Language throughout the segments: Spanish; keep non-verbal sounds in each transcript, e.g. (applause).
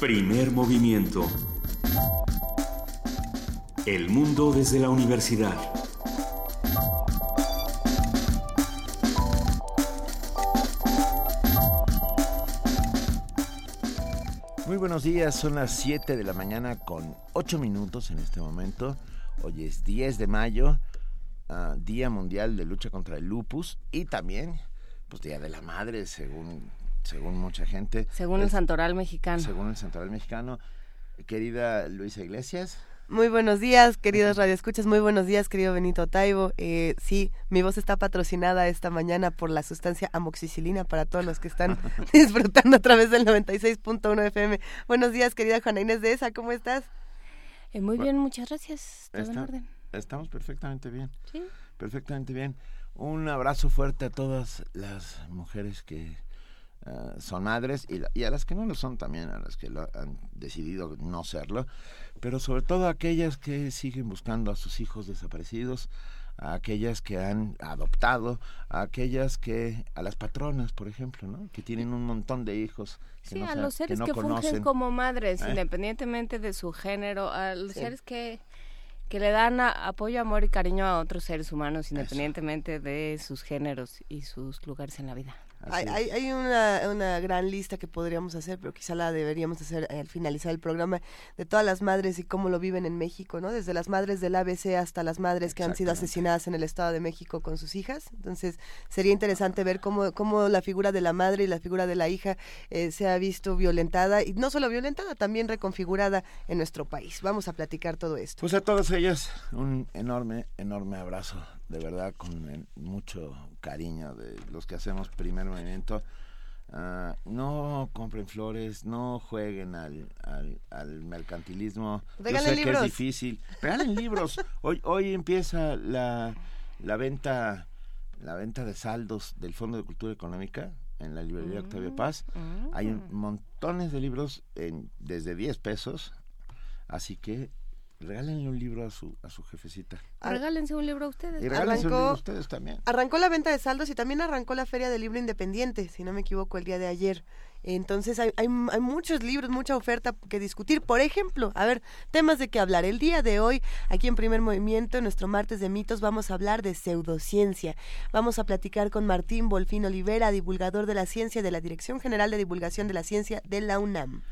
Primer movimiento. El mundo desde la universidad. Muy buenos días, son las 7 de la mañana con 8 minutos en este momento. Hoy es 10 de mayo, ah, Día Mundial de Lucha contra el Lupus y también pues Día de la Madre, según según mucha gente. Según el Santoral mexicano. Según el Santoral mexicano. Querida Luisa Iglesias. Muy buenos días, queridos radioescuchas. Muy buenos días, querido Benito Taibo. Eh, sí, mi voz está patrocinada esta mañana por la sustancia amoxicilina para todos los que están (laughs) disfrutando a través del 96.1 FM. Buenos días, querida Juana Inés de esa, ¿cómo estás? Eh, muy bien, muchas gracias. Todo en orden. Estamos perfectamente bien. Sí. Perfectamente bien. Un abrazo fuerte a todas las mujeres que eh, son madres y, a las que no lo son también, a las que lo han decidido no serlo, pero sobre todo a aquellas que siguen buscando a sus hijos desaparecidos, a aquellas que han adoptado, a aquellas que, a las patronas, por ejemplo, ¿no? que tienen un montón de hijos. Que sí, a los seres que, fungen como madres, ¿Eh? independientemente de su género, a los seres que que le dan apoyo, amor y cariño a otros seres humanos, independientemente de sus géneros y sus lugares en la vida. Hay, hay, una, una, gran lista que podríamos hacer, pero quizá la deberíamos hacer al finalizar el programa, de todas las madres y cómo lo viven en México, ¿no? Desde las madres del ABC hasta las madres que han sido asesinadas en el Estado de México con sus hijas. Entonces, sería interesante ver cómo, cómo la figura de la madre y la figura de la hija eh, se ha visto violentada, y no solo violentada, también reconfigurada en nuestro país. Vamos a platicar todo esto. Pues a todas ellas, un enorme, enorme abrazo de verdad con mucho cariño de los que hacemos primer movimiento. Ah, no compren flores, no jueguen al, al, mercantilismo. Regalen Yo sé libros. que es difícil. Regalen libros. (laughs) Hoy, hoy empieza la, la venta la venta de saldos del Fondo de Cultura Económica en la librería Octavio Paz. Mm. Hay montones de libros en, desde 10 pesos. Así que regálenle un libro a su, a su jefecita. Regálense un libro a ustedes. Y regálense un libro a ustedes también. Arrancó la venta de saldos y también arrancó la Feria del Libro Independiente, si no me equivoco, el día de ayer. Entonces hay, hay, hay, muchos libros, mucha oferta que discutir. Por ejemplo, a ver, temas de qué hablar. El día de hoy, aquí en Primer Movimiento, en nuestro martes de mitos, vamos a hablar de pseudociencia. Vamos a platicar con Martín Bolfín Olivera, divulgador de la ciencia de la Dirección General de Divulgación de la Ciencia de la UNAM.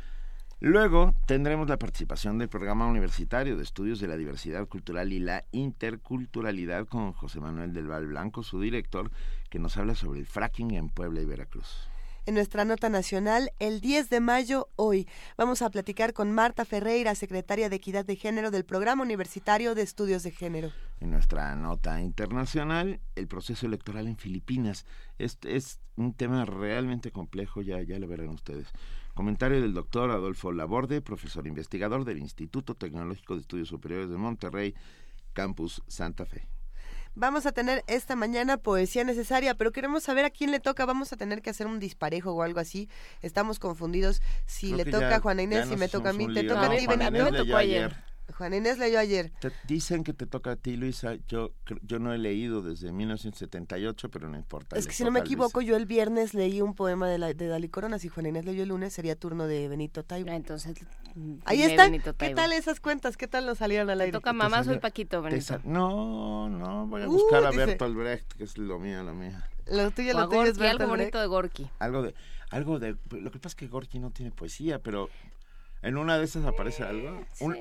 Luego tendremos la participación del programa universitario de estudios de la diversidad cultural y la interculturalidad con José Manuel del Val Blanco, su director, que nos habla sobre el fracking en Puebla y Veracruz. En nuestra nota nacional, el 10 de mayo, hoy, vamos a platicar con Marta Ferreira, secretaria de Equidad de Género del Programa Universitario de Estudios de Género. En nuestra nota internacional, el proceso electoral en Filipinas. Este es un tema realmente complejo, ya, ya lo verán ustedes. Comentario del doctor Adolfo Laborde, profesor investigador del Instituto Tecnológico de Estudios Superiores de Monterrey, Campus Santa Fe. Vamos a tener esta mañana poesía necesaria, pero queremos saber a quién le toca. Vamos a tener que hacer un disparejo o algo así. Estamos confundidos si le toca a Juana Inés, si me toca a mí. ¿Te toca a ti, A mí me tocó ayer. Juan Inés leyó ayer. Te dicen que te toca a ti, Luisa. Yo yo no he leído desde 1978, pero no importa. Es que si no me equivoco, yo el viernes leí un poema de, la, de Dali Corona. Si Juan Inés leyó el lunes, sería turno de Benito Taibo. Entonces, ahí está. ¿Qué tal esas cuentas? ¿Qué tal nos salieron al aire? Te toca mamá, soy Paquito, Benito. No, no, voy a uh, buscar a Bertolt Brecht, que es lo mío, lo mío. Lo tuyo, lo tuyo es Algo bonito de Gorky. Algo de, algo de, lo que pasa es que Gorky no tiene poesía, pero en una de esas aparece algo. Un,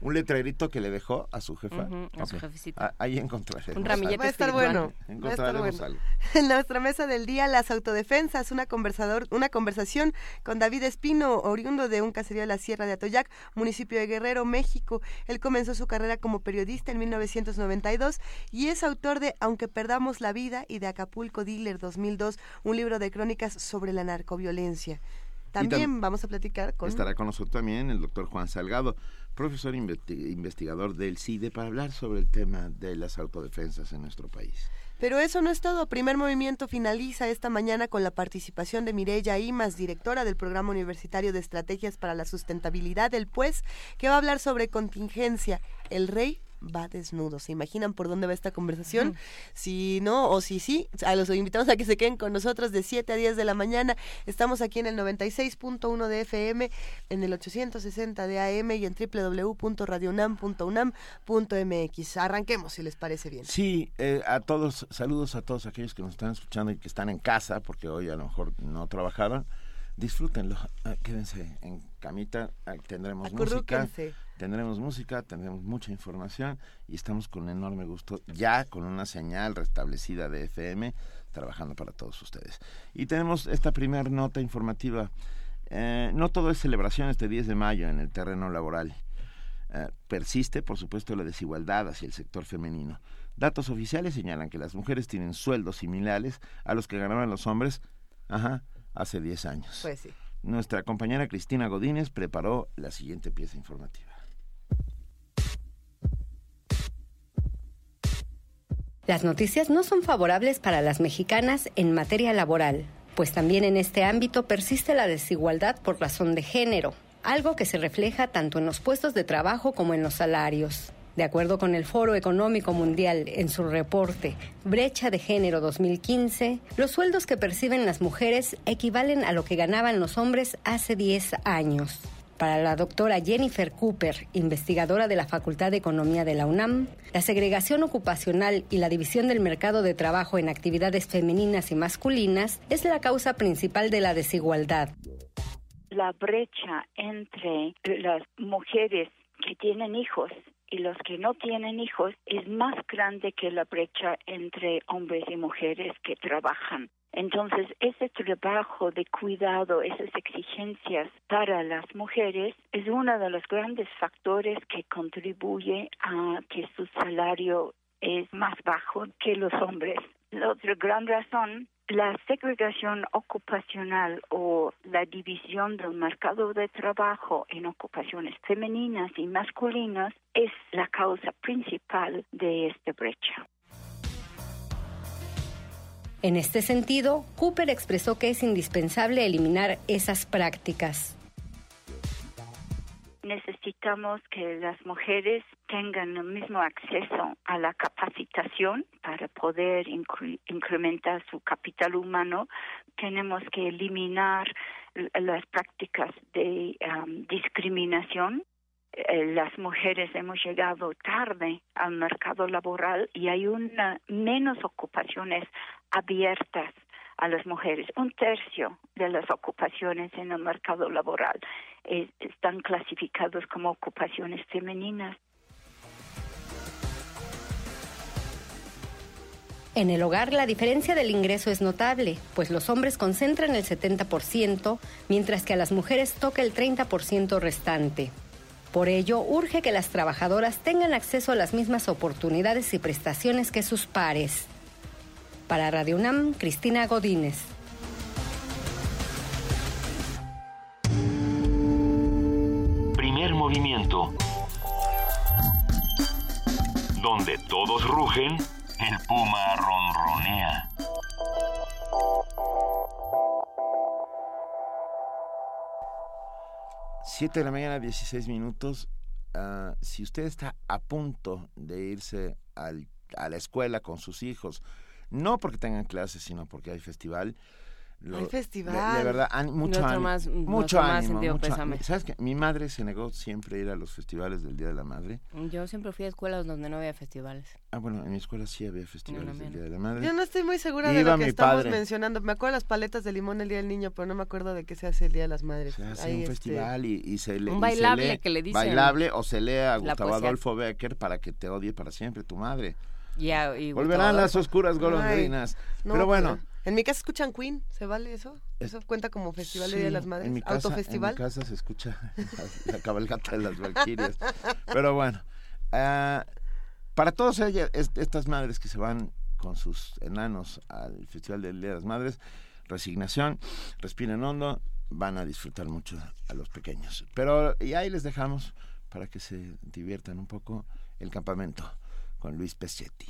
un letrerito que le dejó a su jefa. a su jefecita. ahí encontraré. Un ramillete Va a estar bueno. Encontraremos algo. (laughs) En nuestra mesa del día, las autodefensas, una, conversador, una conversación con David Espino, oriundo de un caserío de la Sierra de Atoyac, municipio de Guerrero, México. Él comenzó su carrera como periodista en 1992 y es autor de Aunque perdamos la vida y de Acapulco Dealer 2002, un libro de crónicas sobre la narcoviolencia. También vamos a platicar con... Estará con nosotros también el doctor Juan Salgado, profesor investigador del CIDE, para hablar sobre el tema de las autodefensas en nuestro país. Pero eso no es todo. Primer Movimiento finaliza esta mañana con la participación de Mireya Imas, directora del Programa Universitario de Estrategias para la Sustentabilidad del PUES, que va a hablar sobre contingencia, el rey va desnudo. ¿Se imaginan por dónde va esta conversación? Si no, o si sí, a los invitamos a que se queden con nosotros de 7 a 10 de la mañana. Estamos aquí en el 96.1 de FM, en el 860 de AM y en www.radionam.unam.mx. Arranquemos, si les parece bien. Sí, eh, a todos, saludos a todos aquellos que nos están escuchando y que están en casa, porque hoy a lo mejor no trabajaron disfrútenlo, ah, quédense en camita, tendremos música, tendremos música, tendremos mucha información y estamos con enorme gusto ya con una señal restablecida de FM trabajando para todos ustedes. Y tenemos esta primera nota informativa. Eh, no todo es celebración este 10 de mayo en el terreno laboral. Eh, persiste, por supuesto, la desigualdad hacia el sector femenino. Datos oficiales señalan que las mujeres tienen sueldos similares a los que ganaban los hombres. Ajá, hace 10 años. Pues sí. Nuestra compañera Cristina Godínez preparó la siguiente pieza informativa. Las noticias no son favorables para las mexicanas en materia laboral, pues también en este ámbito persiste la desigualdad por razón de género, algo que se refleja tanto en los puestos de trabajo como en los salarios. De acuerdo con el Foro Económico Mundial en su reporte Brecha de Género 2015, los sueldos que perciben las mujeres equivalen a lo que ganaban los hombres hace 10 años. Para la doctora Jennifer Cooper, investigadora de la Facultad de Economía de la UNAM, la segregación ocupacional y la división del mercado de trabajo en actividades femeninas y masculinas es la causa principal de la desigualdad. La brecha entre las mujeres que tienen hijos y los que no tienen hijos es más grande que la brecha entre hombres y mujeres que trabajan. Entonces, ese trabajo de cuidado, esas exigencias para las mujeres es uno de los grandes factores que contribuye a que su salario es más bajo que los hombres. La otra gran razón la segregación ocupacional o la división del mercado de trabajo en ocupaciones femeninas y masculinas es la causa principal de esta brecha. En este sentido, Cooper expresó que es indispensable eliminar esas prácticas necesitamos que las mujeres tengan el mismo acceso a la capacitación para poder incrementar su capital humano. Tenemos que eliminar las prácticas de discriminación. Eh, las mujeres hemos llegado tarde al mercado laboral y hay una menos ocupaciones abiertas a las mujeres. Un tercio de las ocupaciones en el mercado laboral están clasificados como ocupaciones femeninas. En el hogar la diferencia del ingreso es notable, pues los hombres concentran el 70%, mientras que a las mujeres toca el 30% restante. Por ello, urge que las trabajadoras tengan acceso a las mismas oportunidades y prestaciones que sus pares. Para Radio UNAM, Cristina Godínez. Primer movimiento. Donde todos rugen, el puma ronronea. Siete de la mañana, 16 minutos. Ah, si usted está a punto de irse a la escuela con sus hijos, no porque tengan clases, sino porque hay festival. hay festival. De, verdad, mucho ánimo. Más, mucho ánimo. Mucho, ¿Sabes qué? Mi madre se negó siempre a ir a los festivales del Día de la Madre. Yo siempre fui a escuelas donde no había festivales. Ah, bueno, en mi escuela sí había festivales del Día de la Madre. Yo no estoy muy segura de lo que estamos mencionando. Me acuerdo de las paletas de limón el Día del Niño, pero no me acuerdo de qué se hace el Día de las Madres. Se hace un este, festival y, se le Un bailable que le dicen. Bailable o se lee a Gustavo Adolfo Becker para que te odie para siempre tu madre. Volverán las oscuras golondrinas. Pero bueno. En mi casa escuchan Queen, ¿se vale eso? ¿Eso cuenta como Festival de Día de las Madres? En mi casa, ¿Autofestival? En mi casa se escucha (laughs) la, cabalgata de las Valquirias. (laughs) Pero bueno, ah, para todas ellas, estas madres que se van con sus enanos al Festival del Día de las Madres, resignación, respiren hondo, van a disfrutar mucho a los pequeños. Pero y ahí les dejamos para que se diviertan un poco el campamento con Luis Pesetti.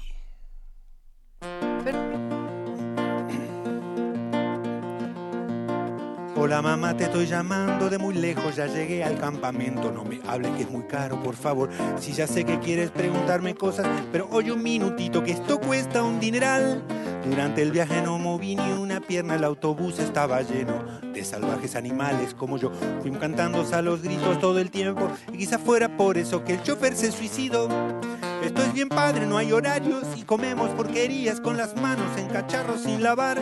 Hola mamá, te estoy llamando de muy lejos, ya llegué al campamento. No me hables que es muy caro, por favor. Si ya sé que quieres preguntarme cosas, pero oye un minutito que esto cuesta un dineral. Durante el viaje no moví ni una pierna, el autobús estaba lleno de salvajes animales como yo. Fuimos cantando a los gritos todo el tiempo y quizá fuera por eso que el chofer se suicidó. Esto es bien padre, no hay horarios y comemos porquerías con las manos en cacharros sin lavar.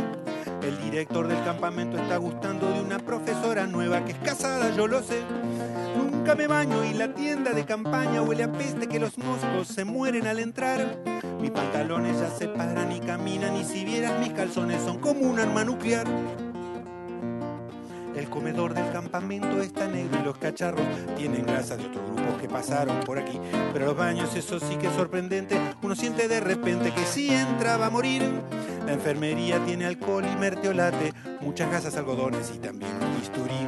El director del campamento está gustando de una profesora nueva que es casada, yo lo sé. Nunca me baño y la tienda de campaña huele a peste que los moscos se mueren al entrar. Mis pantalones ya se paran y caminan y si vieras mis calzones son como un arma nuclear. El comedor del campamento está negro y los cacharros tienen grasa de otros grupos que pasaron por aquí. Pero los baños, eso sí que es sorprendente. Uno siente de repente que si entra va a morir. La enfermería tiene alcohol y mertiolate, muchas gasas, algodones y también bisturí.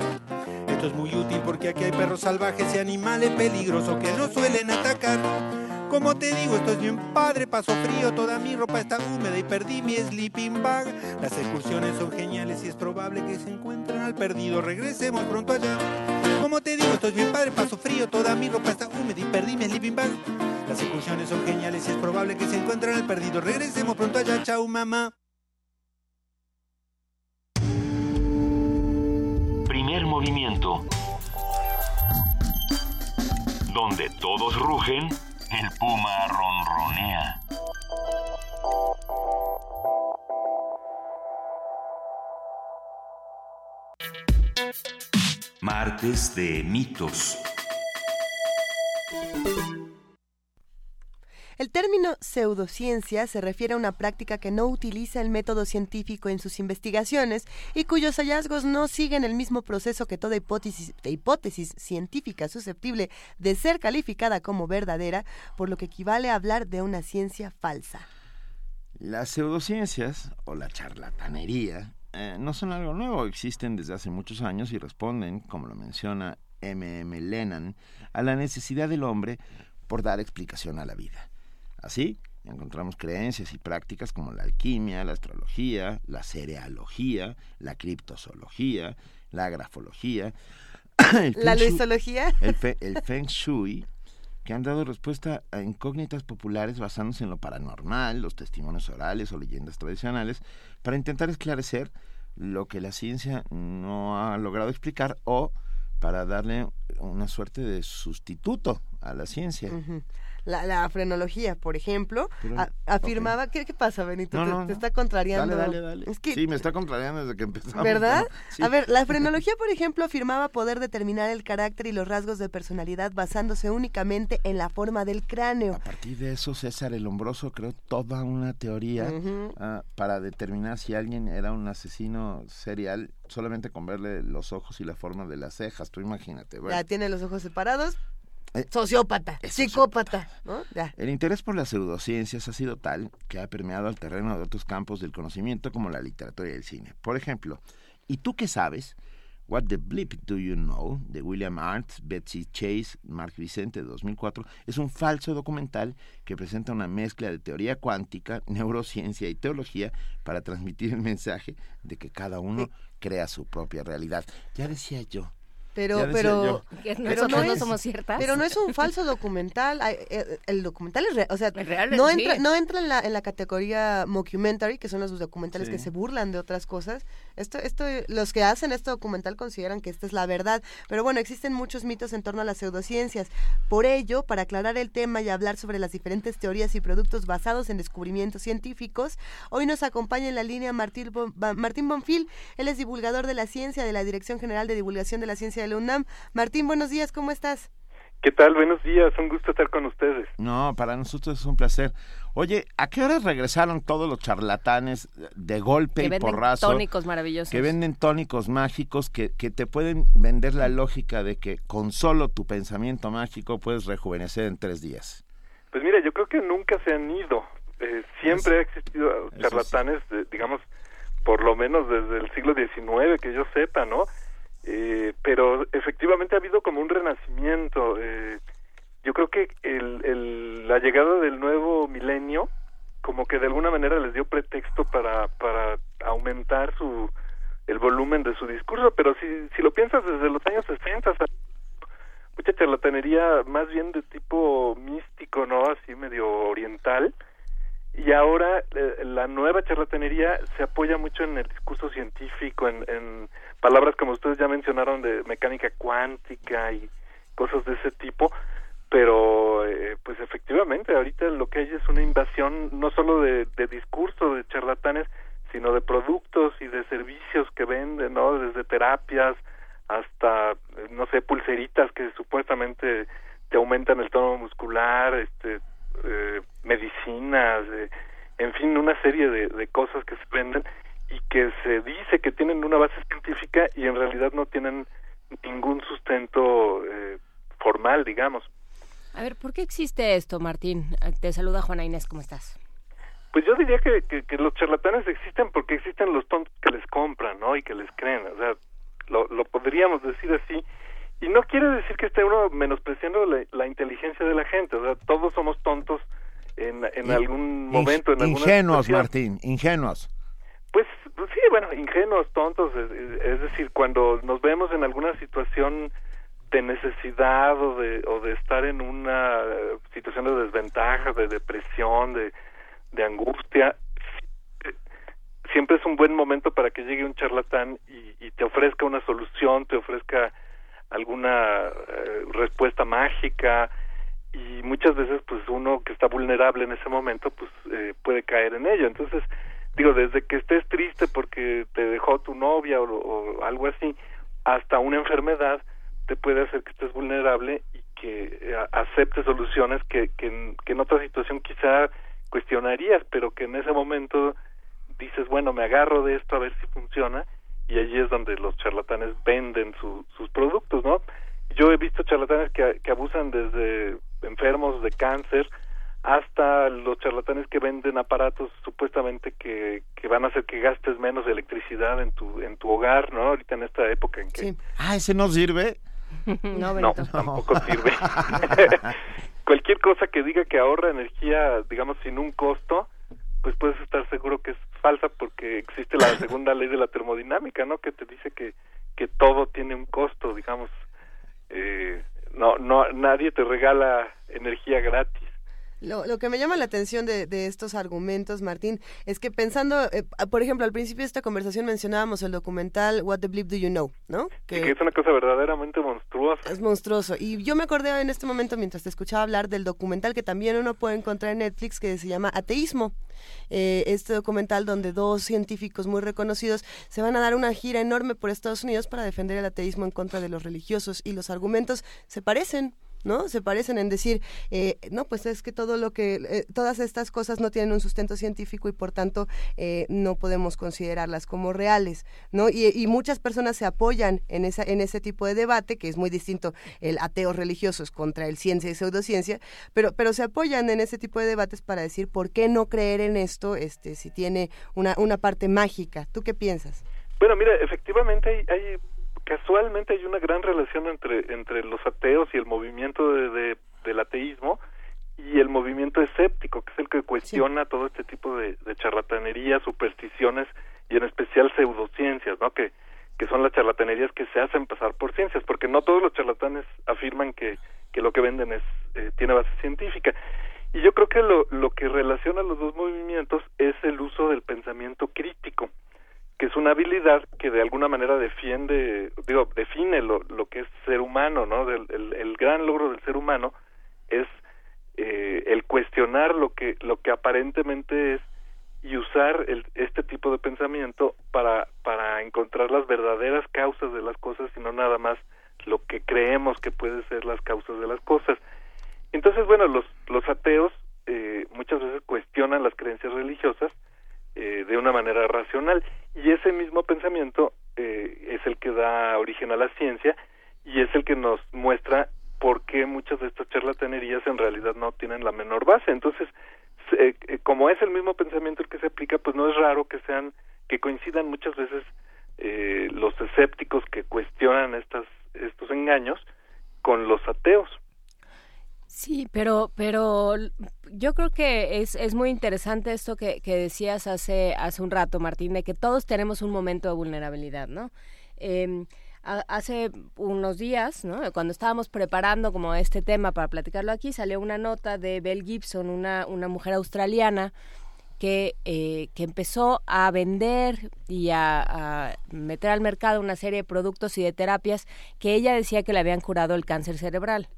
Esto es muy útil porque aquí hay perros salvajes y animales peligrosos que no suelen atacar. Como te digo, esto es bien padre, paso frío, toda mi ropa está húmeda y perdí mi sleeping bag. Las excursiones son geniales y es probable que se encuentren al perdido. Regresemos pronto allá. Como te digo, esto es bien padre, paso frío, toda mi ropa está húmeda y perdí mi sleeping bag. Las excursiones son geniales y es probable que se encuentren al perdido. Regresemos pronto allá, chao mamá. Primer movimiento. Donde todos rugen el puma ronronea. Martes de mitos. El término pseudociencia se refiere a una práctica que no utiliza el método científico en sus investigaciones y cuyos hallazgos no siguen el mismo proceso que toda hipótesis, científica susceptible de ser calificada como verdadera, por lo que equivale a hablar de una ciencia falsa. Las pseudociencias o la charlatanería eh, no son algo nuevo, existen desde hace muchos años y responden, como lo menciona M. M. Lennon, a la necesidad del hombre por dar explicación a la vida. Así, encontramos creencias y prácticas como la alquimia, la astrología, la cerealogía, la criptozoología, la grafología, (clears throat) la luisología, el, (laughs) el feng shui, que han dado respuesta a incógnitas populares basándose en lo paranormal, los testimonios orales o leyendas tradicionales, para intentar esclarecer lo que la ciencia no ha logrado explicar o para darle una suerte de sustituto a la ciencia la, frenología, por ejemplo, afirmaba... ¿qué, pasa, Benito? te, está contrariando? Dale, dale, dale. sí, me está contrariando desde que empezamos. ¿Verdad? A ver, la frenología, por ejemplo, afirmaba poder determinar el carácter y los rasgos de personalidad basándose únicamente en la forma del cráneo. A partir de eso, César el Hombroso creó toda una teoría ah, para determinar si alguien era un asesino serial solamente con verle los ojos y la forma de las cejas. Tú imagínate. Ya tiene los ojos separados, eh, sociópata, psicópata. El interés por las pseudociencias ha sido tal que ha permeado al terreno de otros campos del conocimiento como la literatura y el cine. Por ejemplo, ¿y tú qué sabes? What the Blip Do You Know? de William Arndt, Betsy Chase, Mark Vicente de 2004 es un falso documental que presenta una mezcla de teoría cuántica, (laughs) neurociencia y teología para transmitir el mensaje de que cada uno crea su propia realidad. Ya decía yo, pero, pero, pero no, es, somos ciertas. Pero no es un falso documental. Eh, el documental es real. O sea, no, entra, no entra en la, en la categoría mockumentary, que son los documentales que se burlan de otras cosas. Esto, esto, los que hacen este documental consideran que esta es la verdad. Pero bueno, existen muchos mitos en torno a las pseudociencias. Por ello, para aclarar el tema y hablar sobre las diferentes teorías y productos basados en descubrimientos científicos, hoy nos acompaña en la línea Martín, Martín Bonfil. Él es divulgador de la ciencia de la Dirección General de Divulgación de la Ciencia de UNAM. Martín, buenos días, ¿cómo estás? ¿Qué tal? Buenos días, un gusto estar con ustedes. No, para nosotros es un placer. Oye, ¿a qué horas regresaron todos los charlatanes de golpe y porrazo? tónicos maravillosos. Que venden tónicos mágicos, que, que te pueden vender la lógica de que con solo tu pensamiento mágico puedes rejuvenecer en tres días. Pues mira, yo creo que nunca se han ido. Eh, siempre ha existido charlatanes, digamos, por lo menos desde el siglo XIX, que yo sepa, ¿no? Eh, pero efectivamente ha habido como un renacimiento. Eh, yo creo que el, el, la llegada del nuevo milenio como que de alguna manera les dio pretexto para, para aumentar su, el volumen de su discurso, pero si, si lo piensas desde los años 60, mucha charlatanería más bien de tipo místico, ¿no? Así medio oriental. Y ahora eh, la nueva charlatanería se apoya mucho en el discurso científico, en, en palabras como ustedes ya mencionaron de mecánica cuántica y cosas de ese tipo, pero eh, pues efectivamente ahorita lo que hay es una invasión no solo de, discurso de charlatanes, sino de productos y de servicios que venden, ¿no? Desde terapias hasta, no sé, pulseritas que supuestamente te aumentan el tono muscular, este, eh, medicinas, eh, en fin, una serie de, de cosas que se venden y que se dice que tienen una base científica y en realidad no tienen ningún sustento eh, formal, digamos. A ver, ¿por qué existe esto, Martín? Te saluda Juana Inés, ¿cómo estás? Pues yo diría que, que, los charlatanes existen porque existen los tontos que les compran, ¿no? Y que les creen, o sea, lo, lo podríamos decir así. Y no quiere decir que esté uno menospreciando la, inteligencia de la gente, o sea, todos somos tontos en, en algún momento. En ingenuos, Martín, ingenuos. Pues, pues, sí, bueno, ingenuos, tontos, es, decir, cuando nos vemos en alguna situación de necesidad o de, o de estar en una situación de desventaja, de depresión, de, angustia, siempre es un buen momento para que llegue un charlatán y, te ofrezca una solución, te ofrezca alguna eh, respuesta mágica y muchas veces pues uno que está vulnerable en ese momento pues eh, puede caer en ello. Entonces digo desde que estés triste porque te dejó tu novia o, algo así hasta una enfermedad te puede hacer que estés vulnerable y que eh, aceptes soluciones que, que, en otra situación quizá cuestionarías pero que en ese momento dices bueno me agarro de esto a ver si funciona y allí es donde los charlatanes venden sus productos, ¿no? Yo he visto charlatanes que, que abusan desde enfermos de cáncer hasta los charlatanes que venden aparatos supuestamente que, que van a hacer que gastes menos electricidad en tu en tu hogar, ¿no? Ahorita en esta época en que sí. ah ese no sirve no, no tampoco sirve (laughs) cualquier cosa que diga que ahorra energía digamos sin un costo pues puedes estar seguro que es falsa porque existe la (laughs) segunda ley de la termodinámica, ¿no? Que te dice que, que todo tiene un costo, digamos. Eh, no, no, nadie te regala energía gratis. Lo, lo, que me llama la atención de, de estos argumentos, Martín, es que pensando, eh, por ejemplo, al principio de esta conversación mencionábamos el documental What the Bleep Do You Know, ¿no? Que, que, es una cosa verdaderamente monstruosa. Es monstruoso. Y yo me acordé en este momento, mientras te escuchaba hablar, del documental que también uno puede encontrar en Netflix, que se llama Ateísmo. Eh, este documental donde dos científicos muy reconocidos se van a dar una gira enorme por Estados Unidos para defender el ateísmo en contra de los religiosos y los argumentos se parecen ¿no? Se parecen en decir, eh, no, pues es que todo lo que, eh, todas estas cosas no tienen un sustento científico y por tanto eh, no podemos considerarlas como reales, ¿no? Y, y, muchas personas se apoyan en, esa, en ese tipo de debate, que es muy distinto el ateo religiosos contra el ciencia y pseudociencia, pero, pero se apoyan en ese tipo de debates para decir por qué no creer en esto este, si tiene una, una parte mágica. ¿Tú qué piensas? Bueno, mira, efectivamente hay, hay casualmente hay una gran relación entre, entre los ateos y el movimiento de, del ateísmo y el movimiento escéptico, que es el que cuestiona todo este tipo de, de charlatanería, supersticiones y en especial pseudociencias, ¿no? Que, que son las charlatanerías que se hacen pasar por ciencias, porque no todos los charlatanes afirman que, que lo que venden es eh, tiene base científica. Y yo creo que lo, lo que relaciona los dos movimientos es el uso del pensamiento crítico que es una habilidad que de alguna manera defiende, digo, define lo, lo que es ser humano, ¿no? el, el, gran logro del ser humano es eh, el cuestionar lo que, lo que aparentemente es y usar el, este tipo de pensamiento para, para encontrar las verdaderas causas de las cosas y no nada más lo que creemos que puede ser las causas de las cosas. Entonces, bueno, los, los ateos eh, muchas veces cuestionan las creencias religiosas eh, de una manera racional y ese mismo pensamiento eh, es el que da origen a la ciencia y es el que nos muestra por qué muchas de estas charlatanerías en realidad no tienen la menor base. Entonces, eh, como es el mismo pensamiento el que se aplica, pues no es raro que sean, que coincidan muchas veces eh, los escépticos que cuestionan estas, estos engaños con los ateos. Sí, pero, pero yo creo que es, es muy interesante esto que, que, decías hace, hace un rato, Martín, de que todos tenemos un momento de vulnerabilidad, ¿no? Eh, hace unos días, ¿no? cuando estábamos preparando como este tema para platicarlo aquí, salió una nota de Belle Gibson, una, una mujer australiana que, eh, que empezó a vender y a, meter al mercado una serie de productos y de terapias que ella decía que le habían curado el cáncer cerebral.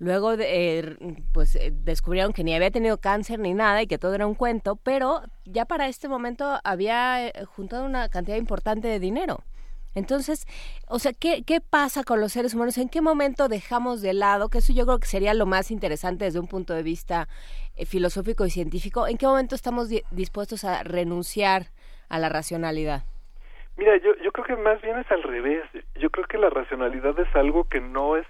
Luego, eh, pues eh, descubrieron que ni había tenido cáncer ni nada y que todo era un cuento, pero ya para este momento había juntado una cantidad importante de dinero. Entonces, o sea, ¿qué, ¿qué pasa con los seres humanos? ¿En qué momento dejamos de lado? Que eso yo creo que sería lo más interesante desde un punto de vista eh, filosófico y científico. ¿En qué momento estamos dispuestos a renunciar a la racionalidad? Mira, yo, yo creo que más bien es al revés. Yo creo que la racionalidad es algo que no es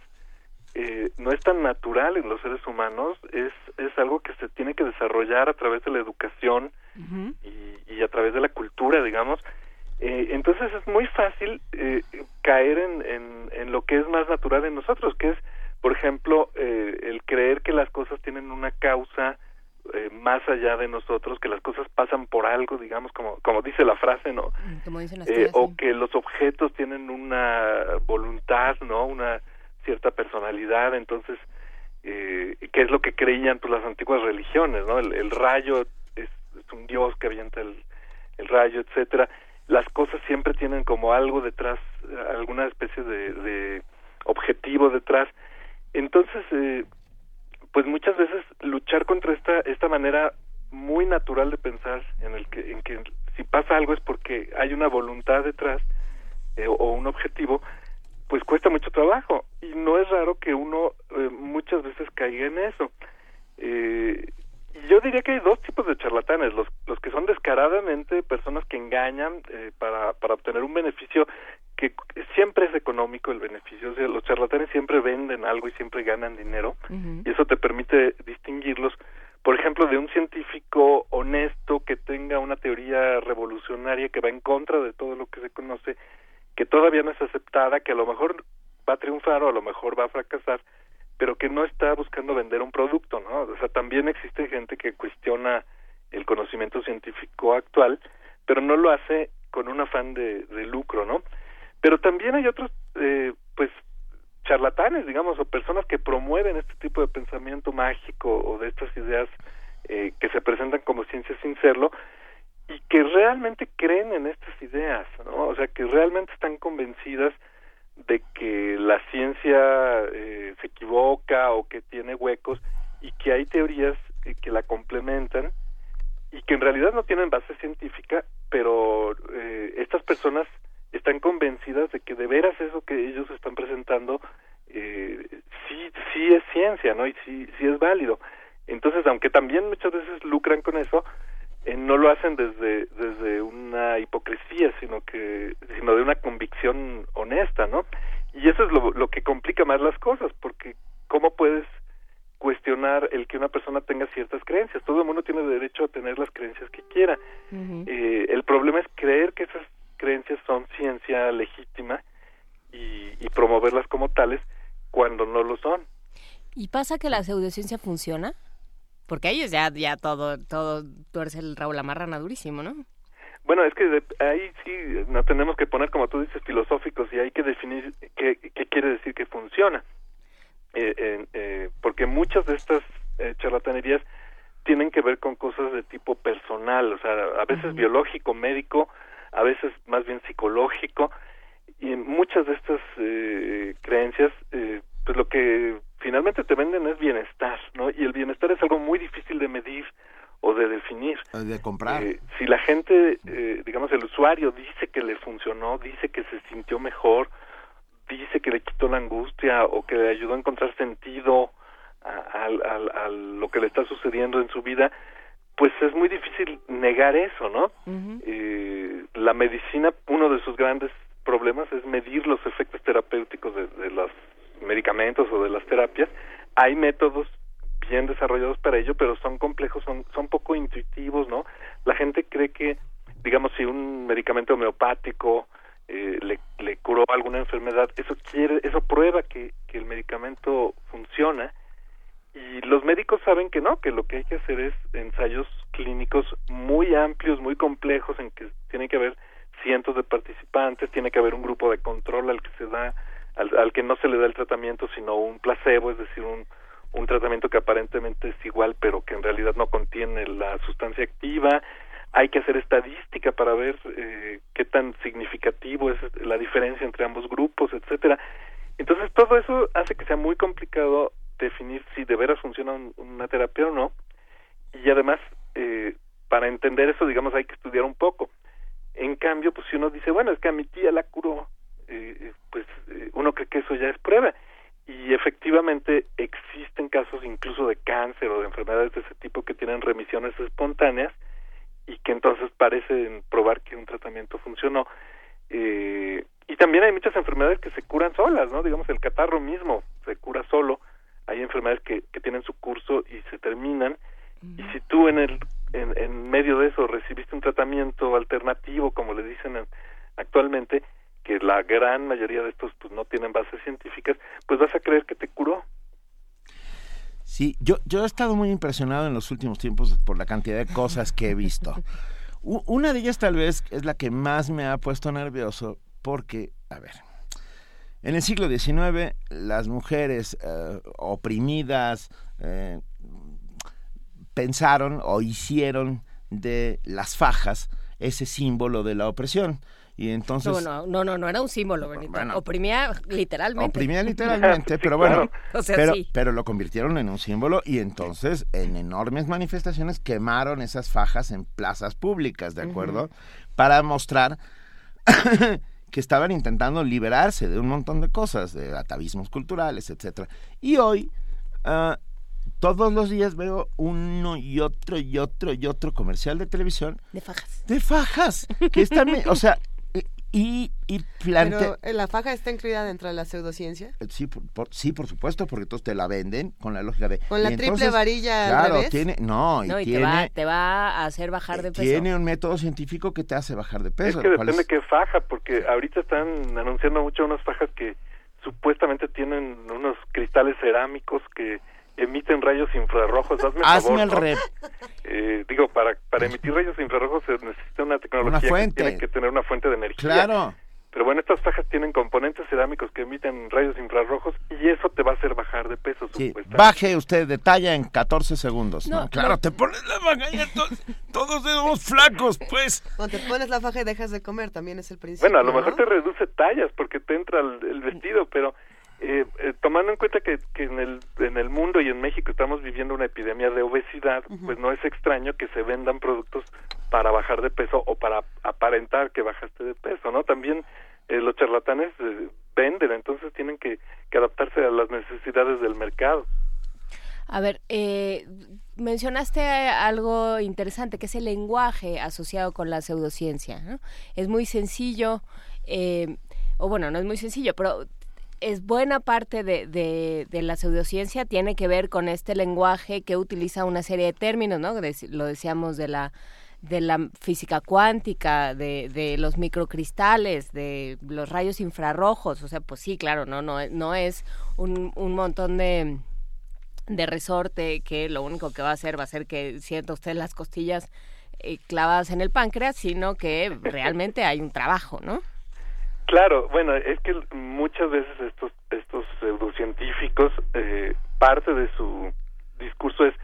eh, no es tan natural en los seres humanos, es, es algo que se tiene que desarrollar a través de la educación y, y a través de la cultura, digamos, eh, entonces es muy fácil eh, caer en, en, lo que es más natural en nosotros, que es, por ejemplo, eh, el creer que las cosas tienen una causa más allá de nosotros, que las cosas pasan por algo, digamos, como, como dice la frase, ¿no? Mm, o que los objetos tienen una voluntad, ¿no? Una cierta personalidad, entonces, ¿qué es lo que creían pues, las antiguas religiones, ¿no? El, rayo es, es, un dios que avienta el, el rayo, etcétera las cosas siempre tienen como algo detrás, alguna especie de, objetivo detrás. Entonces, eh, pues muchas veces luchar contra esta esta manera muy natural de pensar en el que en que si pasa algo es porque hay una voluntad detrás eh, o un objetivo, pues cuesta mucho trabajo y no es raro que uno eh, muchas veces caiga en eso. Eh, yo diría que hay dos tipos de charlatanes, los, los que son descaradamente personas que engañan eh, para, para obtener un beneficio que siempre es económico el beneficio, o sea, los charlatanes siempre venden algo y siempre ganan dinero y eso te permite distinguirlos, por ejemplo, de un científico honesto que tenga una teoría revolucionaria que va en contra de todo lo que se conoce, que todavía no es aceptada, que a lo mejor va a triunfar o a lo mejor va a fracasar, pero que no está buscando vender un producto, ¿no? O sea, también existe gente que cuestiona el conocimiento científico actual, pero no lo hace con un afán de, lucro, ¿no? Pero también hay otros, eh, pues, charlatanes, digamos, o personas que promueven este tipo de pensamiento mágico o de estas ideas eh, que se presentan como ciencia sin serlo y que realmente creen en estas ideas, ¿no? O sea, que realmente están convencidas de que la ciencia eh, se equivoca o que tiene huecos y que hay teorías que la complementan y que en realidad no tienen base científica, pero eh, estas personas están convencidas de que de veras eso que ellos están presentando eh, sí sí es ciencia, ¿no? Y sí sí es válido. Entonces, aunque también muchas veces lucran con eso, eh, no lo hacen desde desde una hipocresía sino que sino de una convicción honesta no y eso es lo, lo que complica más las cosas porque cómo puedes cuestionar el que una persona tenga ciertas creencias todo el mundo tiene derecho a tener las creencias que quiera. Eh, el problema es creer que esas creencias son ciencia legítima y, y promoverlas como tales cuando no lo son. Y pasa que la pseudociencia funciona porque ellos ya, ya todo, todo tuerce el Raúl Amarrana durísimo, ¿no? Bueno, es que ahí sí no tenemos que poner, como tú dices, filosóficos y hay que definir qué, qué quiere decir que funciona. Eh, eh, porque muchas de estas eh, charlatanerías tienen que ver con cosas de tipo personal, o sea, a veces biológico, médico, a veces más bien psicológico, y muchas de estas eh, creencias, eh, pues lo que finalmente te venden es bienestar, ¿no? Y el bienestar es algo muy difícil de medir o de definir. De comprar. Eh, si la gente, eh, digamos, el usuario dice que le funcionó, dice que se sintió mejor, dice que le quitó la angustia o que le ayudó a encontrar sentido a, a, lo que le está sucediendo en su vida, pues es muy difícil negar eso, ¿no? eh, la medicina, uno de sus grandes problemas es medir los efectos terapéuticos de, de los medicamentos o de las terapias, hay métodos bien desarrollados para ello, pero son complejos, son, son poco intuitivos, ¿no? La gente cree que, digamos, si un medicamento homeopático eh, le, le curó alguna enfermedad, eso quiere, eso prueba que, que el medicamento funciona, y los médicos saben que no, que lo que hay que hacer es ensayos clínicos muy amplios, muy complejos, en que tiene que haber cientos de participantes, tiene que haber un grupo de control al que se da, al, al que no se le da el tratamiento, sino un placebo, es decir, un, un tratamiento que aparentemente es igual, pero que en realidad no contiene la sustancia activa. Hay que hacer estadística para ver eh, qué tan significativo es la diferencia entre ambos grupos, etcétera. Entonces todo eso hace que sea muy complicado definir si de veras funciona una terapia o no. Y además, eh, para entender eso, digamos, hay que estudiar un poco. En cambio, pues si uno dice, bueno, es que a mi tía la curó, eh, pues eh, uno cree que eso ya es prueba. Y efectivamente existen casos incluso de cáncer o de enfermedades de ese tipo que tienen remisiones espontáneas y que entonces parecen probar que un tratamiento funcionó. Eh, y también hay muchas enfermedades que se curan solas, ¿no? Digamos, el catarro mismo se cura solo. Hay enfermedades que, que tienen su curso y se terminan. Y si tú en el en, en, medio de eso recibiste un tratamiento alternativo, como le dicen actualmente, que la gran mayoría de estos pues no tienen bases científicas, pues vas a creer que te curó. Sí, yo, yo he estado muy impresionado en los últimos tiempos por la cantidad de cosas que he visto. (laughs) Una de ellas tal vez es la que más me ha puesto nervioso porque, a ver, en el siglo XIX las mujeres eh, oprimidas eh, pensaron o hicieron de las fajas ese símbolo de la opresión. Y entonces... No, no, no, no, era un símbolo, Benito. oprimía literalmente. Oprimía (laughs) literalmente, pero bueno, (laughs) pero, pero lo convirtieron en un símbolo y entonces en enormes manifestaciones quemaron esas fajas en plazas públicas, ¿de acuerdo? Para mostrar (coughs) que estaban intentando liberarse de un montón de cosas, de atavismos culturales, etcétera. Y hoy, uh, todos los días veo uno y otro y otro y otro comercial de televisión. De fajas. De fajas. Que están, (laughs) o sea, y, y Pero eh, la faja está incluida dentro de la pseudociencia. Eh, sí, por, sí, por supuesto, porque entonces te la venden con la lógica de. Con la triple varilla. Claro, tiene. No, y, tiene, te, va, a hacer bajar de peso. Tiene un método científico que te hace bajar de peso. Es que depende de qué faja, porque ahorita están anunciando mucho unas fajas que supuestamente tienen unos cristales cerámicos que emiten rayos infrarrojos. Hazme, Hazme el red. Eh, digo, para, para emitir rayos infrarrojos se necesita una tecnología que tiene que tener una fuente de energía. Claro. Pero bueno, estas fajas tienen componentes cerámicos que emiten rayos infrarrojos y eso te va a hacer bajar de peso. Sí. Baje usted de talla en 14 segundos. No, claro, te pones la faja y todos somos flacos, pues. Cuando te pones la faja y dejas de comer, también es el principio. Bueno, a lo mejor te reduce tallas porque te entra el vestido, pero eh, eh, tomando en cuenta que, que, en, el, en el mundo y en México estamos viviendo una epidemia de obesidad, pues no es extraño que se vendan productos para bajar de peso o para aparentar que bajaste de peso, ¿no? También eh, los charlatanes eh, venden, entonces tienen que, que, adaptarse a las necesidades del mercado. A ver, mencionaste algo interesante, que es el lenguaje asociado con la pseudociencia. ¿no? Es muy sencillo, o bueno, no es muy sencillo, pero es buena parte de, de, la pseudociencia tiene que ver con este lenguaje que utiliza una serie de términos, ¿no? lo decíamos de la de la física cuántica, de, de los microcristales, de los rayos infrarrojos, o sea, pues sí, claro, no, no, no es un, un montón de, de resorte que lo único que va a hacer va a ser que sienta usted las costillas eh, clavadas en el páncreas, sino que realmente hay un trabajo, ¿no? Claro, bueno, es que muchas veces estos estos pseudocientíficos eh, parte de su discurso es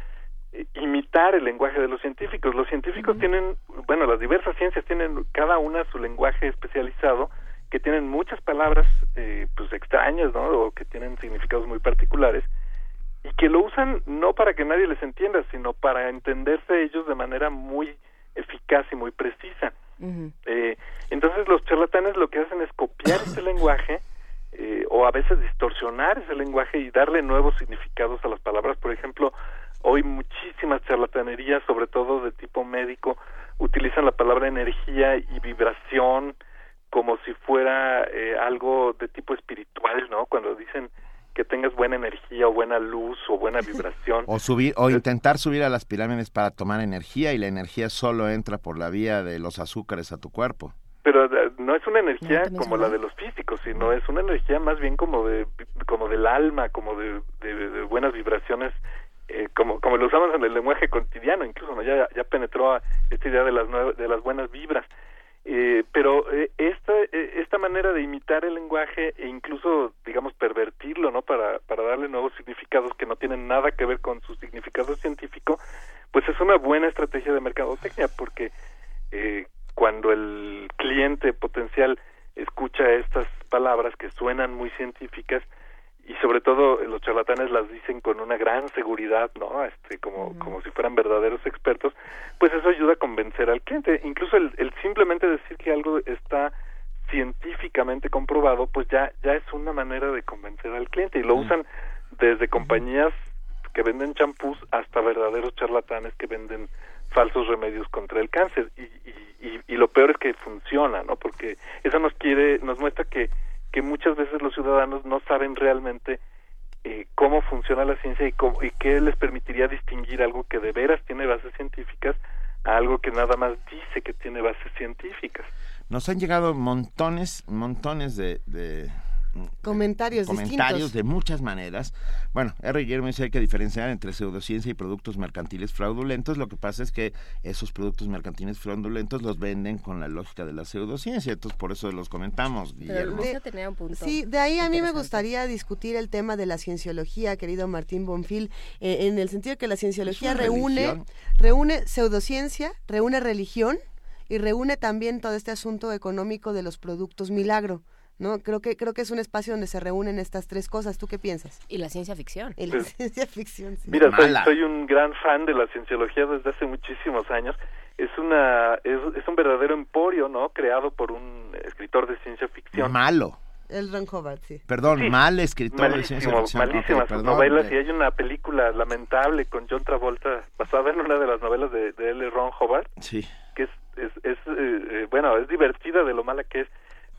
eh, imitar el lenguaje de los científicos. Los científicos tienen, bueno, las diversas ciencias tienen cada una su lenguaje especializado que tienen muchas palabras eh, pues extrañas, ¿no? O que tienen significados muy particulares y que lo usan no para que nadie les entienda, sino para entenderse ellos de manera muy eficaz y muy precisa. Eh, entonces los charlatanes lo que hacen es copiar este (laughs) lenguaje eh, o a veces distorsionar ese lenguaje y darle nuevos significados a las palabras. Por ejemplo, hoy muchísimas charlatanerías, sobre todo de tipo médico, utilizan la palabra energía y vibración como si fuera eh, algo de tipo espiritual, ¿no? Cuando dicen que tengas buena energía o buena luz o buena (laughs) vibración. o subir o intentar subir a las pirámides para tomar energía y la energía solo entra por la vía de los azúcares a tu cuerpo. Pero eh, no es una energía como la de los físicos, sino es una energía más bien como de como del alma, como de, de, buenas vibraciones eh, como, como lo usamos en el lenguaje cotidiano, incluso ¿no? ya, ya penetró esta idea de las, de las buenas vibras. Eh, pero eh, esta, eh, esta manera de imitar el lenguaje e incluso, digamos, pervertirlo, ¿no? Para, para darle nuevos significados que no tienen nada que ver con su significado científico, pues es una buena estrategia de mercadotecnia, porque eh, cuando el cliente potencial escucha estas palabras que suenan muy científicas, y sobre todo los charlatanes las dicen con una gran seguridad, ¿no? Este, como, como si fueran verdaderos expertos, pues eso ayuda a convencer al cliente. Incluso el, el simplemente decir que algo está científicamente comprobado, pues ya, ya es una manera de convencer al cliente y lo usan desde compañías que venden champús hasta verdaderos charlatanes que venden falsos remedios contra el cáncer y, y, y, lo peor es que funciona, ¿no? Porque eso nos quiere, nos muestra que que muchas veces los ciudadanos no saben realmente eh, cómo funciona la ciencia y, cómo, y qué les permitiría distinguir algo que de veras tiene bases científicas a algo que nada más dice que tiene bases científicas. Nos han llegado montones, montones de comentarios, comentarios de muchas maneras. Bueno, R. Guillermo dice hay que diferenciar entre pseudociencia y productos mercantiles fraudulentos. Lo que pasa es que esos productos mercantiles fraudulentos los venden con la lógica de la pseudociencia. Entonces, por eso los comentamos, Guillermo. sí, de ahí a mí me gustaría discutir el tema de la cienciología, querido Martín Bonfil, eh, en el sentido de que la cienciología reúne, reúne pseudociencia, reúne religión y reúne también todo este asunto económico de los productos milagro. ¿No? Creo que creo que es un espacio donde se reúnen estas tres cosas. ¿Tú qué piensas? Y la ciencia ficción. Y la (laughs) ciencia ficción. Mira, soy, un gran fan de la cienciología desde hace muchísimos años. Es una es, es, un verdadero emporio, ¿no? Creado por un escritor de ciencia ficción. Malo. El Ron Howard, sí. Perdón, mal escritor de ciencia ficción. Malísimas novelas y hay una película lamentable con John Travolta basada en una de las novelas de, de L. Ron Howard. Sí. Que es, es, es eh, eh, bueno, es divertida de lo mala que es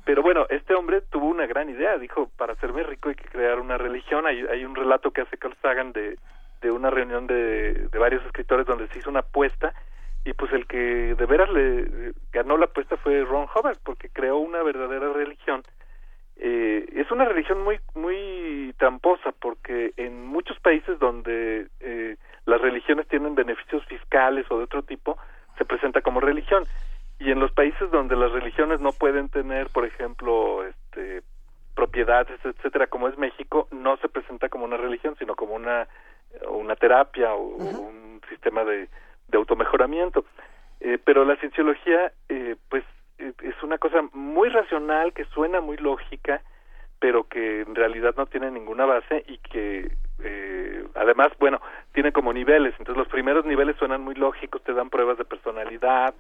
pero bueno, este hombre tuvo una gran idea, dijo, para hacerme rico hay que crear una religión. Hay, hay un relato que hace Carl Sagan de, de una reunión de, varios escritores donde se hizo una apuesta y pues el que de veras le ganó la apuesta fue Ron Hubbard porque creó una verdadera religión. Eh, es una religión muy muy tramposa porque en muchos países donde eh, las religiones tienen beneficios fiscales o de otro tipo se presenta como religión y en los países donde las religiones no pueden tener, por ejemplo, este, propiedades, etcétera, como es México, no se presenta como una religión, sino como una, una terapia o, un sistema de, de automejoramiento. Eh, pero la cienciología, eh, pues, eh, es una cosa muy racional, que suena muy lógica, pero que en realidad no tiene ninguna base y que eh, además, bueno, tiene como niveles, entonces los primeros niveles suenan muy lógicos, te dan pruebas de personalidad,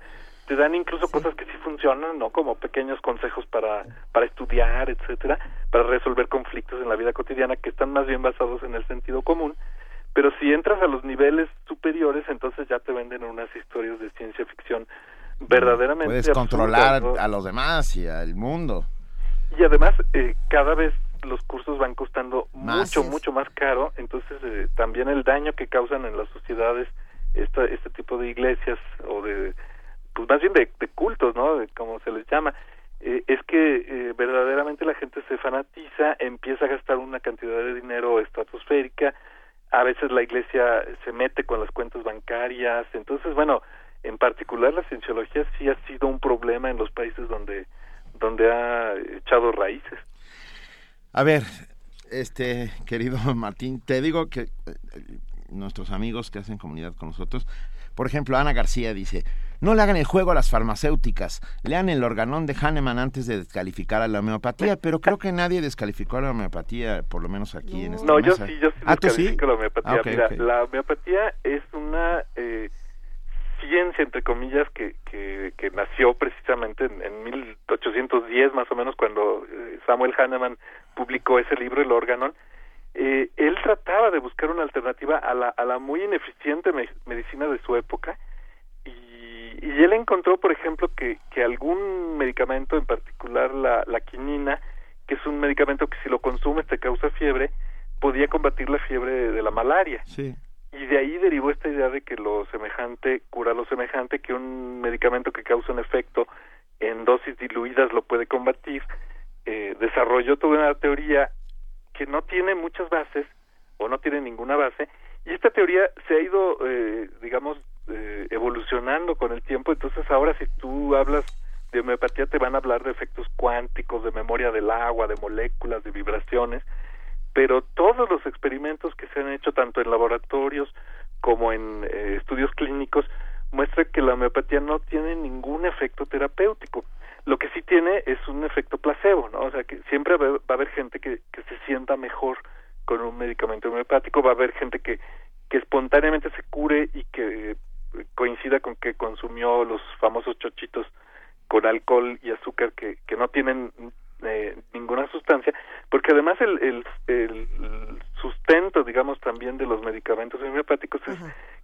te dan incluso cosas que sí funcionan, ¿no? Como pequeños consejos para, para estudiar, etcétera, para resolver conflictos en la vida cotidiana que están más bien basados en el sentido común. Pero si entras a los niveles superiores, entonces ya te venden unas historias de ciencia ficción verdaderamente. Puedes controlar a los demás y al mundo. Y además, eh, cada vez los cursos van costando mucho, mucho más caro, entonces eh, también el daño que causan en las sociedades esta, este tipo de iglesias o de pues más bien de, cultos, ¿no? como se les llama, eh, es que eh, verdaderamente la gente se fanatiza, empieza a gastar una cantidad de dinero estratosférica, a veces la iglesia se mete con las cuentas bancarias, entonces, bueno, en particular la cienciología sí ha sido un problema en los países donde, donde ha echado raíces. A ver, este querido (laughs) Martín, te digo que eh, nuestros amigos que hacen comunidad con nosotros, por ejemplo, Ana García dice, no le hagan el juego a las farmacéuticas. Lean el organón de Hahnemann antes de descalificar a la homeopatía, pero creo que nadie descalificó a la homeopatía, por lo menos aquí en esta No, yo sí, yo sí ah, descalifico la homeopatía. Ah, Mira, la homeopatía es una eh, ciencia, entre comillas, que, que, que nació precisamente en, en, 1810, más o menos, cuando eh, Samuel Hahnemann publicó ese libro, El órgano. Eh, él trataba de buscar una alternativa a la, a la muy ineficiente medicina de su época y él encontró, por ejemplo, que, que algún medicamento, en particular la, la quinina, que es un medicamento que si lo consumes te causa fiebre, podía combatir la fiebre de, la malaria. Sí. Y de ahí derivó esta idea de que lo semejante cura lo semejante, que un medicamento que causa un efecto en dosis diluidas lo puede combatir. Eh, desarrolló toda una teoría que no tiene muchas bases o no tiene ninguna base Y esta teoría se ha ido, eh, digamos, eh, evolucionando con el tiempo, entonces ahora si tú hablas de homeopatía te van a hablar de efectos cuánticos, de memoria del agua, de moléculas, de vibraciones, pero todos los experimentos que se han hecho tanto en laboratorios como en eh, estudios clínicos muestran que la homeopatía no tiene ningún efecto terapéutico. Lo que sí tiene es un efecto placebo, ¿no? O sea, que siempre va a haber gente que, que se sienta mejor con un medicamento homeopático, va a haber gente que, que espontáneamente se cure y que eh, coincida con que consumió los famosos chochitos con alcohol y azúcar que, que no tienen eh, ninguna sustancia, porque además el, el, el, sustento, digamos, también de los medicamentos homeopáticos es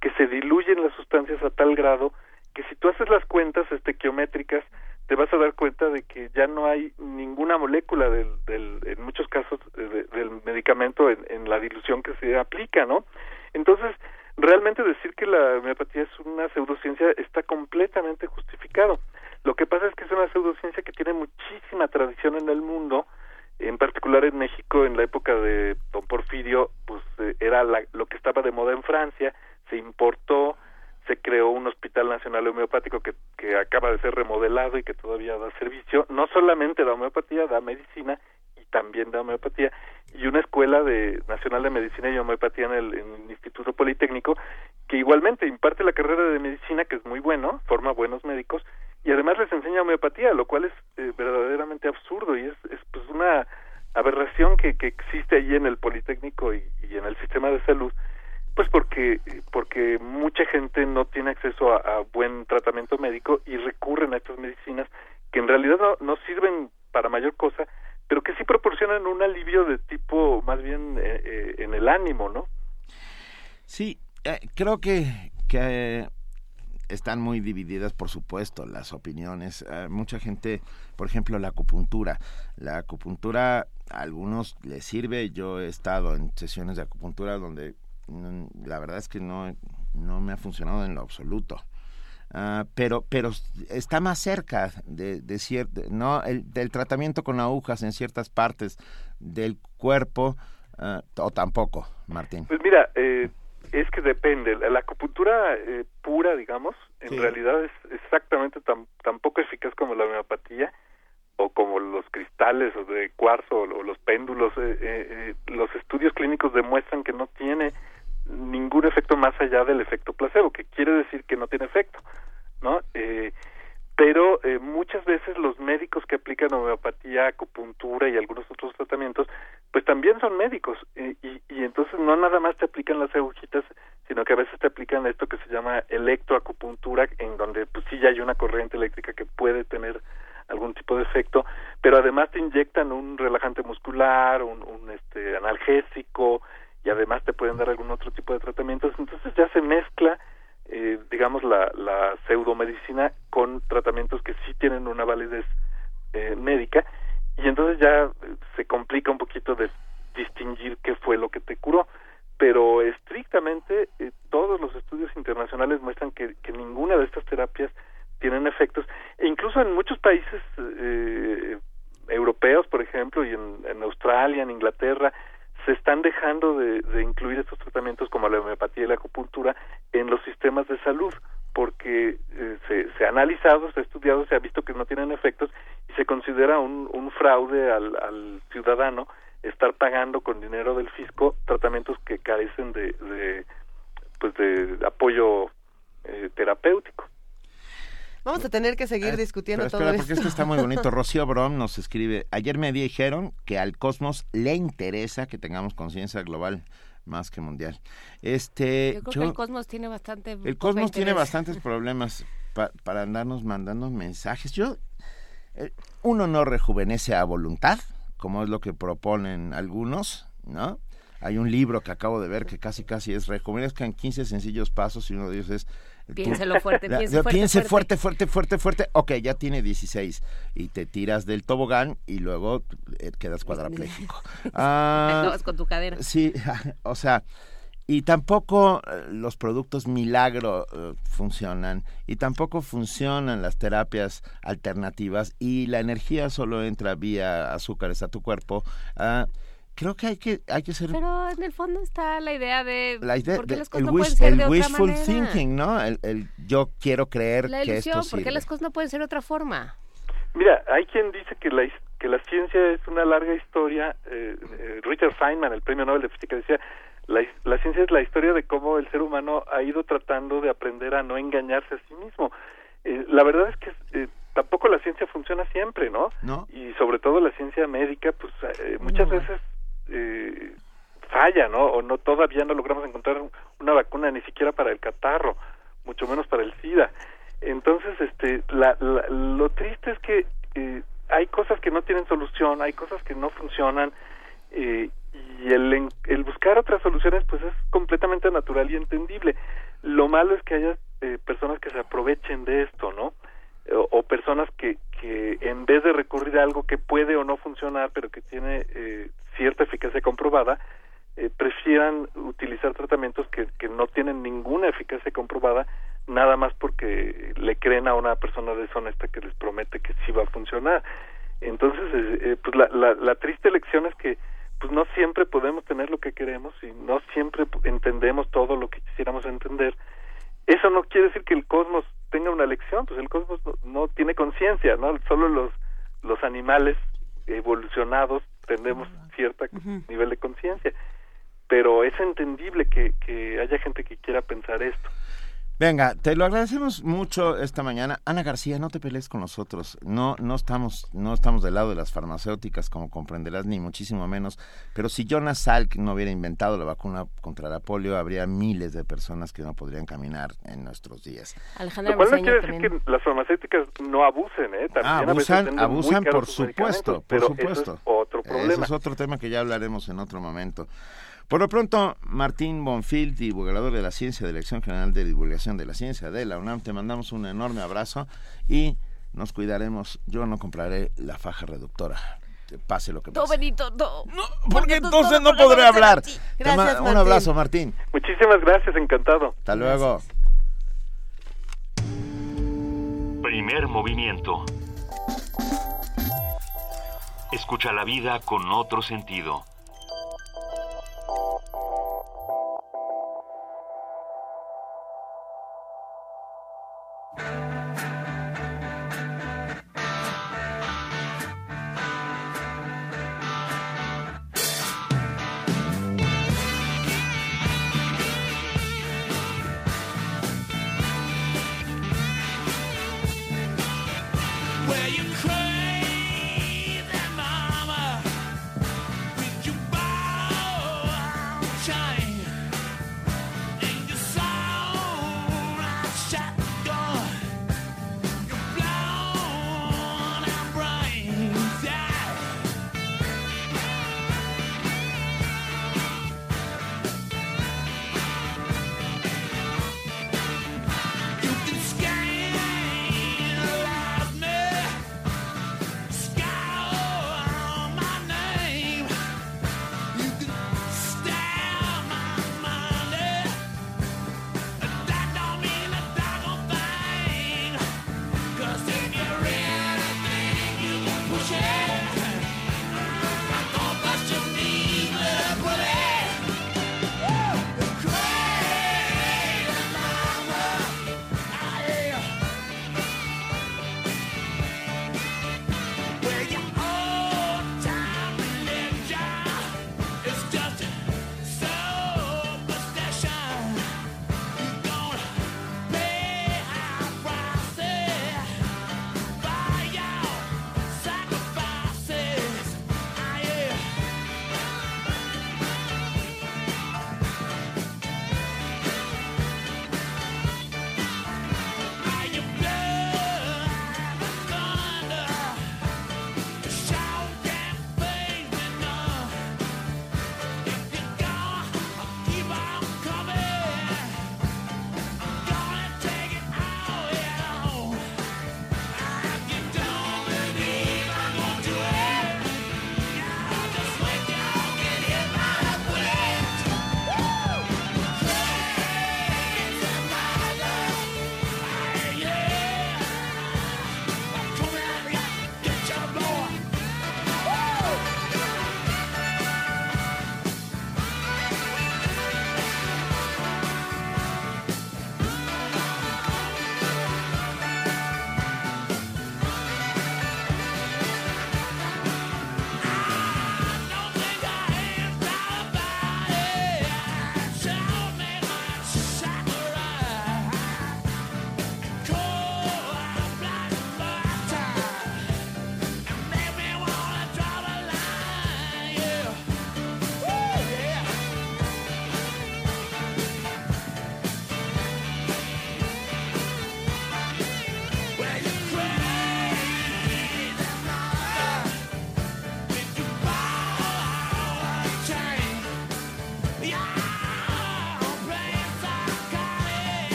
que se diluyen las sustancias a tal grado que si tú haces las cuentas estequiométricas, te vas a dar cuenta de que ya no hay ninguna molécula del, del en muchos casos del medicamento en, en, la dilución que se aplica, ¿no? Entonces, realmente decir que la homeopatía es una pseudociencia está completamente justificado. Lo que pasa es que es una pseudociencia que tiene muchísima tradición en el mundo, en particular en México en la época de Don Porfirio, pues eh, era lo que estaba de moda en Francia, se importó, se creó un hospital nacional homeopático que, que acaba de ser remodelado y que todavía da servicio, no solamente da homeopatía, da medicina y también da homeopatía, y una escuela de nacional de medicina y homeopatía en el, Instituto Politécnico que igualmente imparte la carrera de medicina que es muy bueno, forma buenos médicos y además les enseña homeopatía, lo cual es eh, verdaderamente absurdo y es, es pues una aberración que, que existe allí en el Politécnico y, en el sistema de salud, pues porque porque mucha gente no tiene acceso a, buen tratamiento médico y recurren a estas medicinas que en realidad no, sirven para mayor cosa, pero que sí proporcionan un alivio de tipo más bien eh, eh, en el ánimo, ¿no? Sí, creo que, que están muy divididas, por supuesto, las opiniones. Eh, mucha gente, por ejemplo, la acupuntura. La acupuntura a algunos les sirve. Yo he estado en sesiones de acupuntura donde la verdad es que no, no me ha funcionado en lo absoluto. Ah, pero pero está más cerca de, de cierto no el, del tratamiento con agujas en ciertas partes del cuerpo ah, o tampoco Martín pues mira eh, es que depende. La acupuntura eh, pura, digamos, en realidad es exactamente tan, tan poco eficaz como la homeopatía o como los cristales o de cuarzo o, los péndulos. Eh, eh, los estudios clínicos demuestran que no tiene ningún efecto más allá del efecto placebo, que quiere decir que no tiene efecto, ¿no? Eh, pero eh, muchas veces los médicos que aplican homeopatía, acupuntura y algunos otros tratamientos, pues también son médicos y, y, entonces no nada más te aplican las agujitas, sino que a veces te aplican esto que se llama electroacupuntura, en donde pues sí ya hay una corriente eléctrica que puede tener algún tipo de efecto, pero además te inyectan un relajante muscular, un, un este analgésico y además te pueden dar algún otro tipo de tratamientos, entonces ya se mezcla eh, digamos, la, la pseudomedicina con tratamientos que sí tienen una validez eh, médica y entonces ya eh, se complica un poquito de distinguir qué fue lo que te curó. Pero estrictamente todos los estudios internacionales muestran que, que ninguna de estas terapias tienen efectos e incluso en muchos países europeos, por ejemplo, y en, en Australia, en Inglaterra, se están dejando de, incluir estos tratamientos como la homeopatía y la acupuntura en los sistemas de salud porque eh, se, ha analizado, se ha estudiado, se ha visto que no tienen efectos y se considera un, un fraude al, ciudadano estar pagando con dinero del fisco tratamientos que carecen de, de pues de apoyo eh, terapéutico. Vamos a tener que seguir discutiendo todo esto. porque esto está muy bonito. (laughs) Rocío Brom nos escribe, ayer me dijeron que al cosmos le interesa que tengamos conciencia global más que mundial. Este, yo creo que el cosmos tiene bastante El cosmos tiene bastantes (laughs) problemas para andarnos mandando mensajes. Yo eh, uno no rejuvenece a voluntad, como es lo que proponen algunos, ¿no? Hay un libro que acabo de ver que casi casi es rejuvenezca en 15 sencillos pasos y uno de ellos es Piénselo fuerte, piense fuerte. Piense fuerte, fuerte, fuerte, fuerte. Ok, ya tiene 16 y te tiras del tobogán y luego eh, quedas cuadrapléjico. (laughs) ah, con tu cadera. Sí, (laughs) o sea, y tampoco eh, los productos milagro eh, funcionan y tampoco funcionan las terapias alternativas y la energía solo entra vía azúcares a tu cuerpo. Ah, creo que hay que hay que ser pero en el fondo está la idea de la idea ¿por qué de, las cosas el, no wish, pueden ser el de wishful otra thinking no el, el, yo quiero creer la que ilusión, esto ¿por qué las cosas no pueden ser de otra forma mira hay quien dice que la que la ciencia es una larga historia eh, eh, Richard Feynman el premio Nobel de física decía la, la ciencia es la historia de cómo el ser humano ha ido tratando de aprender a no engañarse a sí mismo eh, la verdad es que eh, tampoco la ciencia funciona siempre, ¿no? ¿no? Y sobre todo la ciencia médica, pues eh, muchas veces eh, falla, ¿no? O no todavía no logramos encontrar una vacuna ni siquiera para el catarro, mucho menos para el SIDA. Entonces, este, la, lo triste es que eh, hay cosas que no tienen solución, hay cosas que no funcionan eh, y el, el buscar otras soluciones, pues es completamente natural y entendible. Lo malo es que haya eh, personas que se aprovechen de esto, ¿no? O, personas que, que en vez de recurrir a algo que puede o no funcionar, pero que tiene eh, cierta eficacia comprobada, eh, prefieran utilizar tratamientos que, que no tienen ninguna eficacia comprobada, nada más porque le creen a una persona deshonesta que les promete que sí va a funcionar. Entonces, eh, pues la, la, la triste lección es que pues no siempre podemos tener lo que queremos y no siempre entendemos todo lo que quisiéramos entender eso no quiere decir que el cosmos tenga una lección, pues el cosmos no, tiene conciencia, ¿no? Solo los, los animales evolucionados tenemos cierto nivel de conciencia. Pero es entendible que, que haya gente que quiera pensar esto. Venga, te lo agradecemos mucho esta mañana. Ana García, no te pelees con nosotros. No, no estamos, no estamos del lado de las farmacéuticas, como comprenderás, ni muchísimo menos. Pero si Jonas Salk no hubiera inventado la vacuna contra la polio, habría miles de personas que no podrían caminar en nuestros días. Alejandra Lo cual no quiere decir que las farmacéuticas no abusen, ¿eh? También ah, abusan, abusan por supuesto, por supuesto. es otro problema. Eso es otro tema que ya hablaremos en otro momento. Por lo pronto, Martín Bonfil, divulgador de la ciencia de Dirección General de Divulgación de la Ciencia de la UNAM, te mandamos un enorme abrazo y nos cuidaremos. Yo no compraré la faja reductora. Pase lo que pase. Benito, no. porque entonces no podré hablar. Gracias, un abrazo, Martín. Muchísimas gracias, encantado. Hasta luego. Primer movimiento. Escucha la vida con otro sentido.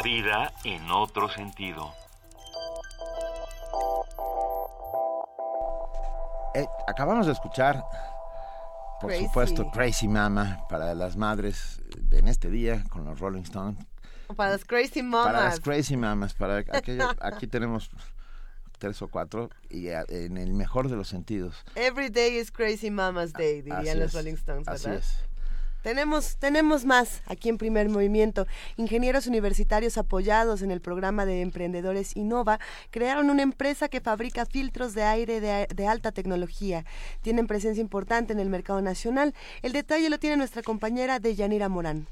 La vida en otro sentido. Eh, acabamos de escuchar, por supuesto, Crazy Mama para las madres en este día con los Rolling Stones. Para las Crazy Mamas. Para las Crazy Mamas. Para aquí tenemos tres o cuatro y en el mejor de los sentidos. Every day is Crazy Mama's Day, dirían los Rolling Stones, ¿verdad? Así es. Tenemos, tenemos más aquí en Primer Movimiento. Ingenieros universitarios apoyados en el programa de Emprendedores Innova crearon una empresa que fabrica filtros de aire de, alta tecnología. Tienen presencia importante en el mercado nacional. El detalle lo tiene nuestra compañera Deyanira Morán.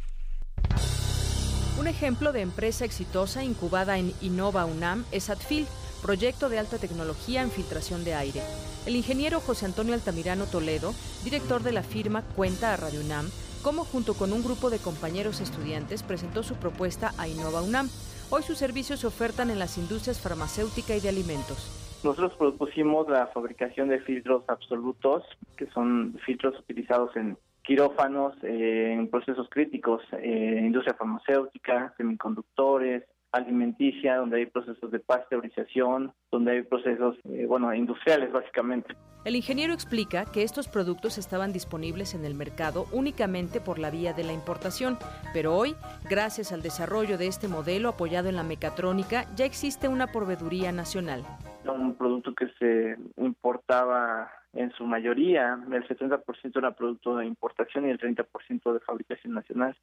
Un ejemplo de empresa exitosa incubada en Innova UNAM es Atfil proyecto de alta tecnología en filtración de aire. El ingeniero José Antonio Altamirano Toledo, director de la firma, cuenta a Radio UNAM cómo junto con un grupo de compañeros estudiantes presentó su propuesta a Innova UNAM. Hoy sus servicios se ofertan en las industrias farmacéutica y de alimentos. Nosotros propusimos la fabricación de filtros absolutos, que son filtros utilizados en quirófanos, eh, en procesos críticos, eh, industria farmacéutica, semiconductores, alimenticia, donde hay procesos de pasteurización, donde hay procesos, eh, bueno, industriales básicamente. El ingeniero explica que estos productos estaban disponibles en el mercado únicamente por la vía de la importación, pero hoy, gracias al desarrollo de este modelo apoyado en la mecatrónica, ya existe una proveeduría nacional. Un producto que se importaba en su mayoría, el 70% era producto de importación y el 30% de fabricación nacional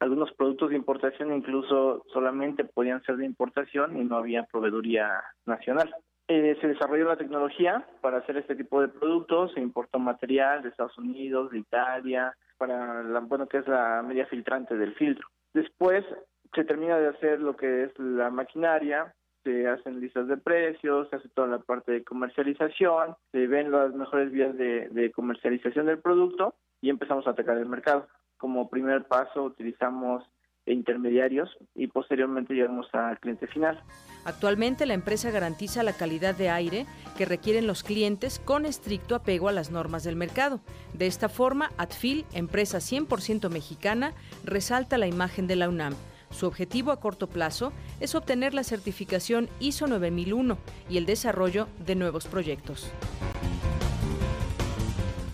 algunos productos de importación incluso solamente podían ser de importación y no había proveeduría nacional. Eh, se desarrolló la tecnología para hacer este tipo de productos, se importó material de Estados Unidos, de Italia, para la, bueno, que es la media filtrante del filtro. Después se termina de hacer lo que es la maquinaria, se hacen listas de precios, se hace toda la parte de comercialización, se ven las mejores vías de comercialización del producto y empezamos a atacar el mercado. Como primer paso utilizamos intermediarios y posteriormente llegamos al cliente final. Actualmente la empresa garantiza la calidad de aire que requieren los clientes con estricto apego a las normas del mercado. De esta forma, Atfil, empresa 100% mexicana, resalta la imagen de la UNAM. Su objetivo a corto plazo es obtener la certificación ISO 9001 y el desarrollo de nuevos proyectos.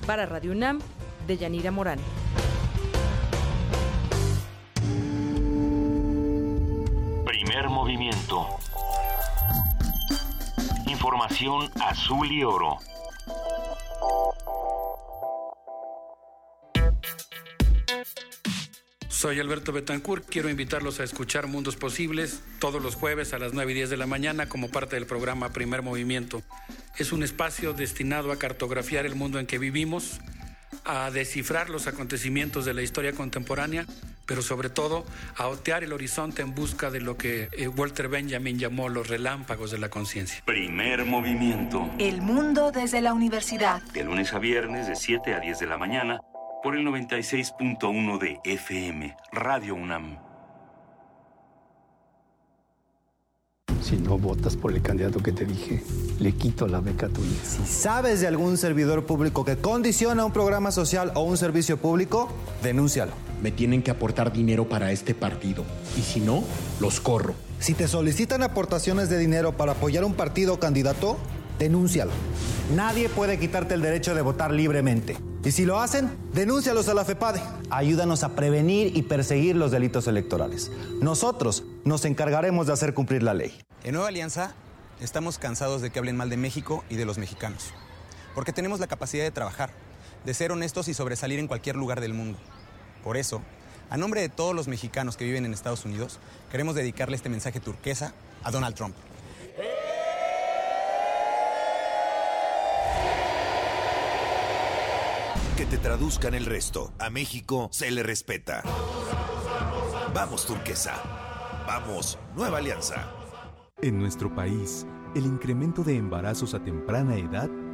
Para Radio UNAM, de Yanira Morán. movimiento. Información azul y oro. Soy Alberto Betancourt. Quiero invitarlos a escuchar Mundos Posibles todos los jueves a las 9 y 10 de la mañana como parte del programa Primer Movimiento. Es un espacio destinado a cartografiar el mundo en que vivimos, a descifrar los acontecimientos de la historia contemporánea pero sobre todo a otear el horizonte en busca de lo que eh, Walter Benjamin llamó los relámpagos de la conciencia. Primer movimiento. El mundo desde la universidad. De lunes a viernes de 7 a 10 de la mañana por el 96.1 de FM, Radio UNAM. Si no votas por el candidato que te dije, le quito la beca a tu hija. Si sabes de algún servidor público que condiciona un programa social o un servicio público, denúncialo. Me tienen que aportar dinero para este partido. Y si no, los corro. Si te solicitan aportaciones de dinero para apoyar un partido o candidato, denúncialo. Nadie puede quitarte el derecho de votar libremente. Y si lo hacen, denúncialos a la FEPADE. Ayúdanos a prevenir y perseguir los delitos electorales. Nosotros nos encargaremos de hacer cumplir la ley. En Nueva Alianza estamos cansados de que hablen mal de México y de los mexicanos. Porque tenemos la capacidad de trabajar, de ser honestos y sobresalir en cualquier lugar del mundo. Por eso, a nombre de todos los mexicanos que viven en Estados Unidos, queremos dedicarle este mensaje turquesa a Donald Trump. Que te traduzcan el resto. A México se le respeta. Vamos, turquesa. Vamos, nueva alianza. En nuestro país, el incremento de embarazos a temprana edad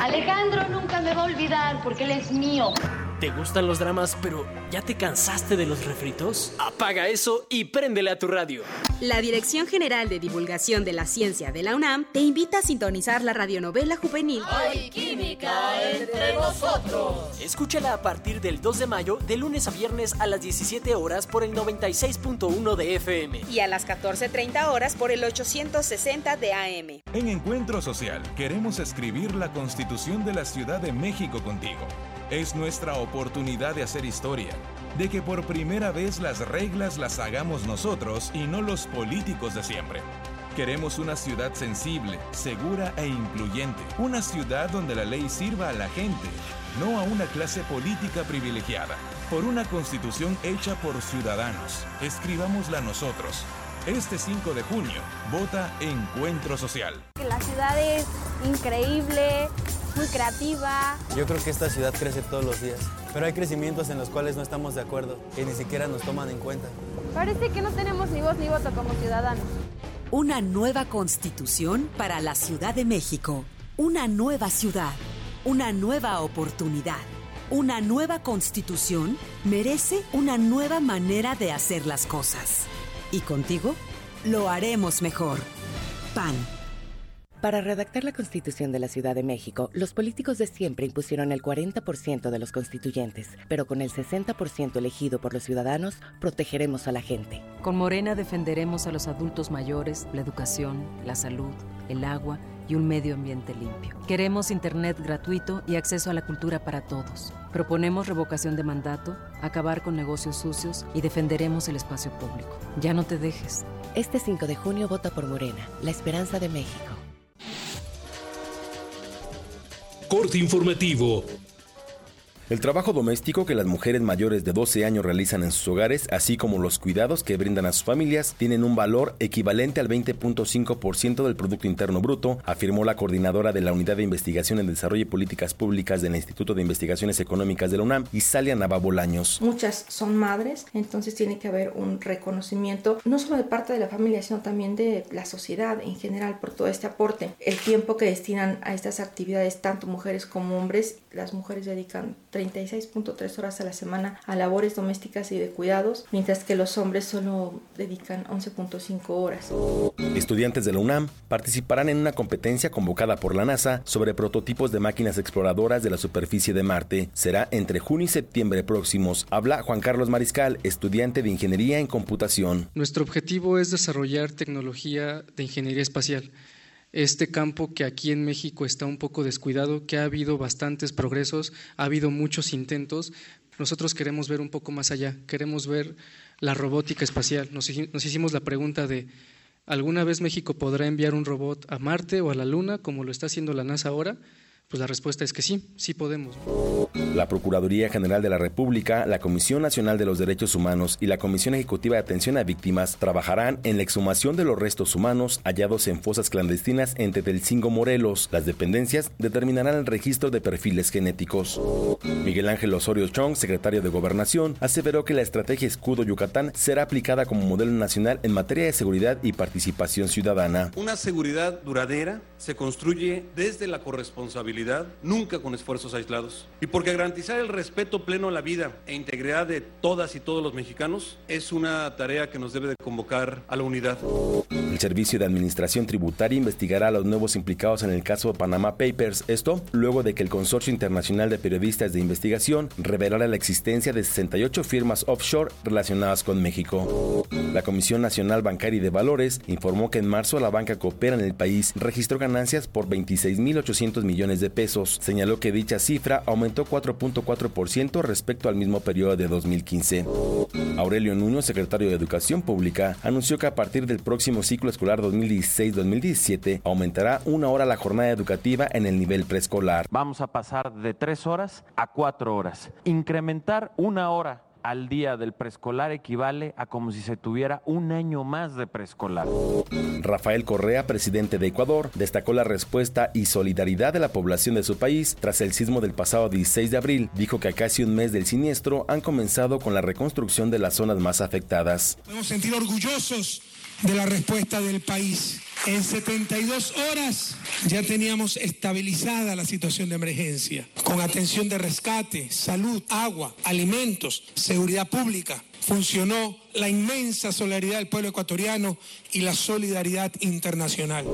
Alejandro nunca me va a olvidar porque él es mío. ¿Te gustan los dramas, pero ya te cansaste de los refritos? Apaga eso y préndele a tu radio. La Dirección General de Divulgación de la Ciencia de la UNAM te invita a sintonizar la radionovela juvenil. Hay química entre nosotros. Escúchala a partir del 2 de mayo, de lunes a viernes a las 17 horas por el 96.1 de FM. Y a las 14.30 horas por el 860 de AM. En Encuentro Social queremos escribir la Constitución de la Ciudad de México contigo. Es nuestra oportunidad de hacer historia, de que por primera vez las reglas las hagamos nosotros y no los políticos de siempre. Queremos una ciudad sensible, segura e incluyente. Una ciudad donde la ley sirva a la gente, no a una clase política privilegiada. Por una constitución hecha por ciudadanos. Escribámosla nosotros. Este 5 de junio, vota Encuentro Social. La ciudad es increíble, muy creativa. Yo creo que esta ciudad crece todos los días, pero hay crecimientos en los cuales no estamos de acuerdo, que ni siquiera nos toman en cuenta. Parece que no tenemos ni voz ni voto como ciudadanos. Una nueva constitución para la Ciudad de México. Una nueva ciudad. Una nueva oportunidad. Una nueva constitución merece una nueva manera de hacer las cosas. Y contigo lo haremos mejor. PAN. Para redactar la Constitución de la Ciudad de México, los políticos de siempre impusieron el 40% de los constituyentes, pero con el 60% elegido por los ciudadanos, protegeremos a la gente. Con Morena defenderemos a los adultos mayores, la educación, la salud, el agua y un medio ambiente limpio. Queremos Internet gratuito y acceso a la cultura para todos. Proponemos revocación de mandato, acabar con negocios sucios y defenderemos el espacio público. Ya no te dejes. Este 5 de junio vota por Morena, la esperanza de México. Corte informativo el trabajo doméstico que las mujeres mayores de 12 años realizan en sus hogares, así como los cuidados que brindan a sus familias, tienen un valor equivalente al 20.5% del Producto Interno Bruto, afirmó la coordinadora de la Unidad de Investigación en Desarrollo y Políticas Públicas del Instituto de Investigaciones Económicas de la UNAM, Isalia Navabolaños. Muchas son madres, entonces tiene que haber un reconocimiento, no solo de parte de la familia, sino también de la sociedad en general por todo este aporte. El tiempo que destinan a estas actividades, tanto mujeres como hombres, las mujeres dedican 36.3 horas a la semana a labores domésticas y de cuidados, mientras que los hombres solo dedican 11.5 horas. Estudiantes de la UNAM participarán en una competencia convocada por la NASA sobre prototipos de máquinas exploradoras de la superficie de Marte. Será entre junio y septiembre próximos. Habla Juan Carlos Mariscal, estudiante de Ingeniería en Computación. Nuestro objetivo es desarrollar tecnología de ingeniería espacial este campo que aquí en México está un poco descuidado, que ha habido bastantes progresos, ha habido muchos intentos. Nosotros queremos ver un poco más allá, queremos ver la robótica espacial. Nos, hicimos la pregunta de, ¿alguna vez México podrá enviar un robot a Marte o a la Luna, como lo está haciendo la NASA ahora? Pues la respuesta es que sí, sí podemos. La Procuraduría General de la República, la Comisión Nacional de los Derechos Humanos y la Comisión Ejecutiva de Atención a Víctimas trabajarán en la exhumación de los restos humanos hallados en fosas clandestinas en Tetelcingo, Morelos. Las dependencias determinarán el registro de perfiles genéticos. Miguel Ángel Osorio Chong, secretario de Gobernación, aseveró que la estrategia Escudo Yucatán será aplicada como modelo nacional en materia de seguridad y participación ciudadana. Una seguridad duradera se construye desde la corresponsabilidad, nunca con esfuerzos aislados. Y porque garantizar el respeto pleno a la vida e integridad de todas y todos los mexicanos es una tarea que nos debe de convocar a la unidad. El Servicio de Administración Tributaria investigará a los nuevos implicados en el caso de Panama Papers. Esto luego de que el Consorcio Internacional de Periodistas de Investigación revelara la existencia de 68 firmas offshore relacionadas con México. La Comisión Nacional Bancaria y de Valores informó que en marzo la banca que opera en el país registró ganancias por 26.800 millones de pesos. Señaló que dicha cifra aumentó 4.4% respecto al mismo periodo de 2015. Aurelio Nuño, secretario de Educación Pública, anunció que a partir del próximo ciclo escolar 2016-2017 aumentará una hora la jornada educativa en el nivel preescolar. Vamos a pasar de tres horas a cuatro horas. Incrementar una hora al día del preescolar equivale a como si se tuviera un año más de preescolar. Rafael Correa, presidente de Ecuador, destacó la respuesta y solidaridad de la población de su país tras el sismo del pasado 16 de abril. Dijo que a casi un mes del siniestro han comenzado con la reconstrucción de las zonas más afectadas. Podemos sentir orgullosos de la respuesta del país. En 72 horas ya teníamos estabilizada la situación de emergencia, con atención de rescate, salud, agua, alimentos, seguridad pública. Funcionó la inmensa solidaridad del pueblo ecuatoriano y la solidaridad internacional.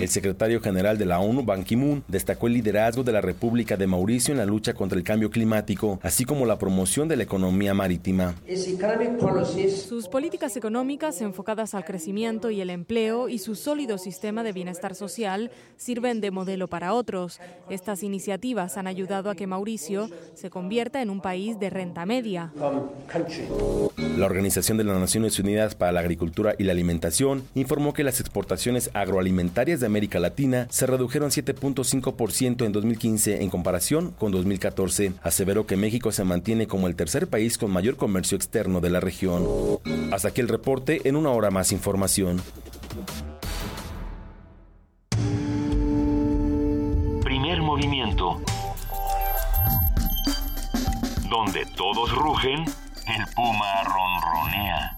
El secretario general de la ONU, Ban Ki-moon, destacó el liderazgo de la República de Mauricio en la lucha contra el cambio climático, así como la promoción de la economía marítima. Sus políticas económicas enfocadas al crecimiento y el empleo y su sólido sistema de bienestar social sirven de modelo para otros. Estas iniciativas han ayudado a que Mauricio se convierta en un país de renta media. La Organización de las Naciones Unidas para la Agricultura y la Alimentación informó que las exportaciones agroalimentarias de América Latina se redujeron 7.5% en 2015 en comparación con 2014. Aseveró que México se mantiene como el tercer país con mayor comercio externo de la región. Hasta aquí el reporte, en una hora más información. Primer movimiento. Donde todos rugen el puma ronronea.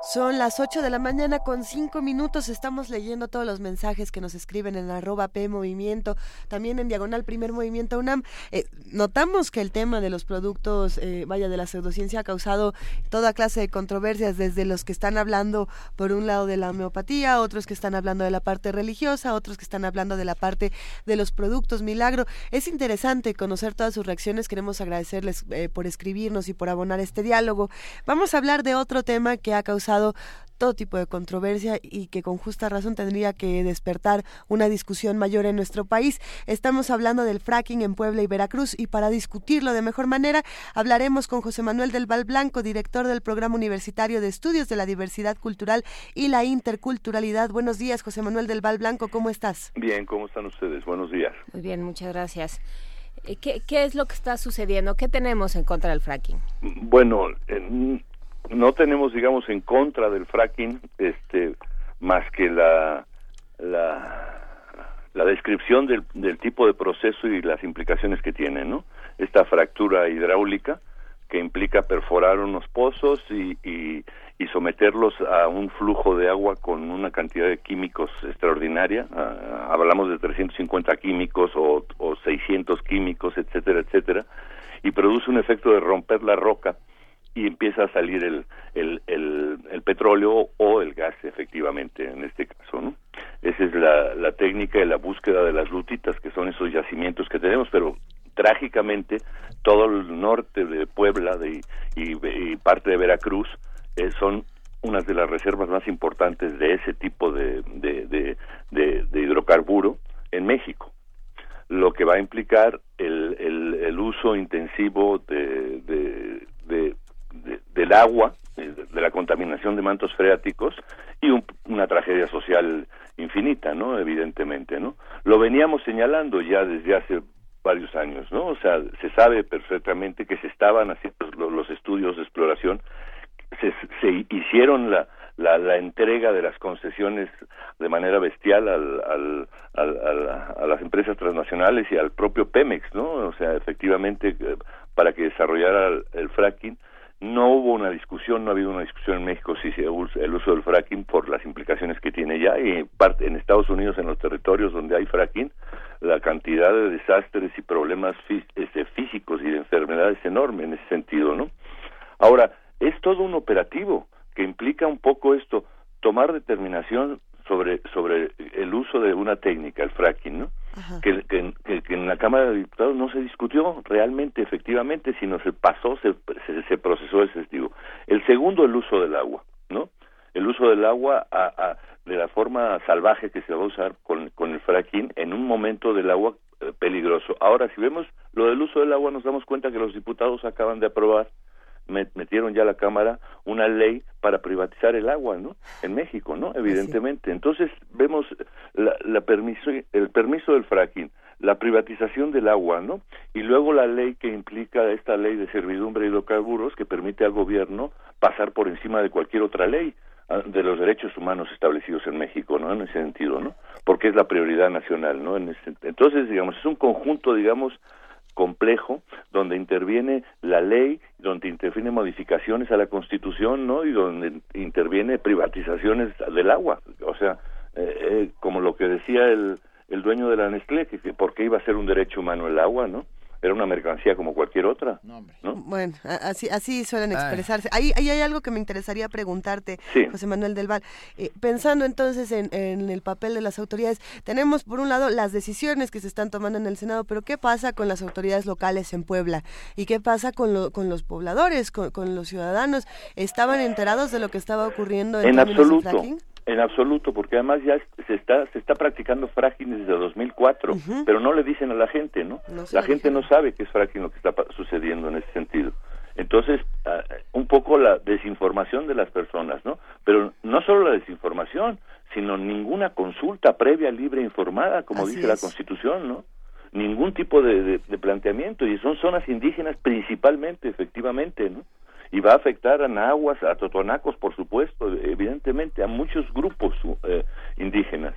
Son las 8 de la mañana con 5 minutos. Estamos leyendo todos los mensajes que nos escriben en arroba P Movimiento, también en Diagonal Primer Movimiento UNAM. Eh, notamos que el tema de los productos, eh, vaya, de la pseudociencia ha causado toda clase de controversias, desde los que están hablando por un lado de la homeopatía, otros que están hablando de la parte religiosa, otros que están hablando de la parte de los productos milagro. Es interesante conocer todas sus reacciones. Queremos agradecerles eh, por escribirnos y por abonar este diálogo. Vamos a hablar de otro tema que ha causado todo tipo de controversia y que con justa razón tendría que despertar una discusión mayor en nuestro país. Estamos hablando del fracking en Puebla y Veracruz y para discutirlo de mejor manera hablaremos con José Manuel del Val Blanco, director del Programa Universitario de Estudios de la Diversidad Cultural y la Interculturalidad. Buenos días, José Manuel del Val Blanco, ¿cómo estás? Bien, ¿cómo están ustedes? Buenos días. Muy bien, muchas gracias. Eh, ¿Qué, qué es lo que está sucediendo? ¿Qué tenemos en contra del fracking? Bueno, en, no tenemos digamos en contra del fracking este más que la la, descripción del, del tipo de proceso y las implicaciones que tiene no esta fractura hidráulica que implica perforar unos pozos y, y, y someterlos a un flujo de agua con una cantidad de químicos extraordinaria. Uh, hablamos de 350 químicos o, o 600 químicos, etcétera, etcétera, y produce un efecto de romper la roca y empieza a salir el, el, petróleo o el gas efectivamente en este caso no esa es la, técnica de la búsqueda de las lutitas que son esos yacimientos que tenemos pero trágicamente todo el norte de Puebla de, y, parte de Veracruz eh, son unas de las reservas más importantes de ese tipo de, de, hidrocarburo en México. Lo que va a implicar el, el, el uso intensivo de, de, de, del agua, de, de, la contaminación de mantos freáticos y un, una tragedia social infinita, ¿no? Evidentemente, ¿no? Lo veníamos señalando ya desde hace varios años, ¿no? O sea, se sabe perfectamente que se estaban haciendo los, estudios de exploración, se, se hicieron la, la, la, entrega de las concesiones de manera bestial al, a las empresas transnacionales y al propio Pemex, ¿no? O sea, efectivamente, para que desarrollara el fracking, no hubo una discusión, no ha habido una discusión en México si se usa el uso del fracking por las implicaciones que tiene ya y parte en Estados Unidos en los territorios donde hay fracking la cantidad de desastres y problemas este, físicos y de enfermedades es enorme en ese sentido, ¿no? Ahora es todo un operativo que implica un poco esto tomar determinación sobre sobre el uso de una técnica, el fracking, ¿no? Que, que, que, en la Cámara de Diputados no se discutió realmente, efectivamente, sino se pasó, se, se, procesó ese testigo. El segundo, el uso del agua, ¿no? El uso del agua a, a, de la forma salvaje que se va a usar con, con el fracking en un momento del agua eh, peligroso. Ahora, si vemos lo del uso del agua, nos damos cuenta que los diputados acaban de aprobar metieron ya a la Cámara una ley para privatizar el agua, ¿no? En México, ¿no? Evidentemente. Entonces vemos la, la permiso, el permiso del fracking, la privatización del agua, ¿no? Y luego la ley que implica esta ley de servidumbre de hidrocarburos que permite al gobierno pasar por encima de cualquier otra ley ah, de los derechos humanos establecidos en México, ¿no? En ese sentido, ¿no? Porque es la prioridad nacional, ¿no? En entonces, digamos, es un conjunto, digamos, complejo donde interviene la ley, donde interviene modificaciones a la Constitución, ¿no? Y donde interviene privatizaciones del agua, o sea, eh, eh, como lo que decía el, el dueño de la Nestlé, que, que porque iba a ser un derecho humano el agua, ¿no? Era una mercancía como cualquier otra. No, Bueno, así, así suelen expresarse. Ahí, ahí, hay algo que me interesaría preguntarte, José Manuel del Val. Eh, pensando entonces en, en, el papel de las autoridades, tenemos por un lado las decisiones que se están tomando en el Senado, pero ¿qué pasa con las autoridades locales en Puebla? ¿Y qué pasa con, lo, con los pobladores, con, con, los ciudadanos? ¿Estaban enterados de lo que estaba ocurriendo en, en absoluto? En absoluto, porque además ya se está se está practicando fracking desde 2004, pero no le dicen a la gente, ¿no? la gente no sabe qué es fracking lo que está sucediendo en ese sentido. Entonces, ah, un poco la desinformación de las personas, ¿no? Pero no solo la desinformación, sino ninguna consulta previa, libre, informada, como dice la Constitución, ¿no? Ningún tipo de planteamiento, y son zonas indígenas principalmente, efectivamente, ¿no? Y va a afectar a nahuas, a totonacos, por supuesto, evidentemente, a muchos grupos eh, indígenas.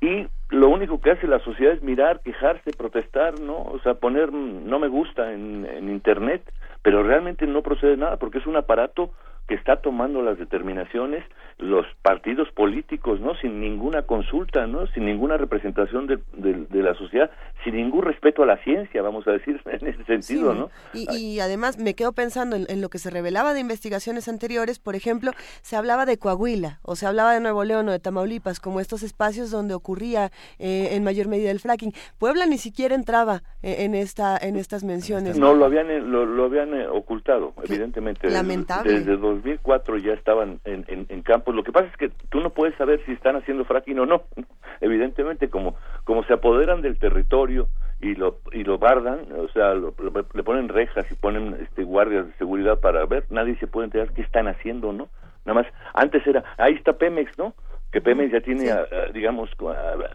Y lo único que hace la sociedad es mirar, quejarse, protestar, ¿no? O sea, poner no me gusta en, en Internet, pero realmente no procede nada porque es un aparato que está tomando las determinaciones los partidos políticos, ¿no? Sin ninguna consulta, ¿no? Sin ninguna representación de, de, la sociedad, sin ningún respeto a la ciencia, vamos a decir, (laughs) en ese sentido, ¿no? Y, además me quedo pensando en, lo que se revelaba de investigaciones anteriores, por ejemplo, se hablaba de Coahuila, o se hablaba de Nuevo León o de Tamaulipas, como estos espacios donde ocurría eh, en mayor medida el fracking. Puebla ni siquiera entraba eh, en esta en estas menciones. No, lo habían, lo, habían eh, ocultado, evidentemente. Lamentable. Desde, 2004 ya estaban en, en, campos. Lo que pasa es que tú no puedes saber si están haciendo fracking o no. Evidentemente, como, como se apoderan del territorio y lo y lo guardan, o sea, le ponen rejas y ponen este guardias de seguridad para ver, nadie se puede enterar qué están haciendo, ¿no? Nada más, antes era, ahí está Pemex, ¿no? Que Pemex ya tiene, digamos,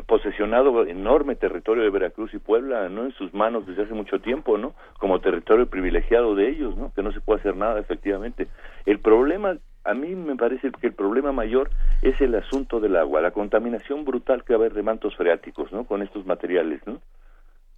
posesionado enorme territorio de Veracruz y Puebla, ¿no? En sus manos desde hace mucho tiempo, ¿no? Como territorio privilegiado de ellos, ¿no? Que no se puede hacer nada, efectivamente. El problema, a mí me parece que el problema mayor es el asunto del agua, la contaminación brutal que va a haber de mantos freáticos, ¿no? Con estos materiales, ¿no?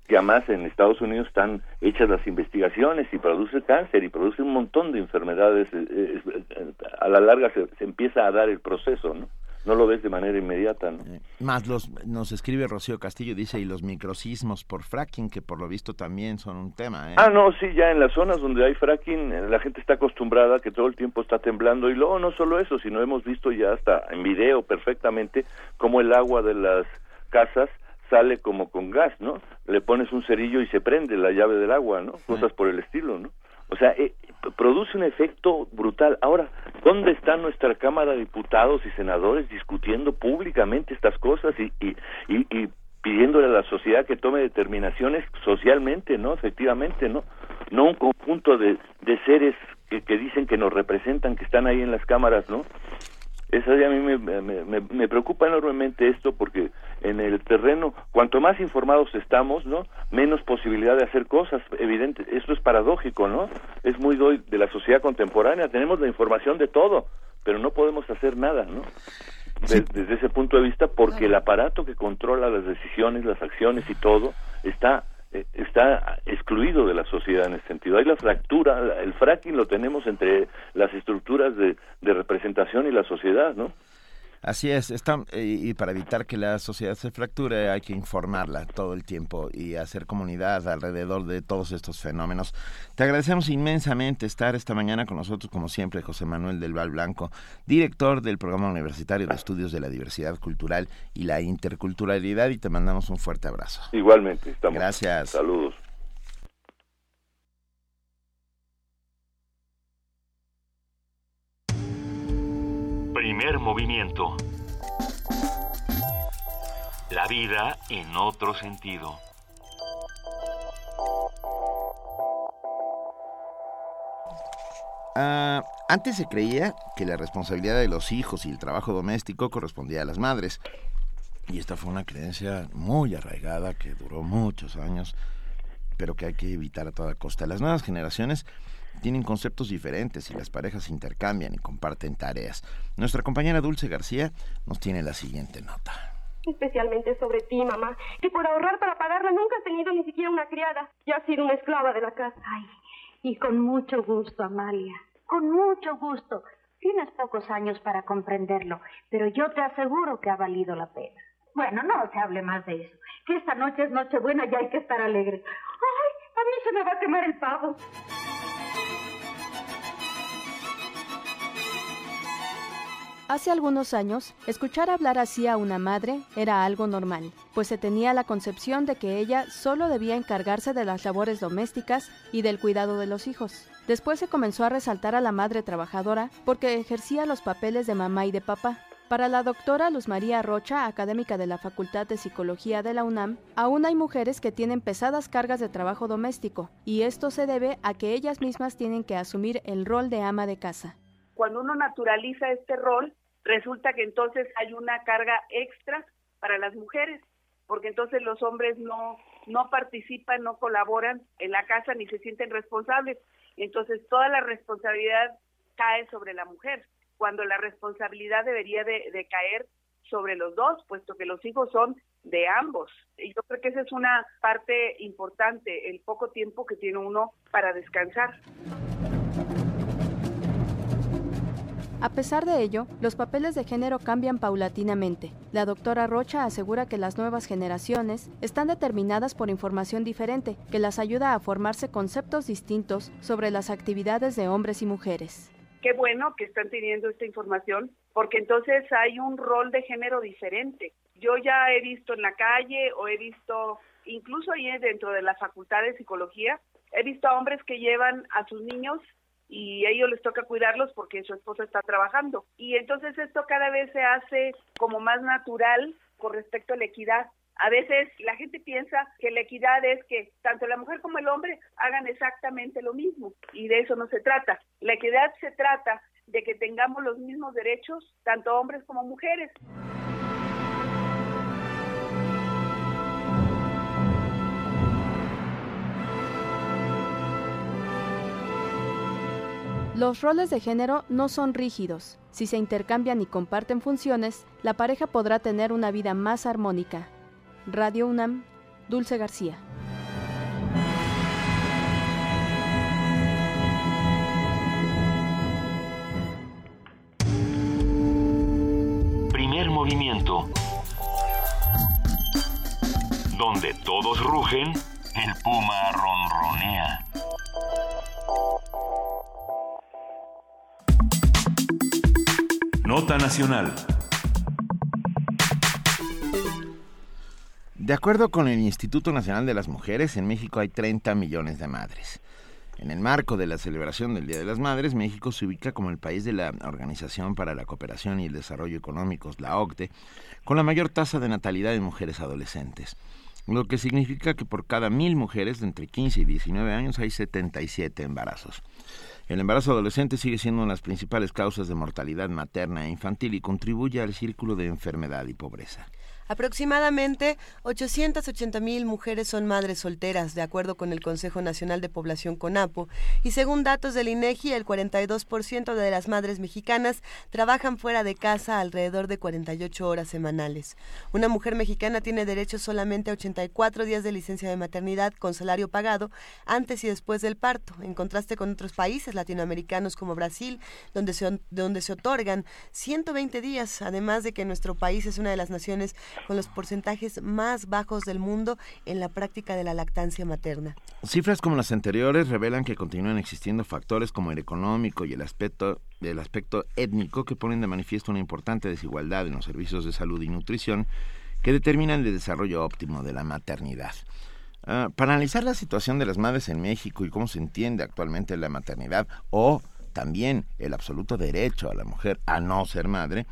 que además en Estados Unidos están hechas las investigaciones y produce cáncer y produce un montón de enfermedades, eh, eh, a la larga se, se empieza a dar el proceso, ¿no? No lo ves de manera inmediata. ¿no? Eh, más los, nos escribe Rocío Castillo, dice, y los microsismos por fracking, que por lo visto también son un tema. ¿eh? Ah, no, sí, ya en las zonas donde hay fracking, eh, la gente está acostumbrada que todo el tiempo está temblando, y luego no solo eso, sino hemos visto ya hasta en video perfectamente cómo el agua de las casas sale como con gas, ¿no? Le pones un cerillo y se prende la llave del agua, ¿no? Cosas por el estilo, ¿no? O sea, produce un efecto brutal. Ahora, ¿dónde está nuestra Cámara de Diputados y Senadores discutiendo públicamente estas cosas y, y, y, pidiéndole a la sociedad que tome determinaciones socialmente, ¿no? Efectivamente, ¿no? No un conjunto de, de seres que, que dicen que nos representan, que están ahí en las cámaras, ¿no? Eso a mí me, me, me, preocupa enormemente esto porque en el terreno, cuanto más informados estamos, ¿no? Menos posibilidad de hacer cosas. Evidente, esto es paradójico, ¿no? Es muy doy de la sociedad contemporánea. Tenemos la información de todo, pero no podemos hacer nada, ¿no? desde ese punto de vista, porque el aparato que controla las decisiones, las acciones y todo está está excluido de la sociedad en ese sentido. Hay la fractura, el fracking lo tenemos entre las estructuras de, de representación y la sociedad, ¿no? Así es, está, y para evitar que la sociedad se fracture hay que informarla todo el tiempo y hacer comunidad alrededor de todos estos fenómenos. Te agradecemos inmensamente estar esta mañana con nosotros, como siempre, José Manuel del Val Blanco, director del Programa Universitario de Estudios de la Diversidad Cultural y la Interculturalidad, y te mandamos un fuerte abrazo. Igualmente, estamos. Gracias. Saludos. Primer movimiento. La vida en otro sentido. Ah, antes se creía que la responsabilidad de los hijos y el trabajo doméstico correspondía a las madres. Y esta fue una creencia muy arraigada que duró muchos años, pero que hay que evitar a toda costa. Las nuevas generaciones tienen conceptos diferentes y las parejas intercambian y comparten tareas. Nuestra compañera Dulce García nos tiene la siguiente nota. Especialmente sobre ti, mamá, que por ahorrar para pagarla nunca has tenido ni siquiera una criada y has sido una esclava de la casa. Ay, y con mucho gusto, Amalia, con mucho gusto. Tienes pocos años para comprenderlo, pero yo te aseguro que ha valido la pena. Bueno, no se hable más de eso. Que esta noche es Nochebuena y hay que estar alegres. ¡Ay! A mí se me va a quemar el pavo. Hace algunos años, escuchar hablar así a una madre era algo normal, pues se tenía la concepción de que ella solo debía encargarse de las labores domésticas y del cuidado de los hijos. Después se comenzó a resaltar a la madre trabajadora porque ejercía los papeles de mamá y de papá. Para la doctora Luz María Rocha, académica de la Facultad de Psicología de la UNAM, aún hay mujeres que tienen pesadas cargas de trabajo doméstico, y esto se debe a que ellas mismas tienen que asumir el rol de ama de casa cuando uno naturaliza este rol, resulta que entonces hay una carga extra para las mujeres, porque entonces los hombres no, no participan, no colaboran en la casa ni se sienten responsables. Entonces toda la responsabilidad cae sobre la mujer, cuando la responsabilidad debería de, caer sobre los dos, puesto que los hijos son de ambos. Y yo creo que esa es una parte importante, el poco tiempo que tiene uno para descansar. A pesar de ello, los papeles de género cambian paulatinamente. La doctora Rocha asegura que las nuevas generaciones están determinadas por información diferente, que las ayuda a formarse conceptos distintos sobre las actividades de hombres y mujeres. Qué bueno que están teniendo esta información, porque entonces hay un rol de género diferente. Yo ya he visto en la calle o he visto, incluso ahí dentro de la facultad de psicología, he visto a hombres que llevan a sus niños y a ellos les toca cuidarlos porque su esposa está trabajando. Y entonces esto cada vez se hace como más natural con respecto a la equidad. A veces la gente piensa que la equidad es que tanto la mujer como el hombre hagan exactamente lo mismo y de eso no se trata. La equidad se trata de que tengamos los mismos derechos, tanto hombres como mujeres. Los roles de género no son rígidos. Si se intercambian y comparten funciones, la pareja podrá tener una vida más armónica. Radio UNAM, Dulce García. Primer movimiento. Donde todos rugen, el puma ronronea. Nota Nacional. De acuerdo con el Instituto Nacional de las Mujeres, en México hay 30 millones de madres. En el marco de la celebración del Día de las Madres, México se ubica como el país de la Organización para la Cooperación y el Desarrollo Económicos, la OCDE, con la mayor tasa de natalidad en mujeres adolescentes, lo que significa que por cada mil mujeres de entre 15 y 19 años hay 77 embarazos. El embarazo adolescente sigue siendo una de las principales causas de mortalidad materna e infantil y contribuye al círculo de enfermedad y pobreza. Aproximadamente 880 mil mujeres son madres solteras, de acuerdo con el Consejo Nacional de Población CONAPO, y según datos del INEGI, el 42% de las madres mexicanas trabajan fuera de casa alrededor de 48 horas semanales. Una mujer mexicana tiene derecho solamente a 84 días de licencia de maternidad con salario pagado antes y después del parto, en contraste con otros países latinoamericanos como Brasil, donde se, donde se otorgan 120 días, además de que nuestro país es una de las naciones con los porcentajes más bajos del mundo en la práctica de la lactancia materna. Cifras como las anteriores revelan que continúan existiendo factores como el económico y el aspecto del aspecto étnico que ponen de manifiesto una importante desigualdad en los servicios de salud y nutrición que determinan el desarrollo óptimo de la maternidad. Uh, para analizar la situación de las madres en México y cómo se entiende actualmente la maternidad o también el absoluto derecho a la mujer a no ser madre,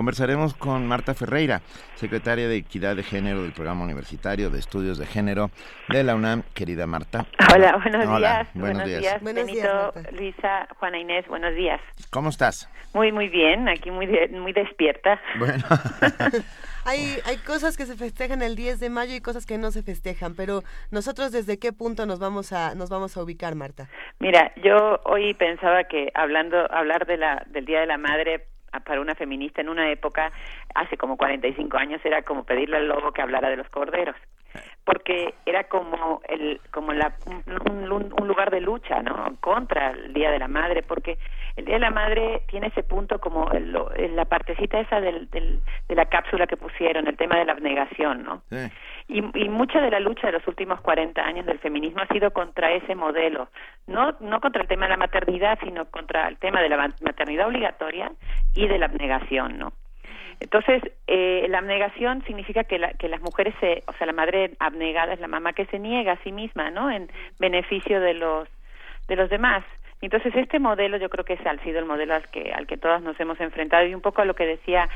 Conversaremos con Marta Ferreira, secretaria de Equidad de Género del Programa Universitario de Estudios de Género de la UNAM. Querida Marta. Hola, buenos Hola, días. buenos días. Buenos Benito, Luisa, Juana Inés, buenos días. ¿Cómo estás? Muy, muy bien, aquí muy, de- muy despierta. Bueno, (laughs) Hay, hay cosas que se festejan el 10 de mayo y cosas que no se festejan, pero nosotros desde qué punto nos vamos a nos vamos a ubicar, Marta. Mira, yo hoy pensaba que hablando hablar de la del Día de la Madre para una feminista en una época hace como 45 años era como pedirle al lobo que hablara de los corderos porque era como el como la un, un- un lugar de lucha no contra el día de la madre porque el día de la madre tiene ese punto como el- la partecita esa del, del- de la cápsula que pusieron el tema de la abnegación no y, y mucha de la lucha de los últimos 40 años del feminismo ha sido contra ese modelo, no, no contra el tema de la maternidad, sino contra el tema de la ma- maternidad obligatoria y de la abnegación, ¿no? Entonces, eh, la abnegación significa que, la- que las mujeres, se, o sea, la madre abnegada es la mamá que se niega a sí misma, ¿no? En beneficio de los, de los demás. Entonces, este modelo yo creo que es, ha sido el modelo al que, al que todas nos hemos enfrentado y un poco a lo que decía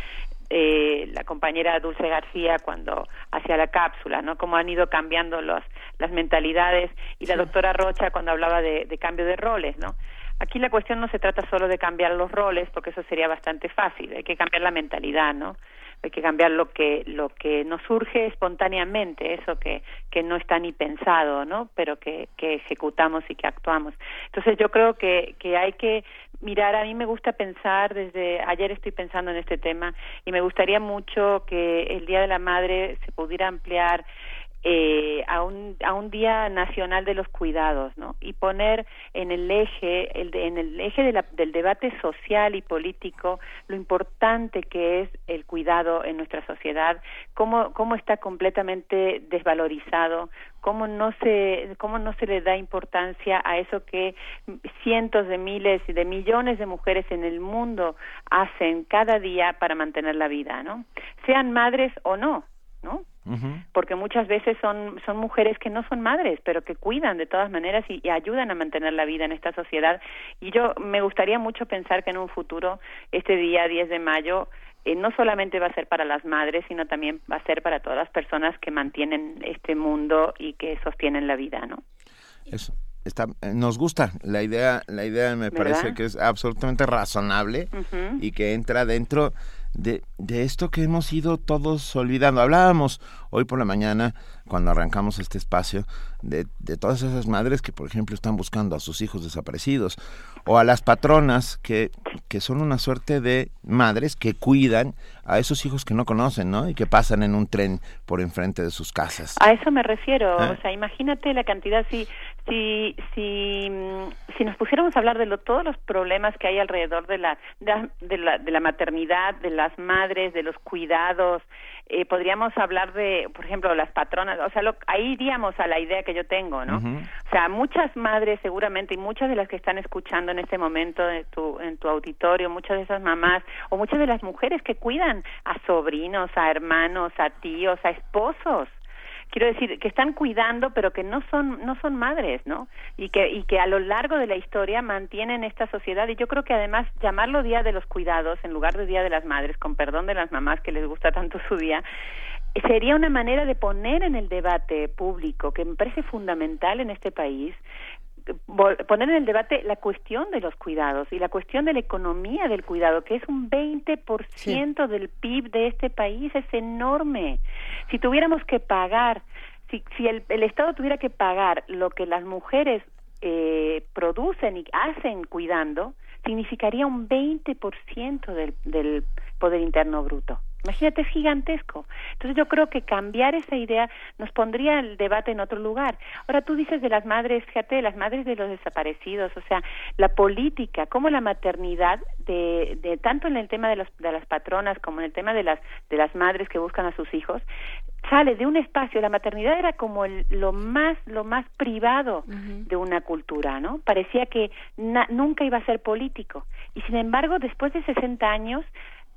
eh, la compañera Dulce García cuando hacía la cápsula, ¿no? Cómo han ido cambiando los, las mentalidades y la doctora Rocha cuando hablaba de, de cambio de roles, ¿no? Aquí la cuestión no se trata solo de cambiar los roles, porque eso sería bastante fácil, hay que cambiar la mentalidad, ¿no? Hay que cambiar lo que lo que nos surge espontáneamente, eso que que no está ni pensado, ¿no? Pero que que ejecutamos y que actuamos. Entonces yo creo que que hay que mirar, a mí me gusta pensar desde ayer estoy pensando en este tema y me gustaría mucho que el Día de la Madre se pudiera ampliar eh, a, un, a un día nacional de los cuidados, ¿no? Y poner en el eje, el de- en el eje de la- del debate social y político lo importante que es el cuidado en nuestra sociedad, cómo, cómo está completamente desvalorizado, cómo no se, cómo no se le da importancia a eso que cientos de miles y de millones de mujeres en el mundo hacen cada día para mantener la vida, ¿no? Sean madres o no, ¿no? Porque muchas veces son son mujeres que no son madres pero que cuidan de todas maneras y, y ayudan a mantener la vida en esta sociedad. Y yo me gustaría mucho pensar que en un futuro este día 10 de mayo eh, no solamente va a ser para las madres sino también va a ser para todas las personas que mantienen este mundo y que sostienen la vida no eso. Está, eh, nos gusta. La idea, la idea me ¿Verdad? parece que es absolutamente razonable y que entra dentro de, de esto que hemos ido todos olvidando. Hablábamos hoy por la mañana, cuando arrancamos este espacio, de, de todas esas madres que, por ejemplo, están buscando a sus hijos desaparecidos, o a las patronas que, que son una suerte de madres que cuidan a esos hijos que no conocen, ¿no? Y que pasan en un tren por enfrente de sus casas. A eso me refiero, Ah. o sea, imagínate la cantidad, si, si, si, mm, si nos pusiéramos a hablar de lo, todos los problemas que hay alrededor de la, de, de la, de la maternidad, de las madres, de los cuidados, eh, podríamos hablar de, por ejemplo, las patronas, o sea, lo- ahí iríamos a la idea que yo tengo, ¿no? O sea, muchas madres seguramente y muchas de las que están escuchando en este momento en tu, en tu auditorio, muchas de esas mamás o muchas de las mujeres que cuidan a sobrinos, a hermanos, a tíos, a esposos quiero decir que están cuidando pero que no son no son madres no y que y que a lo largo de la historia mantienen esta sociedad. Y yo creo que además llamarlo día de los cuidados en lugar de día de las madres con perdón de las mamás que les gusta tanto su día sería una manera de poner en el debate público que me parece fundamental en este país poner en el debate la cuestión de los cuidados y la cuestión de la economía del cuidado, que es un 20% del PIB de este país, es enorme. Si tuviéramos que pagar, si, si el, el Estado tuviera que pagar lo que las mujeres eh, producen y hacen cuidando, significaría un 20% del, del Poder Interno Bruto. Imagínate, es gigantesco. Entonces yo creo que cambiar esa idea nos pondría el debate en otro lugar. Ahora tú dices de las madres, fíjate, de las madres de los desaparecidos, o sea, la política, como la maternidad, de, de tanto en el tema de, los, de las patronas como en el tema de las, de las madres que buscan a sus hijos, sale de un espacio, la maternidad era como el- lo más, lo más privado de una cultura, ¿no? Parecía que na- nunca iba a ser político. Y sin embargo, después de 60 años,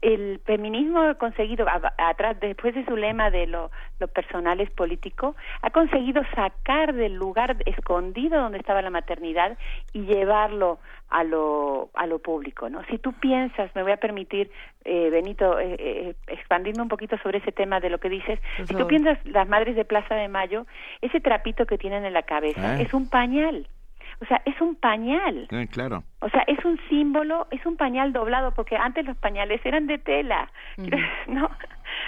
el feminismo ha conseguido, atrás, después de su lema de lo, lo personal es político, ha conseguido sacar del lugar escondido donde estaba la maternidad y llevarlo a lo, a lo público, ¿no? Si tú piensas, me voy a permitir, eh, Benito, eh, eh, expandirme un poquito sobre ese tema de lo que dices, si tú piensas las madres de Plaza de Mayo, ese trapito que tienen en la cabeza Ah. es un pañal. O sea, es un pañal. Eh, claro. O sea, es un símbolo, es un pañal doblado, porque antes los pañales eran de tela, (laughs) ¿no?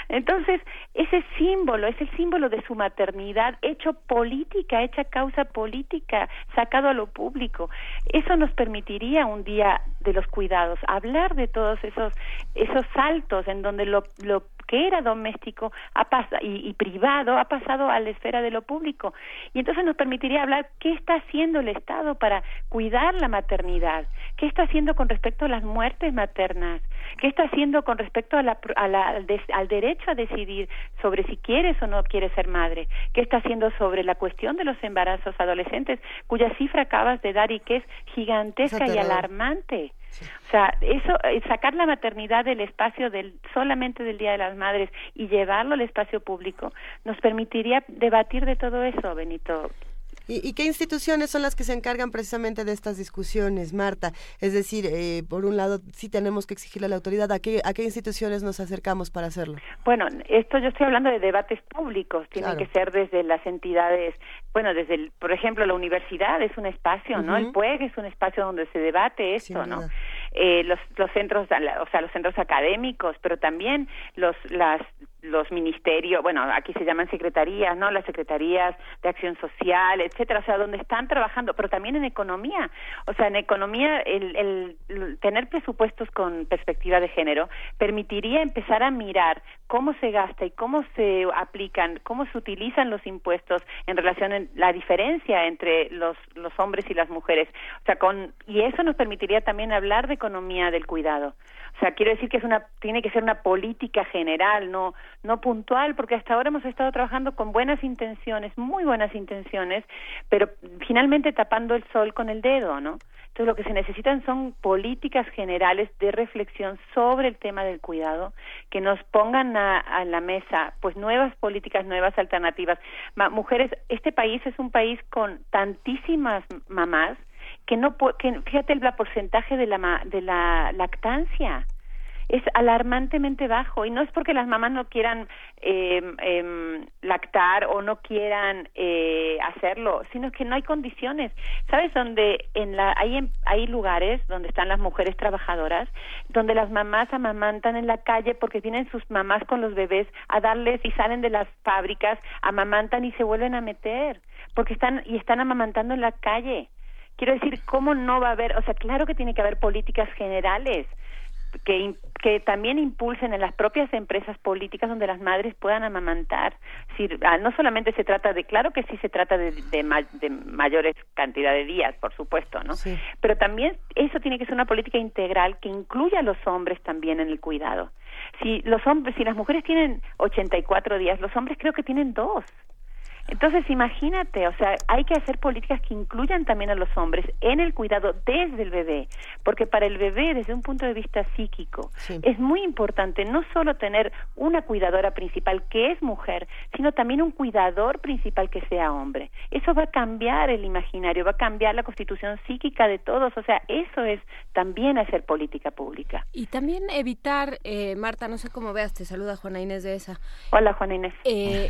Entonces, ese símbolo es el símbolo de su maternidad hecho política, hecha causa política, sacado a lo público. Eso nos permitiría un día de los cuidados, hablar de todos esos, esos saltos en donde lo, lo que era doméstico ha y, y privado ha pasado a la esfera de lo público. Y entonces nos permitiría hablar qué está haciendo el Estado para cuidar la maternidad, qué está haciendo con respecto a las muertes maternas, qué está haciendo con respecto a la, a la- al, des- al derecho a decidir sobre si quieres o no quieres ser madre, qué está haciendo sobre la cuestión de los embarazos adolescentes, cuya cifra acabas de dar y que es gigantesca Es y alarmante. O sea, eso, eh, sacar la maternidad del espacio del solamente del Día de las Madres y llevarlo al espacio público nos permitiría debatir de todo eso, Benito. ¿Y, y qué instituciones son las que se encargan precisamente de estas discusiones, Marta? Es decir, eh, por un lado, sí tenemos que exigirle a la autoridad. ¿A qué, ¿A qué instituciones nos acercamos para hacerlo? Bueno, esto yo estoy hablando de debates públicos, tienen Claro. que ser desde las entidades, bueno, desde, el, por ejemplo, la universidad es un espacio, ¿no? El. PUEG es un espacio donde se debate esto, ¿no? Eh, los, los centros, o sea, los centros académicos, pero también los, las, los ministerios, bueno, aquí se llaman secretarías, ¿no? Las secretarías de acción social, etcétera, o sea, donde están trabajando, pero también en economía. O sea, en economía, el, el- el tener presupuestos con perspectiva de género permitiría empezar a mirar cómo se gasta y cómo se aplican, cómo se utilizan los impuestos en relación a la diferencia entre los, los hombres y las mujeres. O sea, con, y eso nos permitiría también hablar de economía del cuidado. O sea, quiero decir que es una, tiene que ser una política general, no, no puntual, porque hasta ahora hemos estado trabajando con buenas intenciones, muy buenas intenciones, pero finalmente tapando el sol con el dedo, ¿no? Entonces lo que se necesitan son políticas generales de reflexión sobre el tema del cuidado que nos pongan a, a la mesa pues nuevas políticas, nuevas alternativas. Ma- mujeres, este país es un país con tantísimas mamás que no que fíjate el porcentaje de la de la lactancia es alarmantemente bajo y no es porque las mamás no quieran eh, em, lactar o no quieran eh, hacerlo, sino que no hay condiciones. ¿Sabes dónde en la hay en- hay lugares donde están las mujeres trabajadoras, donde las mamás amamantan en la calle porque vienen sus mamás con los bebés a darles y salen de las fábricas, amamantan y se vuelven a meter porque están y están amamantando en la calle. Quiero decir, ¿cómo no va a haber? O sea, claro que tiene que haber políticas generales que, que también impulsen en las propias empresas políticas donde las madres puedan amamantar. Ah, no solamente se trata de, claro que sí se trata de, de, ma- de mayores cantidad de días, por supuesto, ¿no? Pero también eso tiene que ser una política integral que incluya a los hombres también en el cuidado. Si los hombres, si las mujeres tienen 84 días, los hombres creo que tienen dos. Entonces, imagínate, o sea, hay que hacer políticas que incluyan también a los hombres en el cuidado desde el bebé, porque para el bebé, desde un punto de vista psíquico, es muy importante no solo tener una cuidadora principal que es mujer, sino también un cuidador principal que sea hombre. Eso va a cambiar el imaginario, va a cambiar la constitución psíquica de todos, o sea, eso es también hacer política pública. Y también evitar, eh, Marta, no sé cómo veas, te saluda Juana Inés de esa. Hola, Juana Inés. Eh,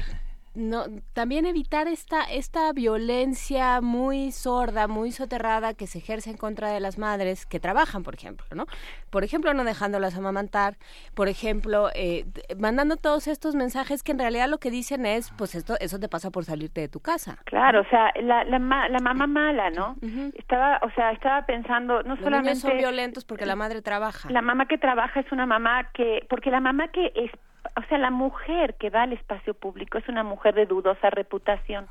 no, también evitar esta, esta violencia muy sorda, muy soterrada que se ejerce en contra de las madres que trabajan, por ejemplo, ¿no? Por ejemplo, no dejándolas amamantar, por ejemplo, eh, mandando todos estos mensajes que en realidad lo que dicen es, pues esto, eso te pasa por salirte de tu casa. Claro, o sea, la, la, ma- la mamá mala, ¿no? Estaba, o sea, estaba pensando, no Los solamente... niños son violentos porque la madre trabaja. La mamá que trabaja es una mamá que, porque la mamá que es, o sea, la mujer que va al espacio público es una mujer de dudosa reputación.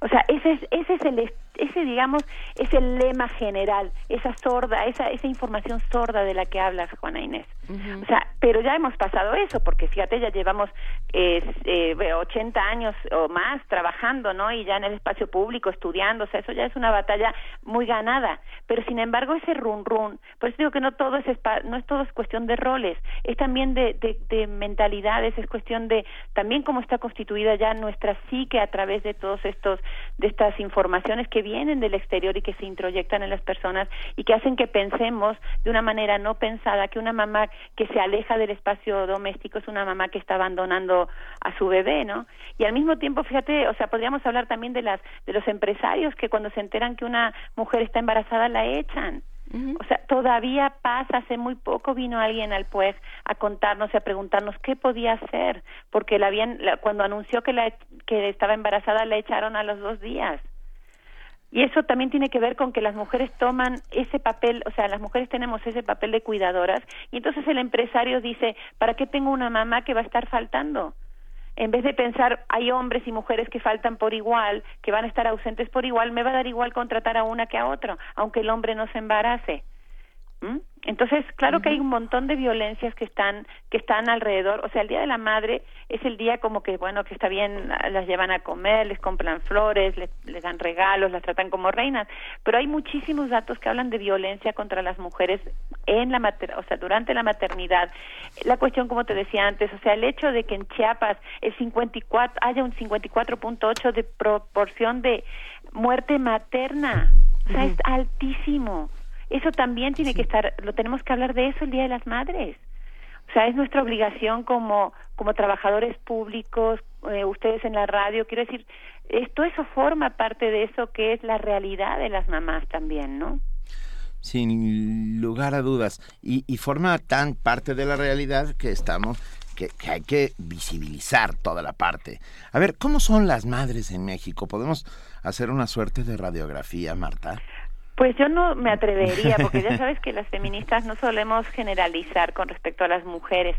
O sea, ese es, ese es el, es- ese digamos, es el lema general, esa sorda, esa, esa información sorda de la que hablas, Juana Inés. O sea, pero ya hemos pasado eso, porque fíjate, ya llevamos eh, eh, 80 años o más trabajando, ¿no? Y ya en el espacio público, estudiando, o sea, eso ya es una batalla muy ganada. Pero sin embargo, ese run run, por eso digo que no todo es, no es todo es cuestión de roles, es también de, de, de mentalidades, es cuestión de también cómo está constituida ya nuestra psique a través de todos estos, de estas informaciones que vienen del exterior y que se introyectan en las personas y que hacen que pensemos de una manera no pensada que una mamá que se aleja del espacio doméstico es una mamá que está abandonando a su bebé, ¿no? Y al mismo tiempo, fíjate, o sea, podríamos hablar también de las de los empresarios que cuando se enteran que una mujer está embarazada la echan. O sea, todavía pasa, hace muy poco vino alguien al PUEG a contarnos y a preguntarnos qué podía hacer, porque la habían, cuando anunció que, la, que estaba embarazada la echaron a los dos días. Y eso también tiene que ver con que las mujeres toman ese papel, o sea, las mujeres tenemos ese papel de cuidadoras y entonces el empresario dice, ¿para qué tengo una mamá que va a estar faltando? En vez de pensar, hay hombres y mujeres que faltan por igual, que van a estar ausentes por igual, me va a dar igual contratar a una que a otra, aunque el hombre no se embarace. ¿Mm? Entonces, claro que hay un montón de violencias que están que están alrededor. O sea, el Día de la Madre es el día como que, bueno, que está bien, las llevan a comer, les compran flores, les, dan regalos, las tratan como reinas. Pero hay muchísimos datos que hablan de violencia contra las mujeres en la mater o sea, durante la maternidad. La cuestión, como te decía antes, o sea, el hecho de que en Chiapas el 54 haya un 54.8 de proporción de muerte materna, o sea, es altísimo. Eso también tiene que estar, lo tenemos que hablar de eso el Día de las Madres. O sea, es nuestra obligación como, como trabajadores públicos, eh, ustedes en la radio, quiero decir, esto eso forma parte de eso que es la realidad de las mamás también, ¿no? Sin lugar a dudas. Y, y forma tan parte de la realidad que estamos, que, que, hay que visibilizar toda la parte. A ver, ¿cómo son las madres en México? ¿Podemos hacer una suerte de radiografía, Marta? Pues yo no me atrevería, porque ya (laughs) sabes que las feministas no solemos generalizar con respecto a las mujeres.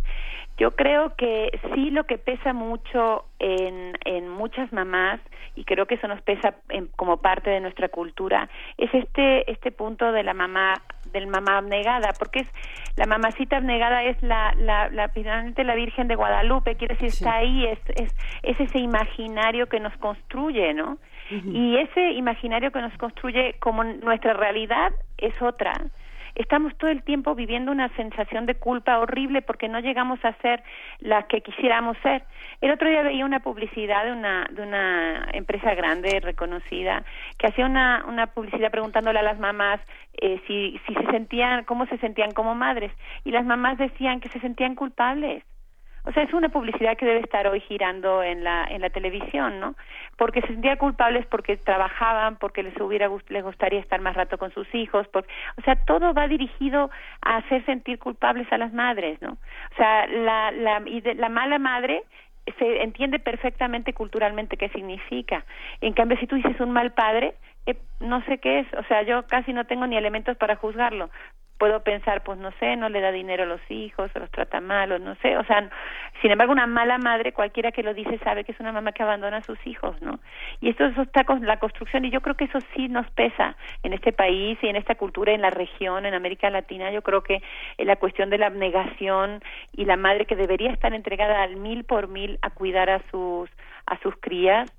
Yo creo que sí lo que pesa mucho en, en muchas mamás, y creo que eso nos pesa como parte de nuestra cultura, es este, este punto de la mamá del mamá abnegada, porque es la mamacita abnegada es la la la, la Virgen de Guadalupe, quiere decir está ahí, es, es es ese imaginario que nos construye, ¿no? Y ese imaginario que nos construye como nuestra realidad es otra. Estamos todo el tiempo viviendo una sensación de culpa horrible porque no llegamos a ser las que quisiéramos ser. El otro día veía una publicidad de una, de una empresa grande, reconocida, que hacía una, una publicidad preguntándole a las mamás eh, si, si se sentían, cómo se sentían como madres. Y las mamás decían que se sentían culpables o sea, es una publicidad que debe estar hoy girando en la, en la televisión, ¿no? Porque se sentían culpables porque trabajaban, porque les hubiera les gustaría estar más rato con sus hijos, o sea, todo va dirigido a hacer sentir culpables a las madres, ¿no? O sea, la, la, y la mala madre se entiende perfectamente culturalmente qué significa. En cambio, si tú dices un mal padre, eh, no sé qué es, o sea, yo casi no tengo ni elementos para juzgarlo, puedo pensar, pues no sé, no le da dinero a los hijos, o los trata mal, o no sé, o sea, sin embargo, una mala madre, cualquiera que lo dice sabe que es una mamá que abandona a sus hijos, ¿no? Y esto eso está con la construcción, y yo creo que eso sí nos pesa en este país y en esta cultura, en la región, en América Latina, yo creo que la cuestión de la abnegación y la madre que debería estar entregada al mil por mil a cuidar a sus a sus crías,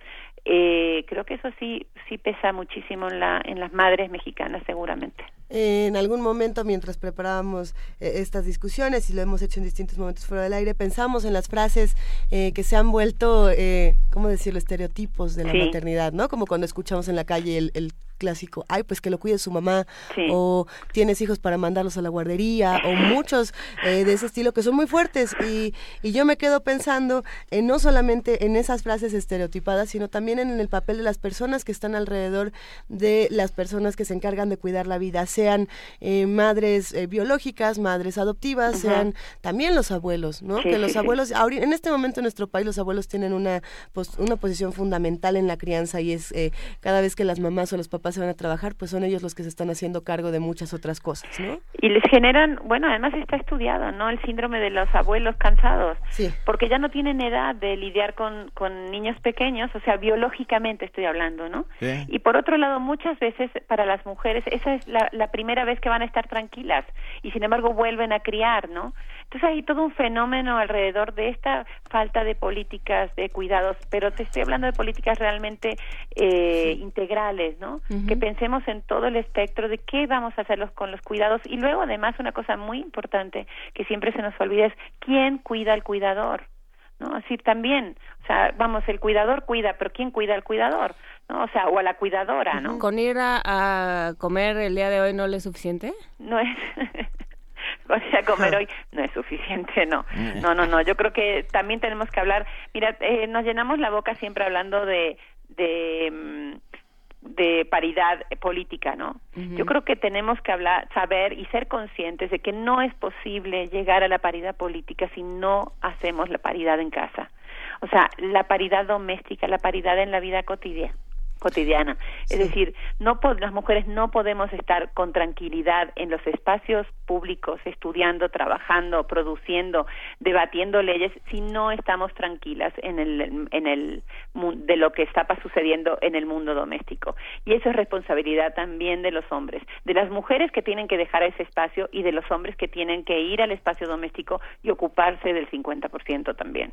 eh, creo que eso sí sí pesa muchísimo en la en las madres mexicanas seguramente. En algún momento mientras preparábamos eh, estas discusiones y lo hemos hecho en distintos momentos fuera del aire pensamos en las frases eh, que se han vuelto eh, cómo decirlo estereotipos de la maternidad no como cuando escuchamos en la calle el, el clásico, ay, pues que lo cuide su mamá, o tienes hijos para mandarlos a la guardería, o muchos eh, de ese estilo que son muy fuertes. Y, y yo me quedo pensando en no solamente en esas frases estereotipadas, sino también en el papel de las personas que están alrededor de las personas que se encargan de cuidar la vida, sean eh, madres eh, biológicas, madres adoptivas, sean también los abuelos, ¿no? que los abuelos, en este momento en nuestro país los abuelos tienen una, una posición fundamental en la crianza y es cada vez que las mamás o los papás se van a trabajar, pues son ellos los que se están haciendo cargo de muchas otras cosas, ¿no? Y les generan, bueno, además está estudiado, ¿no? El síndrome de los abuelos cansados, sí. porque ya no tienen edad de lidiar con, con niños pequeños, o sea, biológicamente estoy hablando, ¿no? Y por otro lado, muchas veces para las mujeres esa es la, la primera vez que van a estar tranquilas y sin embargo vuelven a criar, ¿no? Entonces hay todo un fenómeno alrededor de esta falta de políticas de cuidados, pero te estoy hablando de políticas realmente eh, integrales, ¿no? Que pensemos en todo el espectro de qué vamos a hacer con los cuidados y luego además una cosa muy importante que siempre se nos olvida es quién cuida al cuidador. ¿no? Así también, o sea, vamos, el cuidador cuida, pero ¿quién cuida al cuidador? ¿no? O sea, o a la cuidadora, ¿no? ¿Con ir a, comer el día de hoy no le es suficiente? No es... (laughs) (laughs) o sea, comer (laughs) hoy no es suficiente, no. No, no, no. Yo creo que también tenemos que hablar. Mira, eh, nos llenamos la boca siempre hablando de, de mm, de paridad política, ¿no? Yo creo que tenemos que hablar, saber y ser conscientes de que no es posible llegar a la paridad política si no hacemos la paridad en casa. O sea, la paridad doméstica, la paridad en la vida cotidiana. Es decir, no las mujeres no podemos estar con tranquilidad en los espacios públicos estudiando, trabajando, produciendo, debatiendo leyes si no estamos tranquilas en el en el de lo que está sucediendo en el mundo doméstico. Y eso es responsabilidad también de los hombres, de las mujeres que tienen que dejar ese espacio y de los hombres que tienen que ir al espacio doméstico y ocuparse del 50% también.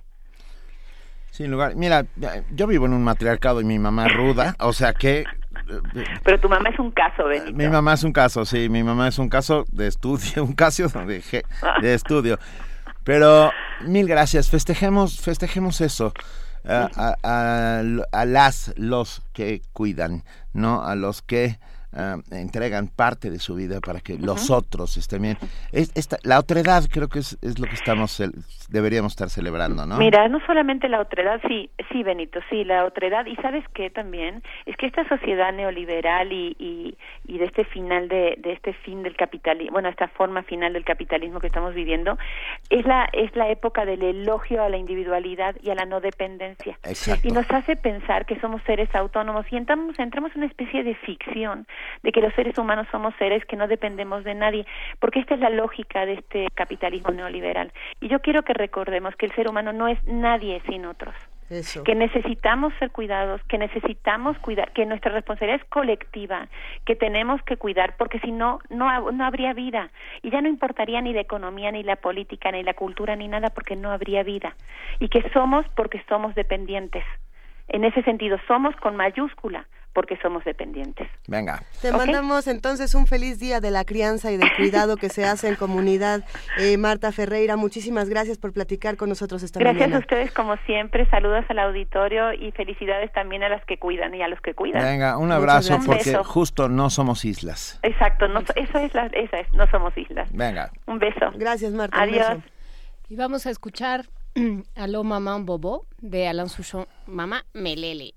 Sin lugar. Mira, yo vivo en un matriarcado y mi mamá es ruda, o sea que... Pero tu mamá es un caso, Benito. Mi mamá es un caso, sí, mi mamá es un caso de estudio, (laughs) un caso de, de estudio. Pero mil gracias, festejemos, festejemos eso. A, a, las, los que cuidan, ¿no? A los que Ah, entregan parte de su vida para que los otros estén bien. Es, esta, la otredad creo que es, es lo que estamos deberíamos estar celebrando, ¿no? Mira, no solamente la otredad, sí, sí, Benito, sí, la otredad. Y sabes qué también es que esta sociedad neoliberal y, y, y de este final de, de este fin del capitalismo, bueno, esta forma final del capitalismo que estamos viviendo, es la es la época del elogio a la individualidad y a la no dependencia. Y nos hace pensar que somos seres autónomos y entramos entramos en una especie de ficción de que los seres humanos somos seres que no dependemos de nadie, porque esta es la lógica de este capitalismo neoliberal. Y yo quiero que recordemos que el ser humano no es nadie sin otros. que necesitamos ser cuidados, que necesitamos cuidar, que nuestra responsabilidad es colectiva, que tenemos que cuidar, porque si no, no, no habría vida. Y ya no importaría ni la economía, ni la política, ni la cultura, ni nada, porque no habría vida. Y que somos porque somos dependientes. En ese sentido, somos con mayúscula, porque somos dependientes. Venga. Te mandamos entonces un feliz día de la crianza y del cuidado que se hace en comunidad. Eh, Marta Ferreira, muchísimas gracias por platicar con nosotros esta gracias mañana. Gracias a ustedes como siempre, saludos al auditorio y felicidades también a las que cuidan y a los que cuidan. Venga, un abrazo porque justo no somos islas. Exacto, no, eso es la, esa es, no somos islas. Venga. Un beso. Gracias Marta. Adiós. Y vamos a escuchar (clears throat) Aló Mamá Bobo de Alain Souchon. Mamá Melele.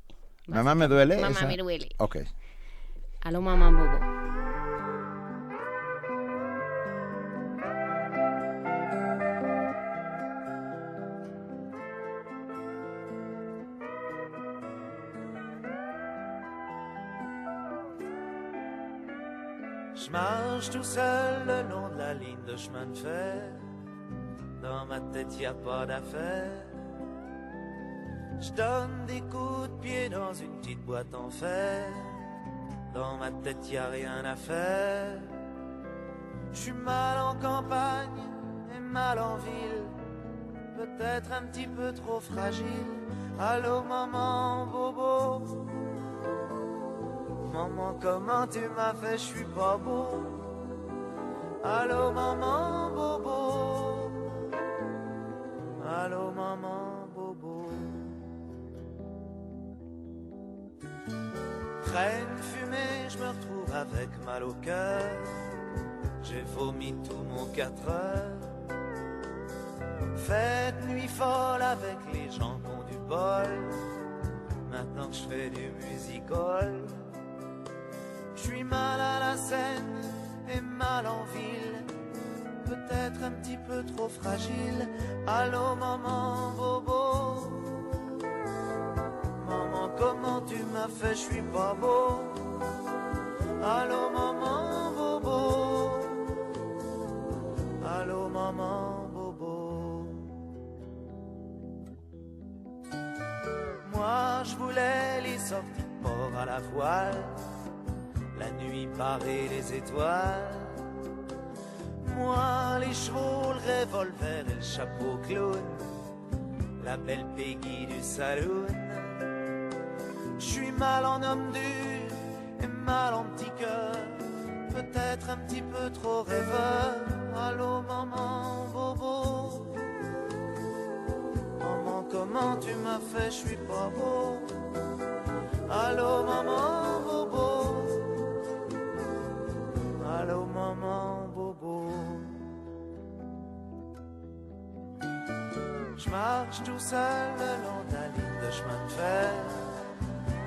¿Mamá me duele? Mamá me duele. Ok. Aló, mamá bobo. Je marche tout seul le long de la ligne de chemin de fer. Dans ma tête, y a pas d'affaire. Je donne des coups de pied dans une petite boîte en fer. Dans ma tête, y a rien à faire. Je suis mal en campagne et mal en ville. Peut-être un petit peu trop fragile. Allô, maman, bobo. Maman, comment tu m'as fait, je suis pas beau. Allô, maman, bobo. Allô, maman. Traîne fumée, je me retrouve avec mal au cœur. J'ai vomi tout mon quatre heures. Fête nuit folle avec les ont du bol. Maintenant je fais du musical, je suis mal à la scène et mal en ville. Peut-être un petit peu trop fragile. Allô, maman, bobo maman, comment tu m'as fait, je suis pas beau. Allô, maman, bobo. Allô, maman, bobo. Moi, je voulais les sortir port à la voile, la nuit parée les étoiles. Moi les chevaux, le revolver et le chapeau clown. La belle Peggy du saloon. Je suis mal en homme dur et mal en petit cœur. Peut-être un petit peu trop rêveur. Allô, maman, bobo. Maman, comment tu m'as fait, je suis pas beau. Allô, maman, bobo. Allô, maman. Je marche tout seul le long de la ligne de chemin de fer.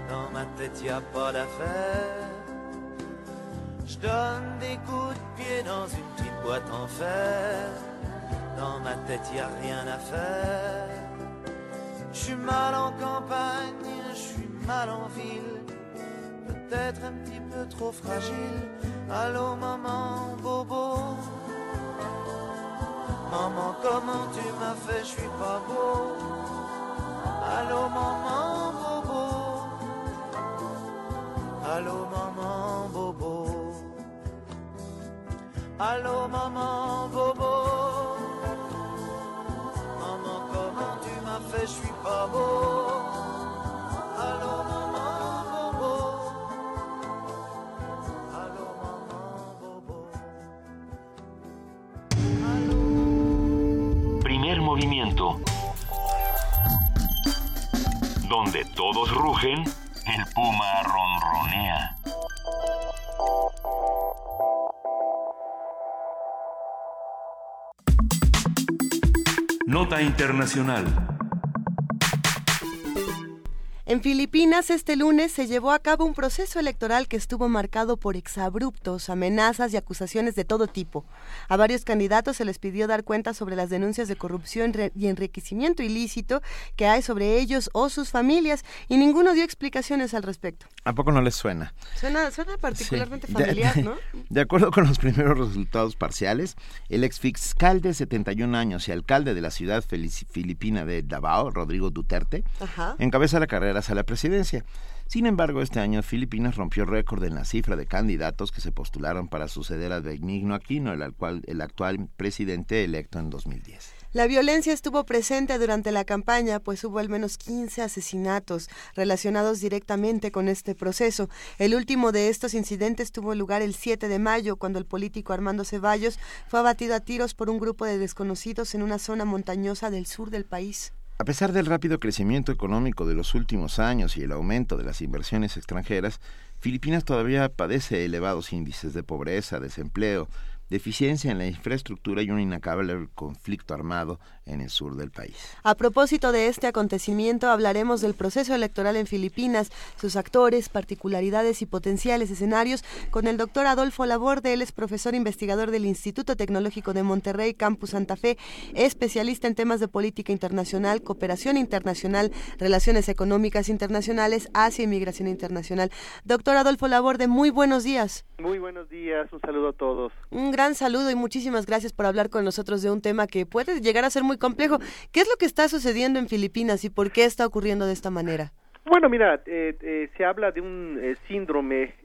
Dans ma tête, y a pas d'affaire. Je donne des coups de pied dans une petite boîte en fer. Dans ma tête, y a rien à faire. Je suis mal en campagne, je suis mal en ville. Peut-être un petit peu trop fragile. Allô, maman, bobo. Maman, comment tu m'as fait, je suis pas beau. Allô, maman, bobo. Allô, maman, bobo. Allô, maman, bobo. Maman, comment tu m'as fait, je suis pas beau. Movimiento. Donde todos rugen, el puma ronronea. Nota Internacional. En Filipinas este lunes se llevó a cabo un proceso electoral que estuvo marcado por exabruptos, amenazas y acusaciones de todo tipo. A varios candidatos se les pidió dar cuenta sobre las denuncias de corrupción y enriquecimiento ilícito que hay sobre ellos o sus familias y ninguno dio explicaciones al respecto. ¿A poco no les suena? Suena, suena particularmente sí. familiar, de, ¿no? (laughs) De acuerdo con los primeros resultados parciales, el exfiscal de 71 años y alcalde de la ciudad filipina de Davao, Rodrigo Duterte, Ajá. encabeza la carrera a la presidencia. Sin embargo, este año Filipinas rompió récord en la cifra de candidatos que se postularon para suceder a Benigno Aquino, el actual, el actual presidente electo en 2010. La violencia estuvo presente durante la campaña, pues hubo al menos 15 asesinatos relacionados directamente con este proceso. El último de estos incidentes tuvo lugar el 7 de mayo, cuando el político Armando Ceballos fue abatido a tiros por un grupo de desconocidos en una zona montañosa del sur del país. A pesar del rápido crecimiento económico de los últimos años y el aumento de las inversiones extranjeras, Filipinas todavía padece elevados índices de pobreza, desempleo, deficiencia en la infraestructura y un inacabable conflicto armado en el sur del país. A propósito de este acontecimiento, hablaremos del proceso electoral en Filipinas, sus actores, particularidades y potenciales escenarios con el doctor Adolfo Laborde. Él es profesor investigador del Instituto Tecnológico de Monterrey, Campus Santa Fe, especialista en temas de política internacional, cooperación internacional, relaciones económicas internacionales, Asia y migración internacional. Doctor Adolfo Laborde, muy buenos días. Muy buenos días, un saludo a todos. Un gran saludo y muchísimas gracias por hablar con nosotros de un tema que puede llegar a ser muy complejo. ¿Qué es lo que está sucediendo en Filipinas y por qué está ocurriendo de esta manera? Bueno, mira, eh, eh, se habla de un eh, síndrome,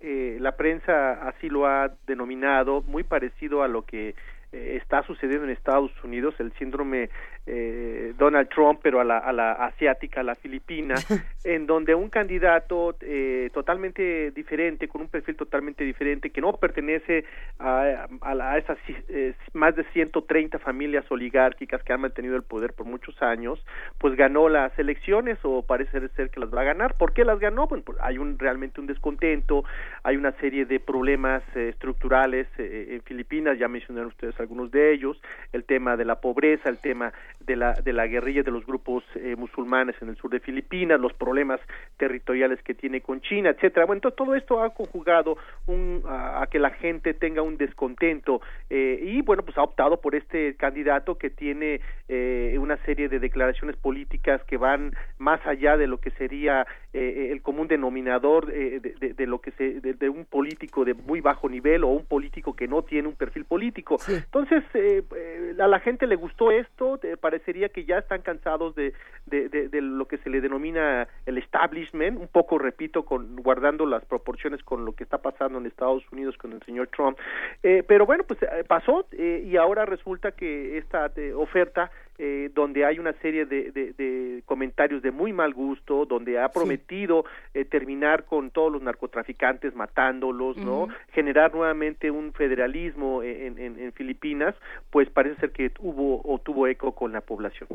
la prensa así lo ha denominado, muy parecido a lo que está sucediendo en Estados Unidos, el síndrome eh, Donald Trump, pero a la, a la asiática, a la filipina, (laughs) en donde un candidato eh, totalmente diferente, con un perfil totalmente diferente, que no pertenece a, a, a esas eh, más de 130 familias oligárquicas que han mantenido el poder por muchos años, pues ganó las elecciones o parece ser que las va a ganar. ¿Por qué las ganó? Bueno, pues hay un realmente un descontento, hay una serie de problemas estructurales en Filipinas, ya mencionaron ustedes algunos de ellos, el tema de la pobreza, el tema de la, de la guerrilla de los grupos eh, musulmanes en el sur de Filipinas, los problemas territoriales que tiene con China, etcétera. Bueno, entonces todo esto ha conjugado un, a, a, que la gente tenga un descontento eh, y bueno, pues ha optado por este candidato que tiene eh, una serie de declaraciones políticas que van más allá de lo que sería el común denominador de, de, de, lo que se de, un político de muy bajo nivel o un político que no tiene un perfil político. Sí. Entonces, a la gente le gustó esto, parecería que ya están cansados de, de, de, lo que se le denomina el establishment, un poco, repito, con, guardando las proporciones con lo que está pasando en Estados Unidos con el señor Trump. Eh, pero bueno, pues eh, pasó eh, y ahora resulta que esta oferta eh, donde hay una serie de, de, comentarios de muy mal gusto, donde ha prometido eh, terminar con todos los narcotraficantes matándolos, ¿no? Generar nuevamente un federalismo en, en, en Filipinas, pues parece ser que hubo o tuvo eco con la población.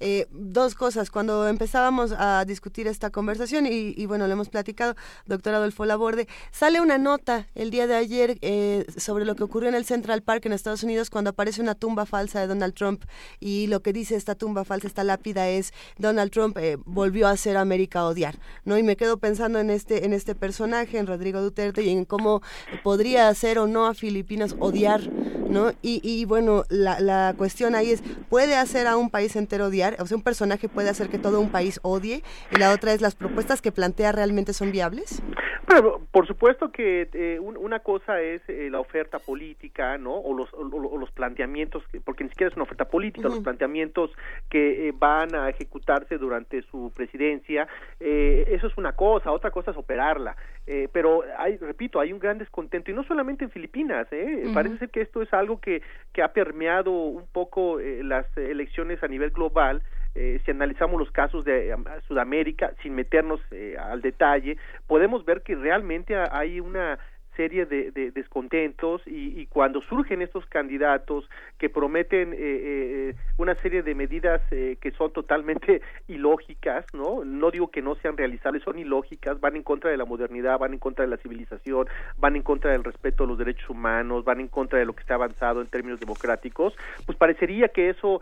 Eh, dos cosas. Cuando empezábamos a discutir esta conversación, y, bueno, lo hemos platicado, doctor Adolfo Laborde, sale una nota el día de ayer eh, sobre lo que ocurrió en el Central Park en Estados Unidos cuando aparece una tumba falsa de Donald Trump. Y lo que dice esta tumba falsa, esta lápida, es Donald Trump eh, volvió a hacer América odiar. ¿no? Y me quedo pensando en este, en este personaje, en Rodrigo Duterte, y en cómo podría hacer o no a Filipinas odiar. ¿no? Y, y bueno, la, la cuestión ahí es, ¿puede hacer a un país entero odiar? O sea, un personaje puede hacer que todo un país odie, y la otra es las propuestas que plantea realmente son viables. Bueno, por supuesto que eh, una cosa es eh, la oferta política, ¿no? O los, los planteamientos, porque ni siquiera es una oferta política, los planteamientos que eh, van a ejecutarse durante su presidencia, eso es una cosa, otra cosa es operarla. pero hay, repito, hay un gran descontento, y no solamente en Filipinas, ¿eh? Parece ser que esto es algo que, que ha permeado un poco las elecciones a nivel global, eh, si analizamos los casos de Sudamérica sin meternos eh, al detalle, podemos ver que realmente hay una serie de, descontentos y, cuando surgen estos candidatos que prometen eh, eh, una serie de medidas eh, que son totalmente (laughs) ilógicas, ¿no? No digo que no sean realizables, son ilógicas, van en contra de la modernidad, van en contra de la civilización, van en contra del respeto a los derechos humanos, van en contra de lo que está avanzado en términos democráticos, pues parecería que eso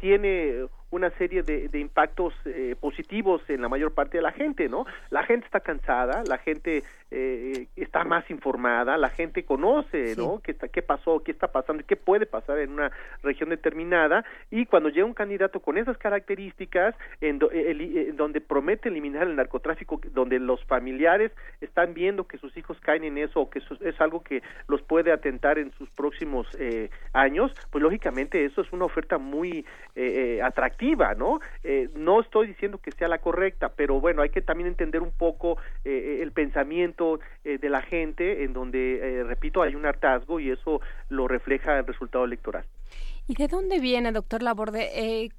tiene una serie de, de impactos eh, positivos en la mayor parte de la gente, ¿no? La gente está cansada, la gente eh, está más informada, la gente conoce, ¿no? ¿Qué, qué pasó, qué está pasando, qué puede pasar en una región determinada y cuando llega un candidato con esas características, en, donde promete eliminar el narcotráfico, donde los familiares están viendo que sus hijos caen en eso o que eso es algo que los puede atentar en sus próximos eh, años, pues lógicamente eso es una oferta muy atractiva ¿no? Eh, no estoy diciendo que sea la correcta, pero bueno, hay que también entender un poco eh, el pensamiento eh, de la gente, en donde, repito, hay un hartazgo y eso lo refleja el resultado electoral. ¿Y de dónde viene, doctor Laborde,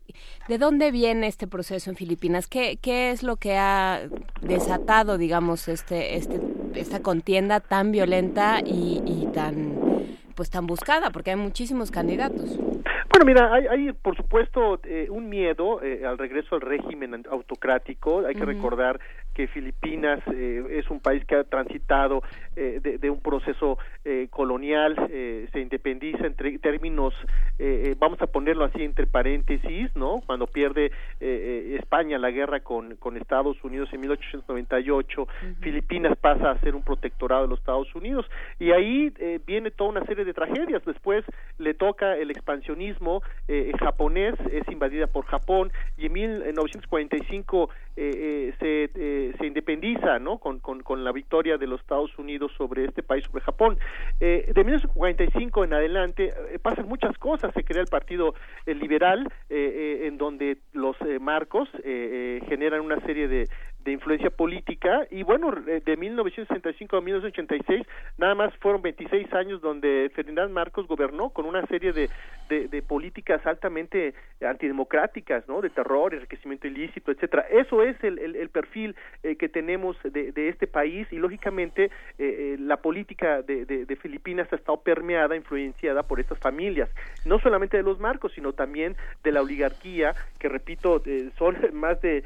de dónde viene este proceso en Filipinas? ¿Qué, ¿Qué es lo que ha desatado, digamos, este, este, esta contienda tan violenta y, y tan pues tan buscada porque hay muchísimos candidatos. Bueno, mira, hay, hay por supuesto eh, un miedo eh, al regreso al régimen autocrático. Hay que recordar que Filipinas eh, es un país que ha transitado de, un proceso colonial, se independiza entre términos, vamos a ponerlo así entre paréntesis, ¿no? Cuando pierde España la guerra con, con Estados Unidos en 1898, Filipinas pasa a ser un protectorado de los Estados Unidos y ahí viene toda una serie de tragedias. Después le toca el expansionismo eh, japonés, es invadida por Japón y en 1945 eh, eh, se, se independiza ¿no? Con, con, con, la victoria de los Estados Unidos sobre este país, sobre Japón. de 1945 en adelante pasan muchas cosas. Se crea el Partido Liberal, en donde los marcos generan una serie de, de influencia política y bueno, de 1965 a 1986 nada más fueron 26 años donde Ferdinand Marcos gobernó con una serie de, de, políticas altamente antidemocráticas, ¿no? De terror, enriquecimiento ilícito, etcétera. Eso es el, el, perfil eh, que tenemos de, de, este país y lógicamente eh, eh, la política de, de, Filipinas ha estado permeada, influenciada por estas familias, no solamente de los Marcos, sino también de la oligarquía, que repito, son (laughs) más de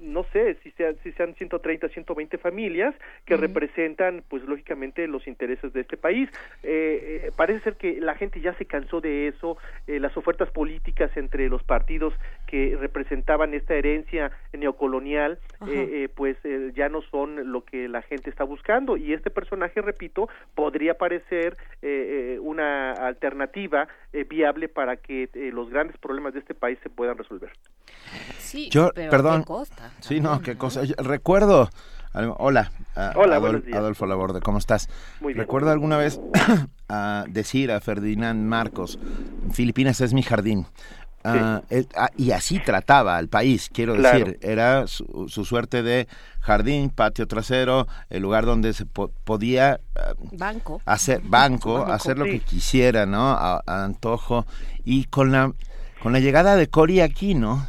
no sé si sean, si sean 130, 120 familias que representan, pues lógicamente, los intereses de este país. Eh, eh, parece ser que la gente ya se cansó de eso, eh, las ofertas políticas entre los partidos que representaban esta herencia neocolonial, pues ya no son lo que la gente está buscando. Y este personaje, repito, podría parecer una alternativa viable para que los grandes problemas de este país se puedan resolver. Sí, Yo, pero perdón. costa? Sí, no, qué cosa. recuerdo. Hola, Hola Adolfo Laborde, ¿cómo estás? Muy bien. Recuerdo alguna vez (clears throat) a decir a Ferdinand Marcos, Filipinas es mi jardín. Ah, ah, y así trataba al país, quiero decir, era su, suerte de jardín, patio trasero, el lugar donde se podía banco. hacer banco, hacer lo que quisiera, ¿no? A, antojo y con la con la llegada de Cory aquí, ¿no?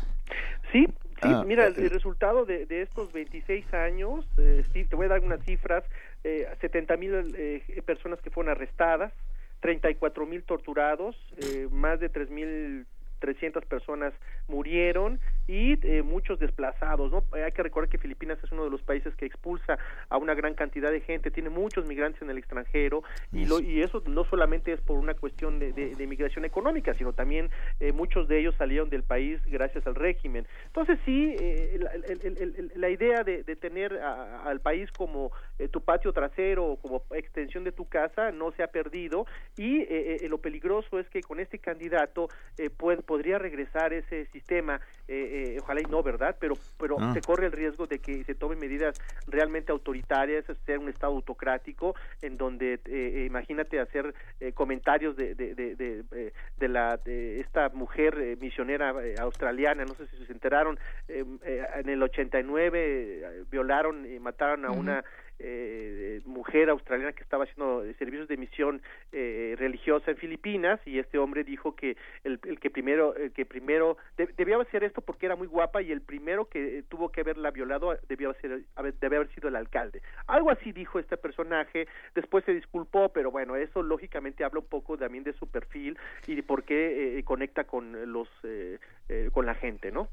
Sí, sí, mira, el, resultado de, de, estos 26 años, eh, sí, te voy a dar unas cifras, eh, 70 mil eh, personas que fueron arrestadas, 34 mil torturados, eh, más de 3 mil 300 personas murieron y eh, muchos desplazados, ¿no? Hay que recordar que Filipinas es uno de los países que expulsa a una gran cantidad de gente, tiene muchos migrantes en el extranjero y, lo, y eso no solamente es por una cuestión de, de, migración económica, sino también eh, muchos de ellos salieron del país gracias al régimen. Entonces sí, eh, la, idea de, tener al país como tu patio trasero o como extensión de tu casa no se ha perdido y lo peligroso es que con este candidato puede podría regresar ese sistema, eh, eh, ojalá y no, ¿verdad? Pero, pero ah. se corre el riesgo de que se tomen medidas realmente autoritarias, ser un Estado autocrático, en donde, eh, imagínate, hacer comentarios de, de, de, de, la, de esta mujer misionera australiana, no sé si se enteraron, en el 89 violaron y mataron a una eh, mujer australiana que estaba haciendo servicios de misión eh, religiosa en Filipinas y este hombre dijo que el, que primero que primero debía hacer esto porque era muy guapa y el primero que tuvo que haberla violado debió ser debe haber sido el alcalde. Algo así dijo este personaje después se disculpó pero bueno eso lógicamente habla un poco también de su perfil y de por qué eh, conecta con los eh, eh, con la gente no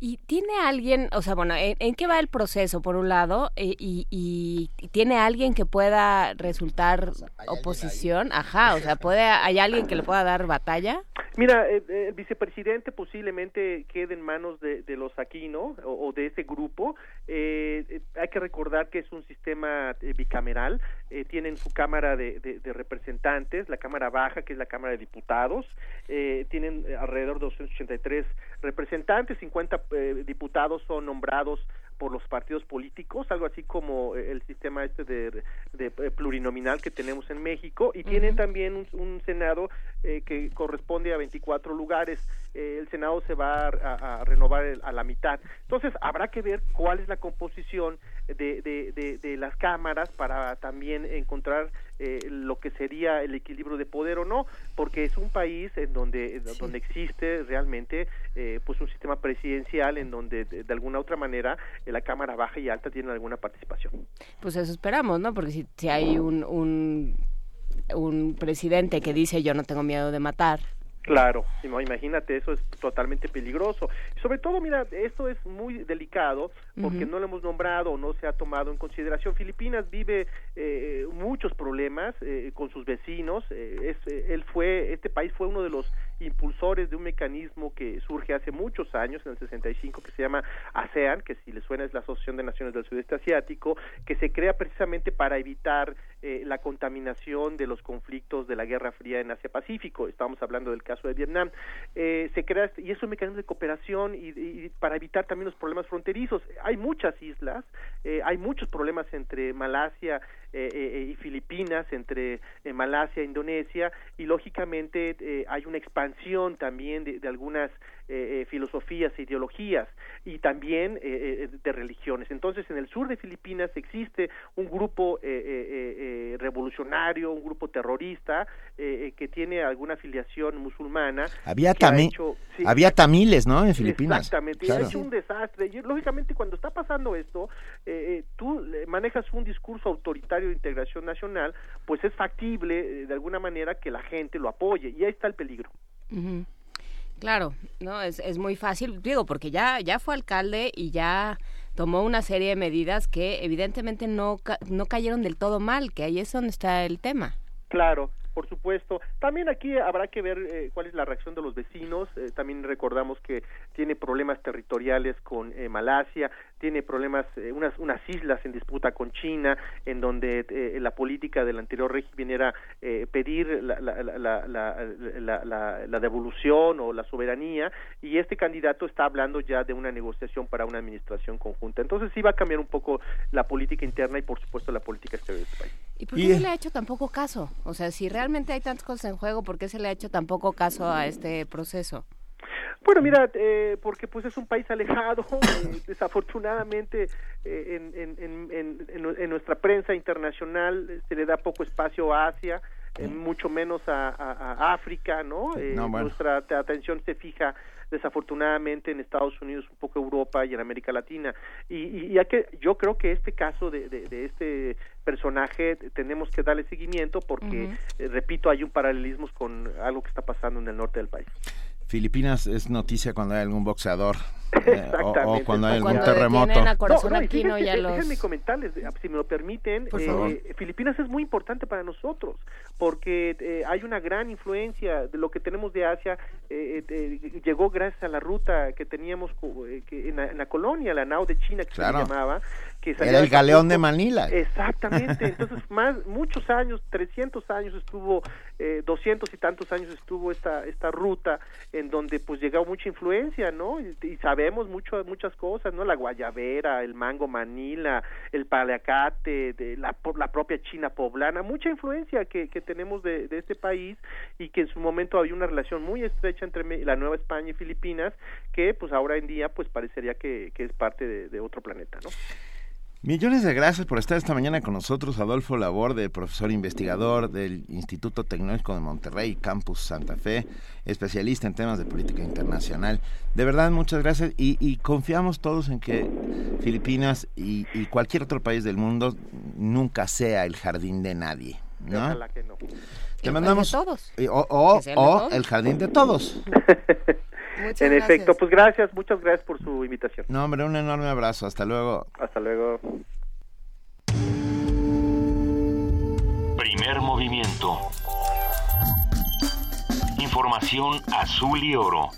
y tiene alguien o sea bueno en, qué va el proceso por un lado y, y tiene alguien que pueda resultar oposición, ajá, o sea, puede hay alguien que le pueda dar batalla. Mira, eh, eh, el vicepresidente posiblemente quede en manos de, los Aquino o, o de ese grupo. Eh, hay que recordar que es un sistema bicameral. tienen su Cámara de, de, Representantes, la Cámara Baja, que es la Cámara de Diputados. tienen alrededor de 283 representantes, 50 diputados son nombrados por los partidos políticos, algo así como el sistema este de, de eh, plurinominal que tenemos en México, y tienen también un, Senado eh, que corresponde a 24 lugares. Eh, el Senado se va a, renovar a la mitad. Entonces, habrá que ver cuál es la composición de, de, de, las cámaras para también encontrar lo que sería el equilibrio de poder o no, porque es un país en donde, donde existe realmente pues un sistema presidencial en donde de, alguna otra manera la Cámara Baja y Alta tienen alguna participación. Pues eso esperamos, ¿no? Porque si, si hay un, un, un presidente que dice yo no tengo miedo de matar, Claro, imagínate, eso es totalmente peligroso. Sobre todo, mira, esto es muy delicado porque no lo hemos nombrado o no se ha tomado en consideración. Filipinas vive eh, muchos problemas eh, con sus vecinos. Eh, es, él fue, este país fue uno de los impulsores de un mecanismo que surge hace muchos años, en el 65, que se llama ASEAN, que si le suena es la Asociación de Naciones del Sudeste Asiático, que se crea precisamente para evitar eh, la contaminación de los conflictos de la Guerra Fría en Asia-Pacífico. Estamos hablando del caso de Vietnam. Eh, se crea y es un mecanismo de cooperación y, para evitar también los problemas fronterizos. Hay muchas islas, eh, hay muchos problemas entre Malasia y Filipinas, entre Malasia e Indonesia, y lógicamente hay una expansión también de algunas eh, eh, filosofías e ideologías y también eh, de religiones. Entonces, en el sur de Filipinas existe un grupo revolucionario, un grupo terrorista que tiene alguna afiliación musulmana. Había, también había tamiles, ¿no? En Filipinas. Exactamente, ha hecho un desastre. Y, lógicamente, cuando está pasando esto, tú manejas un discurso autoritario de integración nacional, pues es factible de alguna manera que la gente lo apoye y ahí está el peligro. Claro, no es, es muy fácil, digo, porque ya ya fue alcalde y ya tomó una serie de medidas que evidentemente no no cayeron del todo mal, que ahí es donde está el tema. Claro, por supuesto. También aquí habrá que ver eh, cuál es la reacción de los vecinos. Eh, también recordamos que tiene problemas territoriales con eh, Malasia, tiene problemas, unas, unas islas en disputa con China, en donde la política del anterior régimen era pedir la, la, la, la, devolución o la soberanía, y este candidato está hablando ya de una negociación para una administración conjunta. Entonces sí va a cambiar un poco la política interna y por supuesto la política exterior de este país. ¿Y por qué se le ha hecho tan poco caso? O sea, si realmente hay tantas cosas en juego, ¿por qué se le ha hecho tan poco caso a este proceso? Bueno, mira, eh, porque pues es un país alejado, eh, desafortunadamente eh, en, en, en, en, nuestra prensa internacional se le da poco espacio a Asia, mucho menos a, a, África, ¿no? Nuestra atención se fija desafortunadamente en Estados Unidos, un poco Europa y en América Latina. Y, y, que yo creo que este caso de, de, este personaje tenemos que darle seguimiento porque, repito, hay un paralelismo con algo que está pasando en el norte del país. Filipinas es noticia cuando hay algún boxeador eh, o, cuando hay algún terremoto. déjenme comentarles, si me lo permiten, eh, Filipinas es muy importante para nosotros porque eh, hay una gran influencia de lo que tenemos de Asia. llegó gracias a la ruta que teníamos que en, la, colonia, la nao de China que se llamaba, era el galeón de Manila. Exactamente, (laughs) entonces más muchos años, 300 años estuvo, eh, 200 y tantos años estuvo esta esta ruta en donde pues llegó mucha influencia, ¿no? Y, sabemos mucho muchas cosas, ¿no? La guayabera, el mango Manila, el paliacate, de la, la propia China poblana, mucha influencia que, que tenemos de, de este país y que en su momento había una relación muy estrecha entre la Nueva España y Filipinas que pues ahora en día pues parecería que, que es parte de, de otro planeta, ¿no? Millones de gracias por estar esta mañana con nosotros, Adolfo Laborde, profesor investigador del Instituto Tecnológico de Monterrey, Campus Santa Fe, especialista en temas de política internacional. De verdad, muchas gracias y, confiamos todos en que Filipinas y, cualquier otro país del mundo nunca sea el jardín de nadie. ¿no? Ojalá que no. Te mandamos. todos. o el jardín de todos. (laughs) en efecto, pues gracias, muchas gracias por su invitación. No, hombre, un enorme abrazo. Hasta luego. Hasta luego. Primer movimiento. Información azul y oro.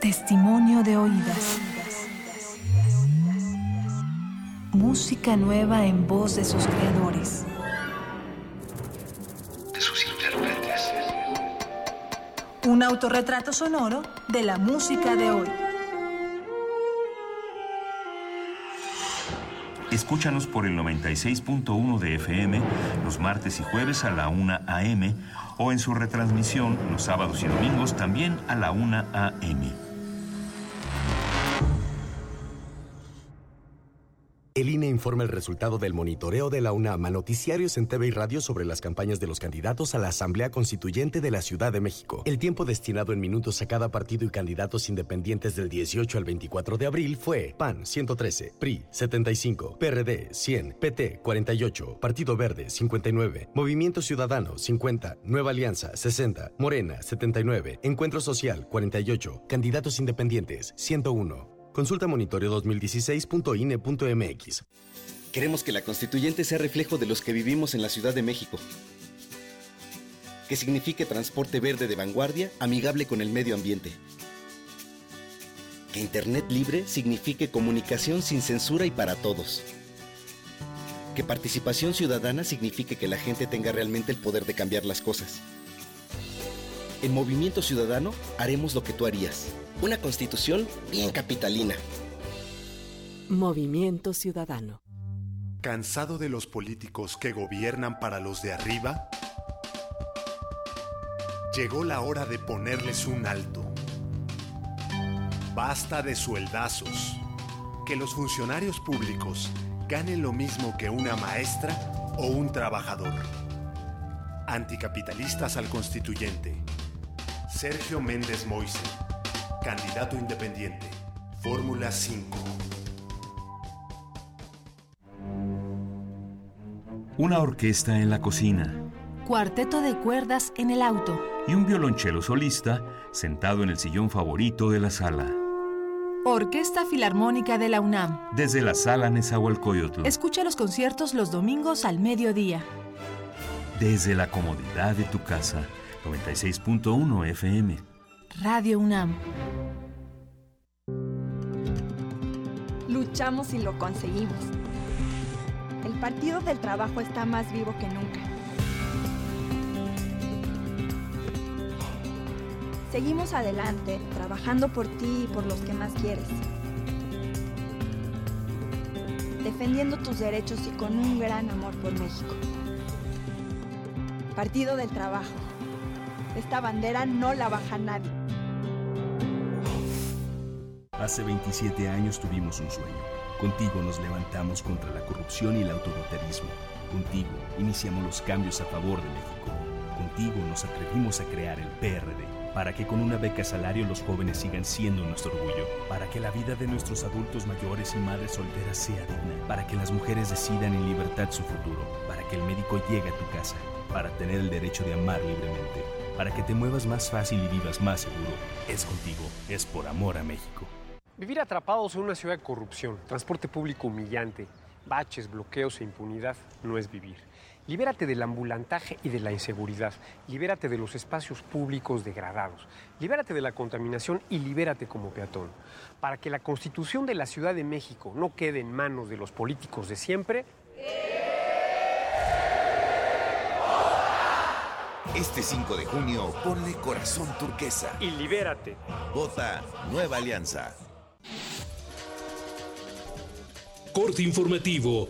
Testimonio de oídas. Música nueva en voz de sus creadores. Un autorretrato sonoro de la música de hoy. Escúchanos por el 96.1 de FM los martes y jueves a la 1 a.m. o en su retransmisión los sábados y domingos también a la 1 a.m. El INE informa el resultado del monitoreo de la UNAM a noticiarios en TV y radio sobre las campañas de los candidatos a la Asamblea Constituyente de la Ciudad de México. El tiempo destinado en minutos a cada partido y candidatos independientes del 18 al 24 de abril fue PAN 113, PRI 75, PRD 100, PT 48, Partido Verde 59, Movimiento Ciudadano 50, Nueva Alianza 60, Morena 79, Encuentro Social 48, candidatos independientes 101. Consulta monitoreo2016.ine.mx. Queremos que la constituyente sea reflejo de los que vivimos en la Ciudad de México. Que signifique transporte verde de vanguardia, amigable con el medio ambiente. Que Internet libre signifique comunicación sin censura y para todos. Que participación ciudadana signifique que la gente tenga realmente el poder de cambiar las cosas. En Movimiento Ciudadano haremos lo que tú harías. Una constitución bien capitalina. Movimiento Ciudadano. ¿Cansado de los políticos que gobiernan para los de arriba? Llegó la hora de ponerles un alto. Basta de sueldazos. Que los funcionarios públicos ganen lo mismo que una maestra o un trabajador. Anticapitalistas al constituyente. Sergio Méndez Moise, candidato independiente, Fórmula 5. Una orquesta en la cocina. Cuarteto de cuerdas en el auto. Y un violonchelo solista sentado en el sillón favorito de la sala. Orquesta Filarmónica de la UNAM. Desde la sala Nezahualcóyotl. Escucha los conciertos los domingos al mediodía. Desde la comodidad de tu casa 96.1 FM. Radio UNAM. Luchamos y lo conseguimos. El Partido del Trabajo está más vivo que nunca. Seguimos adelante, trabajando por ti y por los que más quieres. Defendiendo tus derechos y con un gran amor por México. Partido del Trabajo. Esta bandera no la baja nadie. Hace 27 años tuvimos un sueño. Contigo nos levantamos contra la corrupción y el autoritarismo. Contigo iniciamos los cambios a favor de México. Contigo nos atrevimos a crear el PRD para que con una beca salario los jóvenes sigan siendo nuestro orgullo, para que la vida de nuestros adultos mayores y madres solteras sea digna, para que las mujeres decidan en libertad su futuro, para que el médico llegue a tu casa, para tener el derecho de amar libremente, para que te muevas más fácil y vivas más seguro. Es contigo, es por amor a México. Vivir atrapados en una ciudad de corrupción, transporte público humillante, baches, bloqueos e impunidad no es vivir. Libérate del ambulantaje y de la inseguridad. Libérate de los espacios públicos degradados. Libérate de la contaminación y libérate como peatón. Para que la constitución de la Ciudad de México no quede en manos de los políticos de siempre. Este 5 de junio, ponle corazón turquesa. Y libérate. Vota Nueva Alianza. Corte informativo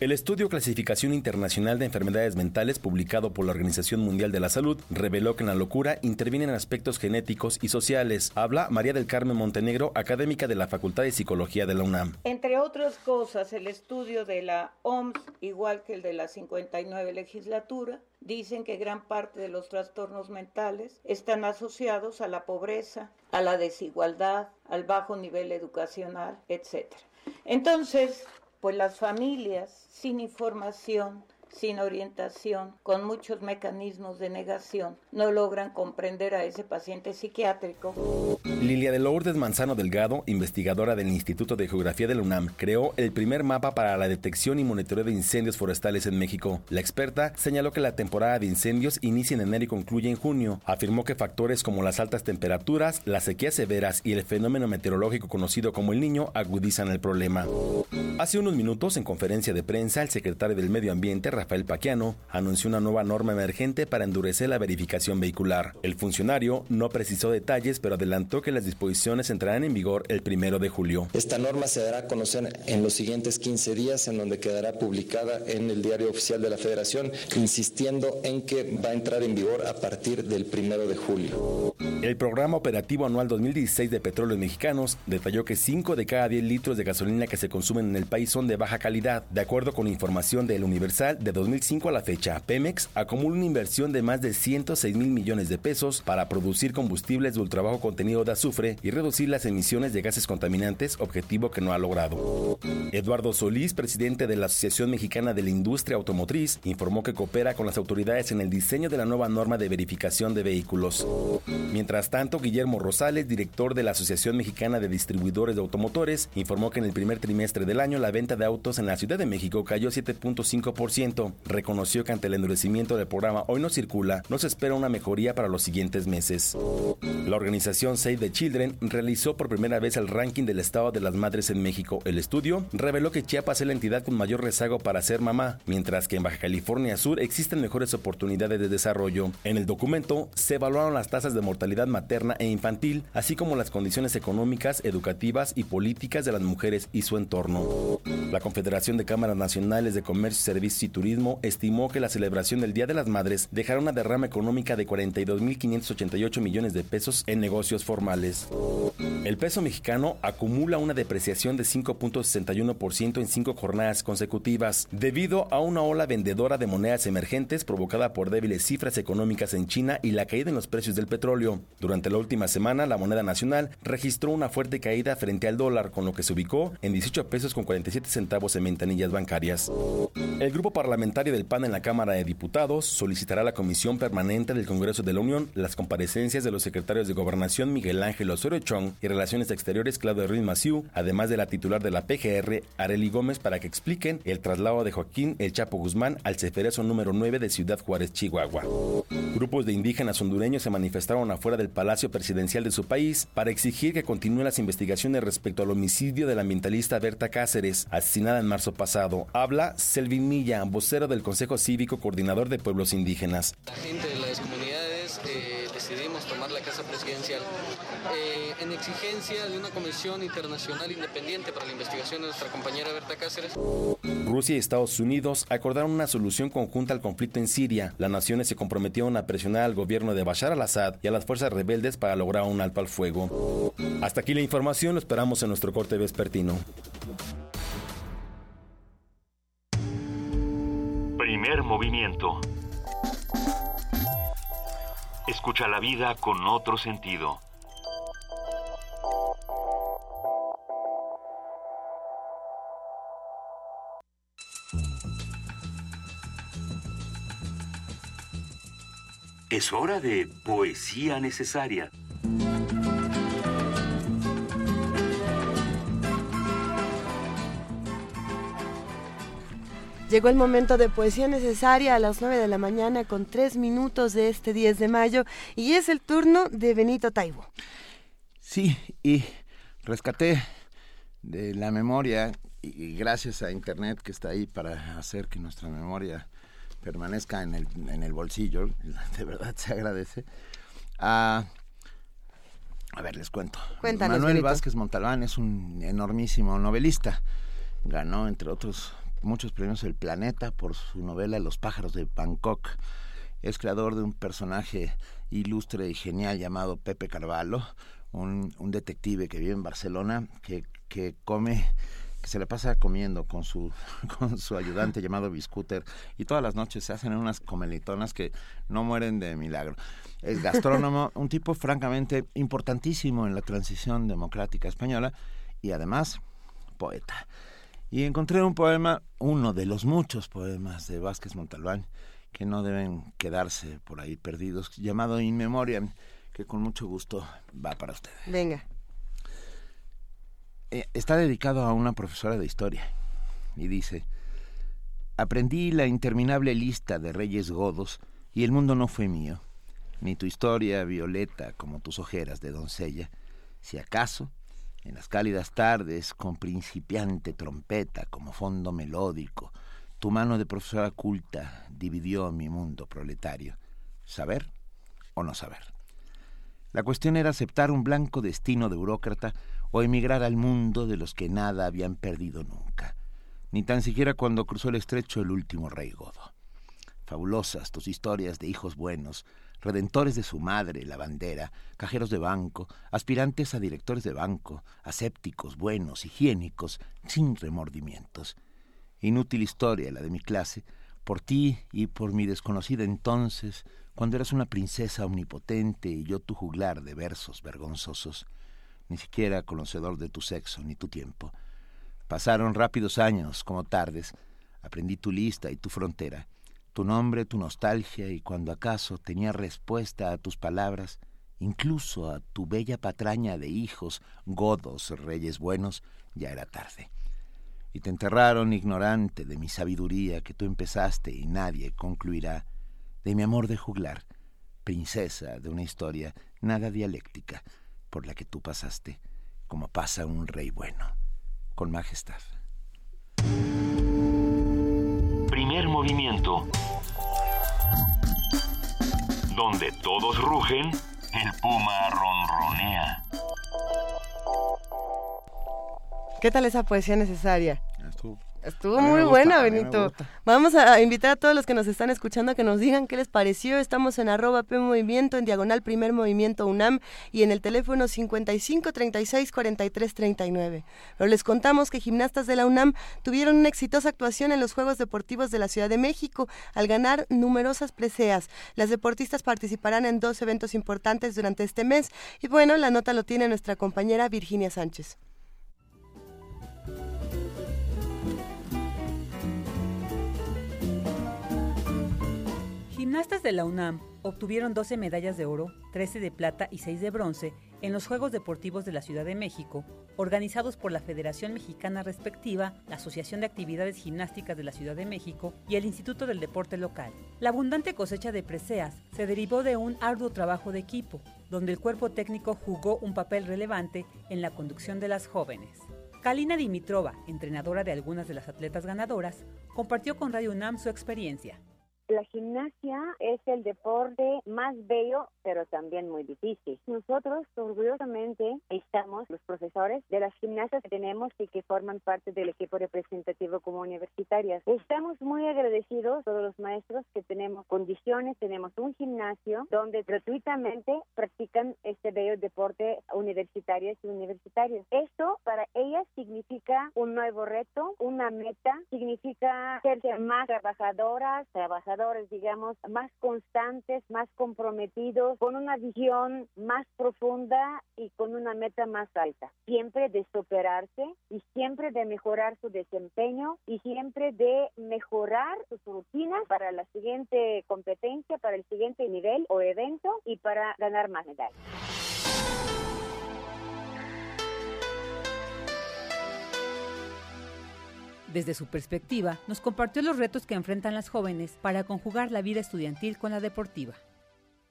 el estudio Clasificación Internacional de Enfermedades Mentales publicado por la Organización Mundial de la Salud reveló que en la locura intervienen aspectos genéticos y sociales. Habla María del Carmen Montenegro, académica de la Facultad de Psicología de la UNAM. Entre otras cosas, el estudio de la OMS, igual que el de la 59 legislatura, dicen que gran parte de los trastornos mentales están asociados a la pobreza, a la desigualdad, al bajo nivel educacional, etc. Entonces, pues las familias sin información, sin orientación, con muchos mecanismos de negación, no logran comprender a ese paciente psiquiátrico. Lilia de Lourdes Manzano Delgado, investigadora del Instituto de Geografía de la UNAM, creó el primer mapa para la detección y monitoreo de incendios forestales en México. La experta señaló que la temporada de incendios inicia en enero y concluye en junio. Afirmó que factores como las altas temperaturas, las sequías severas y el fenómeno meteorológico conocido como el niño agudizan el problema. Hace unos minutos, en conferencia de prensa, el secretario del Medio Ambiente, Rafael Paquiano, anunció una nueva norma emergente para endurecer la verificación vehicular. El funcionario no precisó detalles, pero adelantó que las disposiciones entrarán en vigor el primero de julio. Esta norma se dará a conocer en los siguientes 15 días, en donde quedará publicada en el Diario Oficial de la Federación, insistiendo en que va a entrar en vigor a partir del primero de julio. El programa operativo anual 2016 de Petróleos Mexicanos detalló que 5 de cada 10 litros de gasolina que se consumen en el país son de baja calidad. De acuerdo con información del Universal, de 2005 a la fecha, Pemex acumula una inversión de más de 106 mil millones de pesos para producir combustibles de ultrabajo contenido de azufre y reducir las emisiones de gases contaminantes, objetivo que no ha logrado. Eduardo Solís, presidente de la Asociación Mexicana de la Industria Automotriz, informó que coopera con las autoridades en el diseño de la nueva norma de verificación de vehículos. Mientras tanto, Guillermo Rosales, director de la Asociación Mexicana de Distribuidores de Automotores, informó que en el primer trimestre del año la venta de autos en la Ciudad de México cayó 7.5%. Reconoció que ante el endurecimiento del programa Hoy no circula, no se espera una mejoría para los siguientes meses. La organización Save the Children realizó por primera vez el ranking del estado de las madres en México. El estudio reveló que Chiapas es la entidad con mayor rezago para ser mamá, mientras que en Baja California Sur existen mejores oportunidades de desarrollo. En el documento se evaluaron las tasas de mortalidad materna e infantil, así como las condiciones económicas, educativas y políticas de las mujeres y su entorno. La Confederación de Cámaras Nacionales de Comercio, Servicios y Turismo estimó que la celebración del Día de las Madres dejará una derrama económica de 42.588 millones de pesos en negocios formales. El peso mexicano acumula una depreciación de 5.61% en cinco jornadas consecutivas, debido a una ola vendedora de monedas emergentes provocada por débiles cifras económicas en China y la caída en los precios del petróleo. Durante la última semana, la moneda nacional registró una fuerte caída frente al dólar, con lo que se ubicó en 18 pesos con 47 centavos en ventanillas bancarias. El grupo parlamentario del PAN en la Cámara de Diputados solicitará a la Comisión Permanente del Congreso de la Unión las comparecencias de los secretarios de Gobernación Miguel Ángel Osorio Chong y Relaciones Exteriores Claudio Ruiz Maciú, además de la titular de la PGR, Areli Gómez, para que expliquen el traslado de Joaquín El Chapo Guzmán al Ceferezo número 9 de Ciudad Juárez, Chihuahua. Grupos de indígenas hondureños se manifestaron afuera del Palacio Presidencial de su país para exigir que continúen las investigaciones respecto al homicidio de la ambientalista Berta Cáceres, asesinada en marzo pasado. Habla Selvin Milla, vocero del Consejo Cívico Coordinador de Pueblos Indígenas. La gente de las comunidades eh, decidimos tomar la Casa Presidencial eh, en exigencia de una comisión internacional independiente para la investigación de nuestra compañera Berta Cáceres. Rusia y Estados Unidos acordaron una solución conjunta al conflicto en Siria. Las naciones se comprometieron a presionar al gobierno de Bashar al-Assad y a las fuerzas rebeldes para lograr un alto al fuego. Hasta aquí la información, lo esperamos en nuestro corte vespertino. Primer movimiento. Escucha la vida con otro sentido. Es hora de poesía necesaria. Llegó el momento de poesía necesaria a las 9 de la mañana con 3 minutos de este 10 de mayo y es el turno de Benito Taibo. Sí, y rescaté de la memoria y gracias a internet que está ahí para hacer que nuestra memoria permanezca en el, en el bolsillo, (laughs) de verdad se agradece. A, a ver, les cuento. Cuéntanos, Manuel Benito. Vázquez Montalbán es un enormísimo novelista. Ganó, entre otros, muchos premios El Planeta por su novela Los pájaros de Bangkok. Es creador de un personaje ilustre y genial llamado Pepe Carvalho, un, un detective que vive en Barcelona, que, que come que se le pasa comiendo con su (laughs) con su ayudante llamado Biscuter y todas las noches se hacen unas comelitonas que no mueren de milagro. Es gastrónomo, (laughs) un tipo francamente importantísimo en la transición democrática española y además poeta. Y encontré un poema, uno de los muchos poemas de Vázquez Montalbán que no deben quedarse por ahí perdidos, llamado In Memoriam, que con mucho gusto va para ustedes. Venga. Eh, está dedicado a una profesora de historia y dice, aprendí la interminable lista de reyes godos y el mundo no fue mío, ni tu historia violeta como tus ojeras de doncella, si acaso, en las cálidas tardes con principiante trompeta como fondo melódico, tu mano de profesora culta dividió mi mundo proletario, saber o no saber. La cuestión era aceptar un blanco destino de burócrata o emigrar al mundo de los que nada habían perdido nunca, ni tan siquiera cuando cruzó el estrecho el último rey godo. Fabulosas tus historias de hijos buenos, redentores de su madre, la bandera, cajeros de banco, aspirantes a directores de banco, asépticos, buenos, higiénicos, sin remordimientos. Inútil historia la de mi clase, por ti y por mi desconocida entonces, cuando eras una princesa omnipotente y yo tu juglar de versos vergonzosos, ni siquiera conocedor de tu sexo ni tu tiempo. Pasaron rápidos años como tardes, aprendí tu lista y tu frontera, tu nombre, tu nostalgia y cuando acaso tenía respuesta a tus palabras, incluso a tu bella patraña de hijos, godos, reyes buenos, ya era tarde. Y te enterraron ignorante de mi sabiduría que tú empezaste y nadie concluirá, de mi amor de juglar, princesa de una historia nada dialéctica, por la que tú pasaste, como pasa un rey bueno, con majestad. Movimiento. Donde todos rugen, el puma ronronea. ¿Qué tal esa poesía necesaria? Estuvo, muy gusta, buena, Benito. Vamos a invitar a todos los que nos están escuchando a que nos digan qué les pareció. Estamos en arroba P Movimiento, en diagonal Primer Movimiento UNAM y en el teléfono 55 36 43 39. Pero les contamos que gimnastas de la UNAM tuvieron una exitosa actuación en los Juegos Deportivos de la Ciudad de México al ganar numerosas preseas. Las deportistas participarán en dos eventos importantes durante este mes y bueno, la nota lo tiene nuestra compañera Virginia Sánchez. Gimnastas de la UNAM obtuvieron 12 medallas de oro, 13 de plata y 6 de bronce en los Juegos Deportivos de la Ciudad de México, organizados por la Federación Mexicana Respectiva, la Asociación de Actividades Gimnásticas de la Ciudad de México y el Instituto del Deporte Local. La abundante cosecha de preseas se derivó de un arduo trabajo de equipo, donde el cuerpo técnico jugó un papel relevante en la conducción de las jóvenes. Kalina Dimitrova, entrenadora de algunas de las atletas ganadoras, compartió con Radio UNAM su experiencia. La gimnasia es el deporte más bello, pero también muy difícil. Nosotros orgullosamente estamos, los profesores de las gimnasias que tenemos y que forman parte del equipo representativo como universitarias. Estamos muy agradecidos todos los maestros que tenemos condiciones, tenemos un gimnasio donde gratuitamente practican este bello deporte universitarios y universitarios. Esto para ellas significa un nuevo reto, una meta, significa ser más trabajadoras, digamos, más constantes, más comprometidos, con una visión más profunda y con una meta más alta. Siempre de superarse y siempre de mejorar su desempeño y siempre de mejorar sus rutinas para la siguiente competencia, para el siguiente nivel o evento y para ganar más medallas. Desde su perspectiva, nos compartió los retos que enfrentan las jóvenes para conjugar la vida estudiantil con la deportiva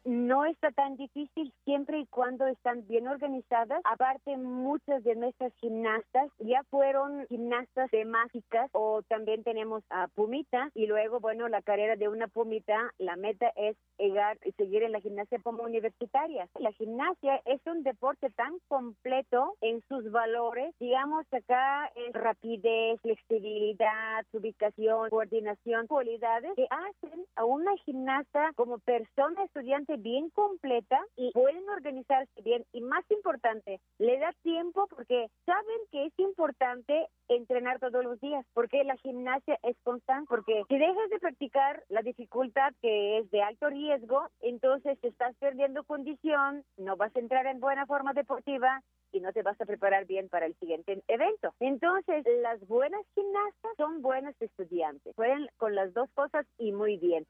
no está tan difícil siempre y cuando están bien organizadas. Aparte, muchas de nuestras gimnastas ya fueron gimnastas de mágicas o también tenemos a Pumita y luego, bueno, la carrera de una Pumita, la meta es llegar y seguir en la gimnasia como universitaria. La gimnasia es un deporte tan completo en sus valores, digamos acá es rapidez, flexibilidad, ubicación, coordinación, cualidades que hacen a una gimnasta como persona estudiante bien completa y pueden organizarse bien y más importante, le da tiempo porque saben que es importante entrenar todos los días, porque la gimnasia es constante, porque si dejas de practicar la dificultad que es de alto riesgo, entonces te estás perdiendo condición, no vas a entrar en buena forma deportiva y no te vas a preparar bien para el siguiente evento. Entonces, las buenas gimnastas son buenas estudiantes, pueden con las dos cosas y muy bien.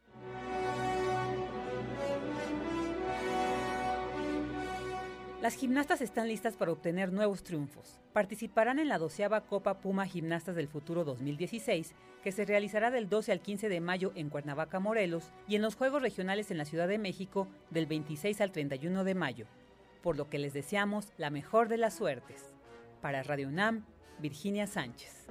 Las gimnastas están listas para obtener nuevos triunfos. Participarán en la doceava Copa Puma Gimnastas del Futuro 2016, que se realizará del 12 al 15 de mayo en Cuernavaca, Morelos, y en los Juegos Regionales en la Ciudad de México del 26 al 31 de mayo. Por lo que les deseamos la mejor de las suertes. Para Radio UNAM, Virginia Sánchez.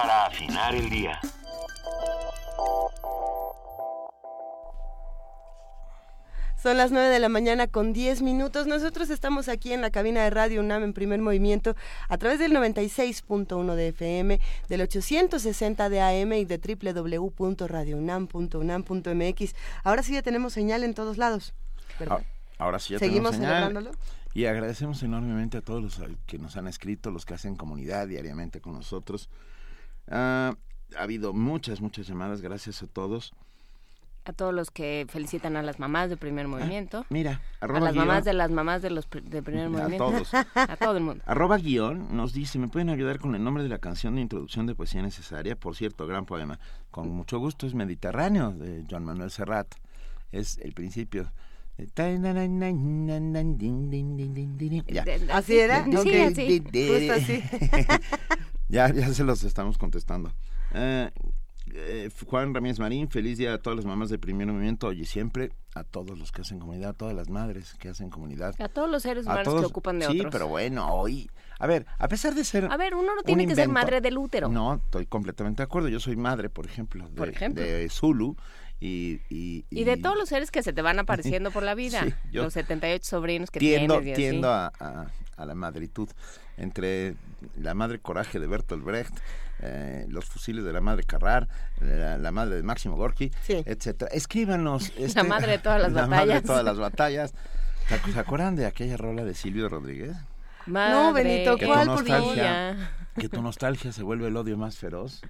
Para afinar el día. Son las 9 de la mañana con 10 minutos. Nosotros estamos aquí en la cabina de Radio UNAM en primer movimiento a través del 96.1 de FM, del 860 de AM y de www.radiounam.unam.mx. Ahora sí ya tenemos señal en todos lados. Ah, ahora sí ya ¿Seguimos tenemos señal. Y agradecemos enormemente a todos los que nos han escrito, los que hacen comunidad diariamente con nosotros. Ah, ha habido muchas, muchas llamadas, gracias a todos. A todos los que felicitan a las mamás de primer ah, movimiento. mira, a las mamás de las mamás de los de primer movimiento. A todos. (laughs) a todo el mundo. Arroba guion nos dice, ¿me pueden ayudar con el nombre de la canción de introducción de poesía necesaria? Por cierto, gran poema. Con mucho gusto es Mediterráneo de Juan Manuel Serrat. Es el principio. ¿Así era? Sí, así. (laughs) así. (laughs) ya, ya se los estamos contestando. Eh, eh, Juan Ramírez Marín, feliz día a todas las mamás de primer movimiento, hoy y siempre, a todos los que hacen comunidad, a todas las madres que hacen comunidad. A todos los seres humanos que ocupan de otros. Sí, pero bueno, hoy... A ver, a pesar de ser... A ver, uno no tiene que ser madre del útero. No, estoy completamente de acuerdo. Yo soy madre, por ejemplo, de, de Zulu y, y, de todos los seres que se te van apareciendo por la vida, (laughs) los 78 sobrinos que tiendo, tienes. tiendo a, a, la madritud, entre la madre coraje de Bertolt Brecht, eh, los fusiles de la madre Carrar, la, madre de Máximo Gorki, etcétera. Escríbanos. la este, madre de todas las (laughs) la batallas. Madre de todas las batallas. ¿Se acuerdan de aquella rola de Silvio Rodríguez? No, Benito, ¿cuál? Por que tu nostalgia se vuelve el odio más feroz.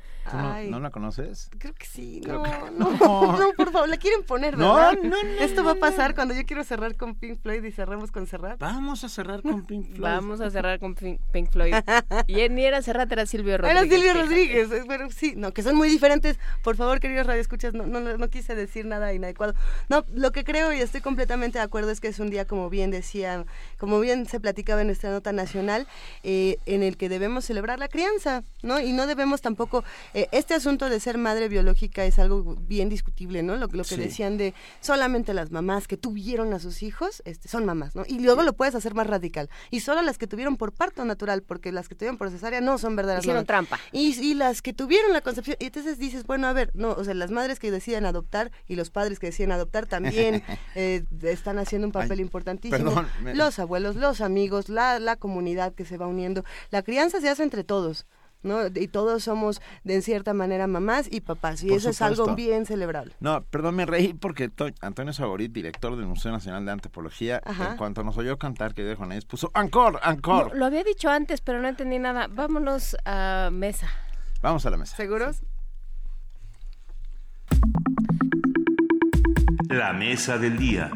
no, la conoces? Creo que sí. no, no, (laughs) no, por favor, la quieren poner, ¿verdad? No, no, no. Esto va a pasar cuando yo quiero cerrar con Pink Floyd y cerramos con Serrat. Vamos a cerrar con Pink (laughs) Floyd. Vamos a cerrar con Pink, Floyd. y ni era Serrat, era Silvio Rodríguez. Era Silvio Rodríguez. Bueno, sí, no, que son muy diferentes. Por favor, queridos radioescuchas, no, no, no quise decir nada inadecuado. No, lo que creo y estoy completamente de acuerdo es que es un día, como bien decía, como bien se platicaba en nuestra nota nacional eh, en el que debemos celebrar la crianza, ¿no? Y no debemos tampoco, eh, este asunto de ser madre biológica es algo bien discutible, ¿no? Lo, lo que decían de solamente las mamás que tuvieron a sus hijos este, son mamás, ¿no? Y luego lo puedes hacer más radical. Y solo las que tuvieron por parto natural, porque las que tuvieron por cesárea no son verdaderas Hicieron mamás. trampa. Y, y las que tuvieron la concepción, y entonces dices, bueno, a ver, no, o sea, las madres que deciden adoptar y los padres que deciden adoptar también (laughs) eh, están haciendo un papel Ay, importantísimo. perdón, me- Los abuelos, los amigos, la, la comunidad que se va uniendo. La crianza se hace entre todos. ¿no? Y todos somos de en cierta manera mamás y papás y Por eso es algo bien celebrable. No, perdón, me reí porque To- Antonio Saborit, director del Museo Nacional de Antropología, Ajá. en cuanto nos oyó cantar, querido Juanes, puso ¡Ancor! ¡Ancor! No, lo había dicho antes, pero no entendí nada. Vámonos a mesa. Vamos a la mesa. ¿Seguros? La mesa del día.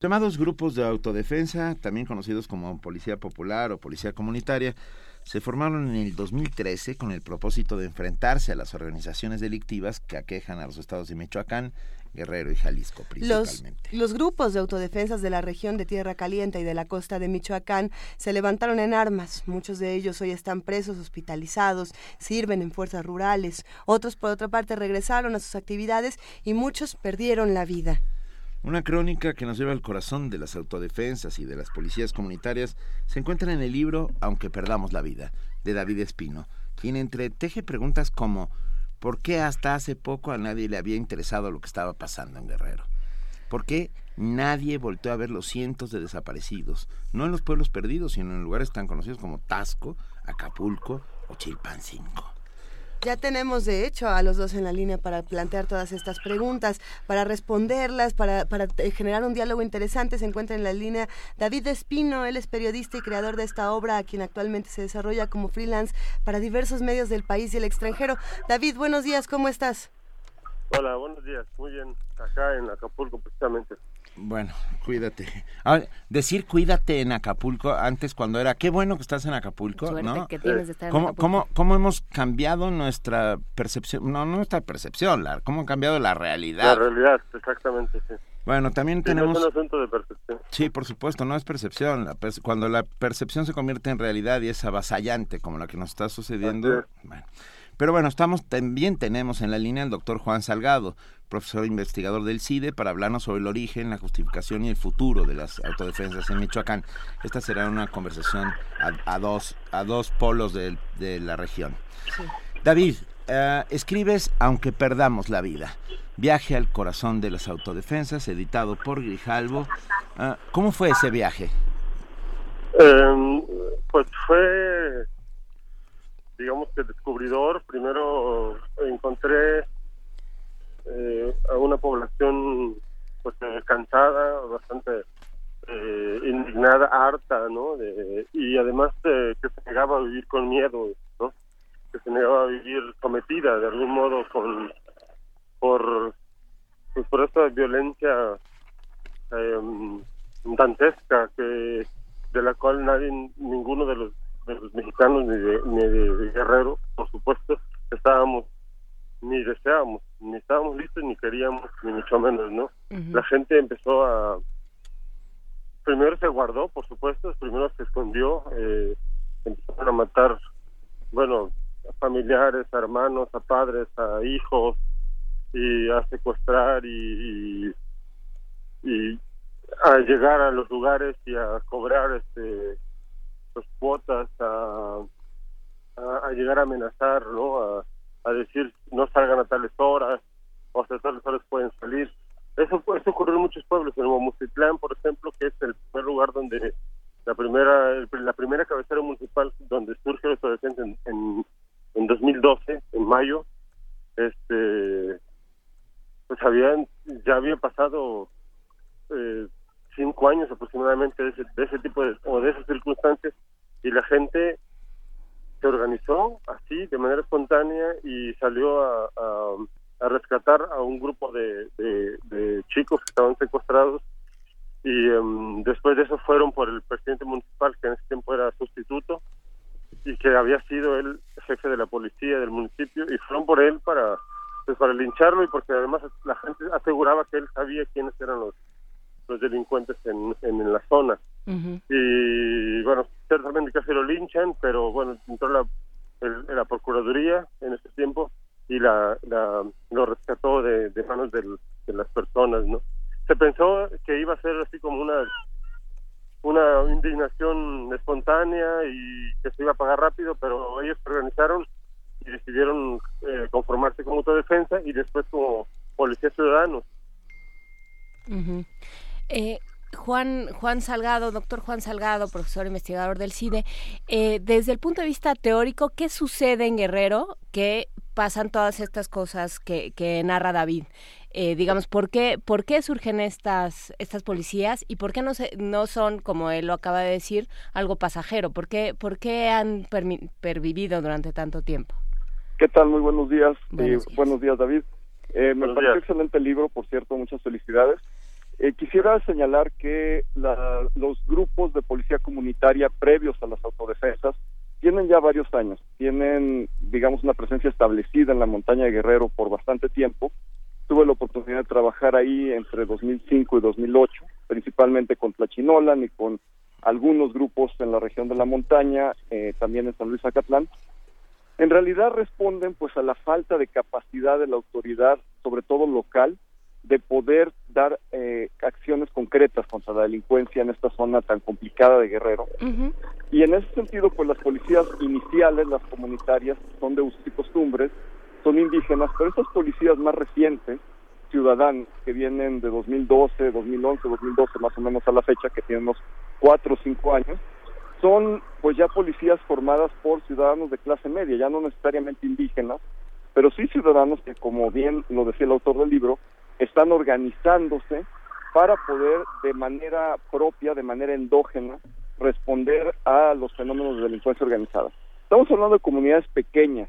Llamados grupos de autodefensa, también conocidos como Policía Popular o Policía Comunitaria, se formaron en el 2013 con el propósito de enfrentarse a las organizaciones delictivas que aquejan a los estados de Michoacán, Guerrero y Jalisco Los, principalmente. los grupos de autodefensas de la región de Tierra Caliente y de la costa de Michoacán se levantaron en armas. Muchos de ellos hoy están presos, hospitalizados, sirven en fuerzas rurales. Otros, por otra parte, regresaron a sus actividades y muchos perdieron la vida. Una crónica que nos lleva al corazón de las autodefensas y de las policías comunitarias se encuentra en el libro Aunque perdamos la vida, de David Espino, quien entreteje preguntas como ¿por qué hasta hace poco a nadie le había interesado lo que estaba pasando en Guerrero? ¿Por qué nadie volteó a ver los cientos de desaparecidos, no en los pueblos perdidos, sino en lugares tan conocidos como Tasco, Acapulco o Chilpancingo? Ya tenemos, de hecho, a los dos en la línea para plantear todas estas preguntas, para responderlas, para, eh, generar un diálogo interesante. Se encuentra en la línea David Espino, él es periodista y creador de esta obra, a quien actualmente se desarrolla como freelance para diversos medios del país y el extranjero. David, buenos días, ¿cómo estás? Hola, buenos días. Muy bien, acá en Acapulco precisamente. Bueno, cuídate. Ahora, decir cuídate en Acapulco antes cuando era qué bueno que estás en Acapulco, Suerte ¿no? que tienes de estar en ¿Cómo, Acapulco. cómo, cómo hemos cambiado nuestra percepción? No, no nuestra percepción, la, cómo ha cambiado la realidad. La realidad, exactamente, sí. Bueno, también Sí, tenemos... Es un asunto de percepción. Sí, por supuesto, no es percepción. La perce- cuando la percepción se convierte en realidad y es avasallante, como la que nos está sucediendo. Bueno. Pero bueno, estamos también tenemos en la línea al doctor Juan Salgado, profesor investigador del CIDE, para hablarnos sobre el origen, la justificación y el futuro de las autodefensas en Michoacán. Esta será una conversación a, a dos, a dos polos del- de, la región. David, eh, escribes Aunque perdamos la vida. Viaje al corazón de las autodefensas, editado por Grijalvo. Ah, ¿Cómo fue ese viaje? Eh, pues fue, digamos que descubridor. Primero encontré eh, a una población pues cansada, bastante eh, indignada, harta, ¿no? De- y además eh, que se negaba a vivir con miedo, ¿no? Que se negaba a vivir sometida de algún modo con por pues por esta violencia eh, dantesca que de la cual nadie ninguno de los de los mexicanos ni de, ni de Guerrero por supuesto estábamos ni deseábamos ni estábamos listos ni queríamos ni mucho menos no la gente empezó a primero se guardó por supuesto primero se escondió eh, empezaron a matar bueno a familiares a hermanos a padres a hijos y a secuestrar y, y, y a llegar a los lugares y a cobrar este cuotas a, llegar a amenazar no a, decir no salgan a tales horas o hasta tales horas pueden salir. Eso eso ocurrió en muchos pueblos en Momostitlán por ejemplo que es el primer lugar donde la primera el- la primera cabecera municipal donde surge el adolescente en, en en 2012 en mayo este pues habían ya había pasado eh, cinco años aproximadamente de ese, de ese tipo de o de esas circunstancias y la gente se organizó así de manera espontánea y salió a, a, rescatar a un grupo de, de, chicos que estaban secuestrados y em, después de eso fueron por el presidente municipal que en ese tiempo era sustituto y que había sido él jefe de la policía del municipio y fueron por él para pues para lincharlo y porque además la gente aseguraba que él sabía quiénes eran los los delincuentes en, en, la zona. Y bueno, ciertamente casi lo linchan, pero bueno, entró la, la Procuraduría en ese tiempo y la, la lo rescató de, de manos de las personas, ¿no? Se pensó que iba a ser así como una una indignación espontánea y que se iba a pagar rápido, pero ellos se organizaron y decidieron eh, conformarse como autodefensa y después como policías ciudadanos. Eh, Juan, Juan Salgado, doctor Juan Salgado, profesor investigador del CIDE, eh, desde el punto de vista teórico, ¿qué sucede en Guerrero que pasan todas estas cosas que, que narra David? Eh, digamos, ¿por qué, ¿por qué surgen estas, estas policías y por qué no, se, no son, como él lo acaba de decir, algo pasajero? ¿Por qué, por qué han pervivido durante tanto tiempo? ¿Qué tal? Muy buenos días. Buenos días, David. Eh, me parece excelente libro, por cierto, muchas felicidades. Eh, quisiera señalar que los grupos de policía comunitaria previos a las autodefensas tienen ya varios años, tienen, digamos, una presencia establecida en la montaña de Guerrero por bastante tiempo. Tuve la oportunidad de trabajar ahí entre 2005 y 2008, principalmente con Tlachinolan y con algunos grupos en la región de la montaña, eh, también en San Luis Acatlán. En realidad responden pues a la falta de capacidad de la autoridad, sobre todo local, de poder dar eh, acciones concretas contra la delincuencia en esta zona tan complicada de Guerrero. Y en ese sentido, pues las policías iniciales, las comunitarias, son de usos y costumbres, son indígenas, pero estas policías más recientes, ciudadanos, que vienen de 2012, 2011, 2012 más o menos a la fecha, que tienen unos cuatro o cinco años, son pues ya policías formadas por ciudadanos de clase media, ya no necesariamente indígenas, pero sí ciudadanos que, como bien lo decía el autor del libro, están organizándose para poder de manera propia, de manera endógena, responder a los fenómenos de delincuencia organizada. Estamos hablando de comunidades pequeñas,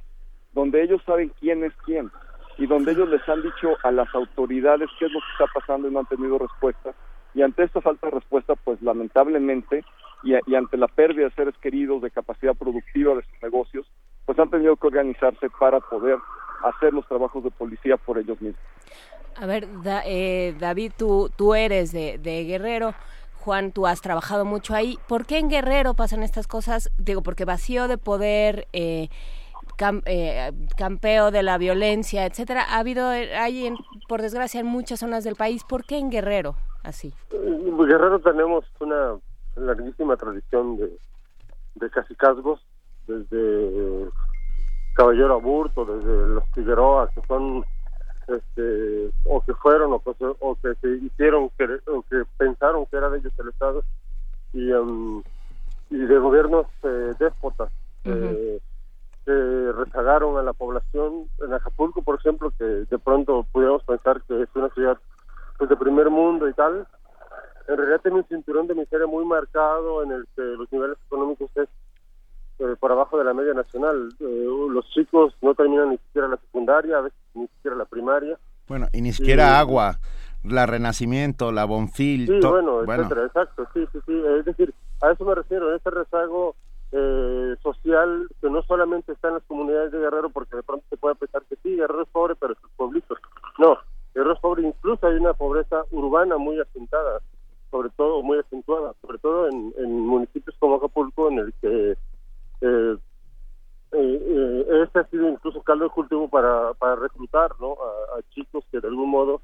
donde ellos saben quién es quién y donde ellos les han dicho a las autoridades qué es lo que está pasando y no han tenido respuesta. Y ante esta falta de respuesta, pues lamentablemente, y, y ante la pérdida de seres queridos, de capacidad productiva de sus negocios, pues han tenido que organizarse para poder hacer los trabajos de policía por ellos mismos. A ver, eh, David, tú, tú eres de, Guerrero. Juan, tú has trabajado mucho ahí. ¿Por qué en Guerrero pasan estas cosas? Digo, porque vacío de poder, eh, eh, campeo de la violencia, etcétera. Ha habido, hay, por desgracia, en muchas zonas del país. ¿Por qué en Guerrero así? En Guerrero tenemos una larguísima tradición de, de casicazgos, desde Caballero Aburto, desde los Figueroa, que son este, o que fueron o que, o que se hicieron que, o que pensaron que era de ellos el Estado y, um, y de gobiernos eh, déspotas que rezagaron a la población. En Acapulco por ejemplo que de pronto pudiéramos pensar que es una ciudad pues de primer mundo y tal en realidad tiene un cinturón de miseria muy marcado en el que los niveles económicos es eh, por abajo de la media nacional. Eh, los chicos no terminan ni siquiera la secundaria, a veces ni siquiera la primaria. Bueno, y ni siquiera agua, la Renacimiento, la Bonfil. Sí, bueno, etcétera, exacto, sí, sí, sí. Es decir, a eso me refiero, ese rezago eh, social que no solamente está en las comunidades de Guerrero, porque de pronto se puede pensar que sí, Guerrero es pobre, pero es pueblitos. No, Guerrero es pobre, incluso hay una pobreza urbana muy asentada, sobre todo muy acentuada, sobre todo en, en municipios como Acapulco, en el que eh, eh, este ha sido incluso caldo de cultivo para, para reclutar ¿no? a, chicos que de algún modo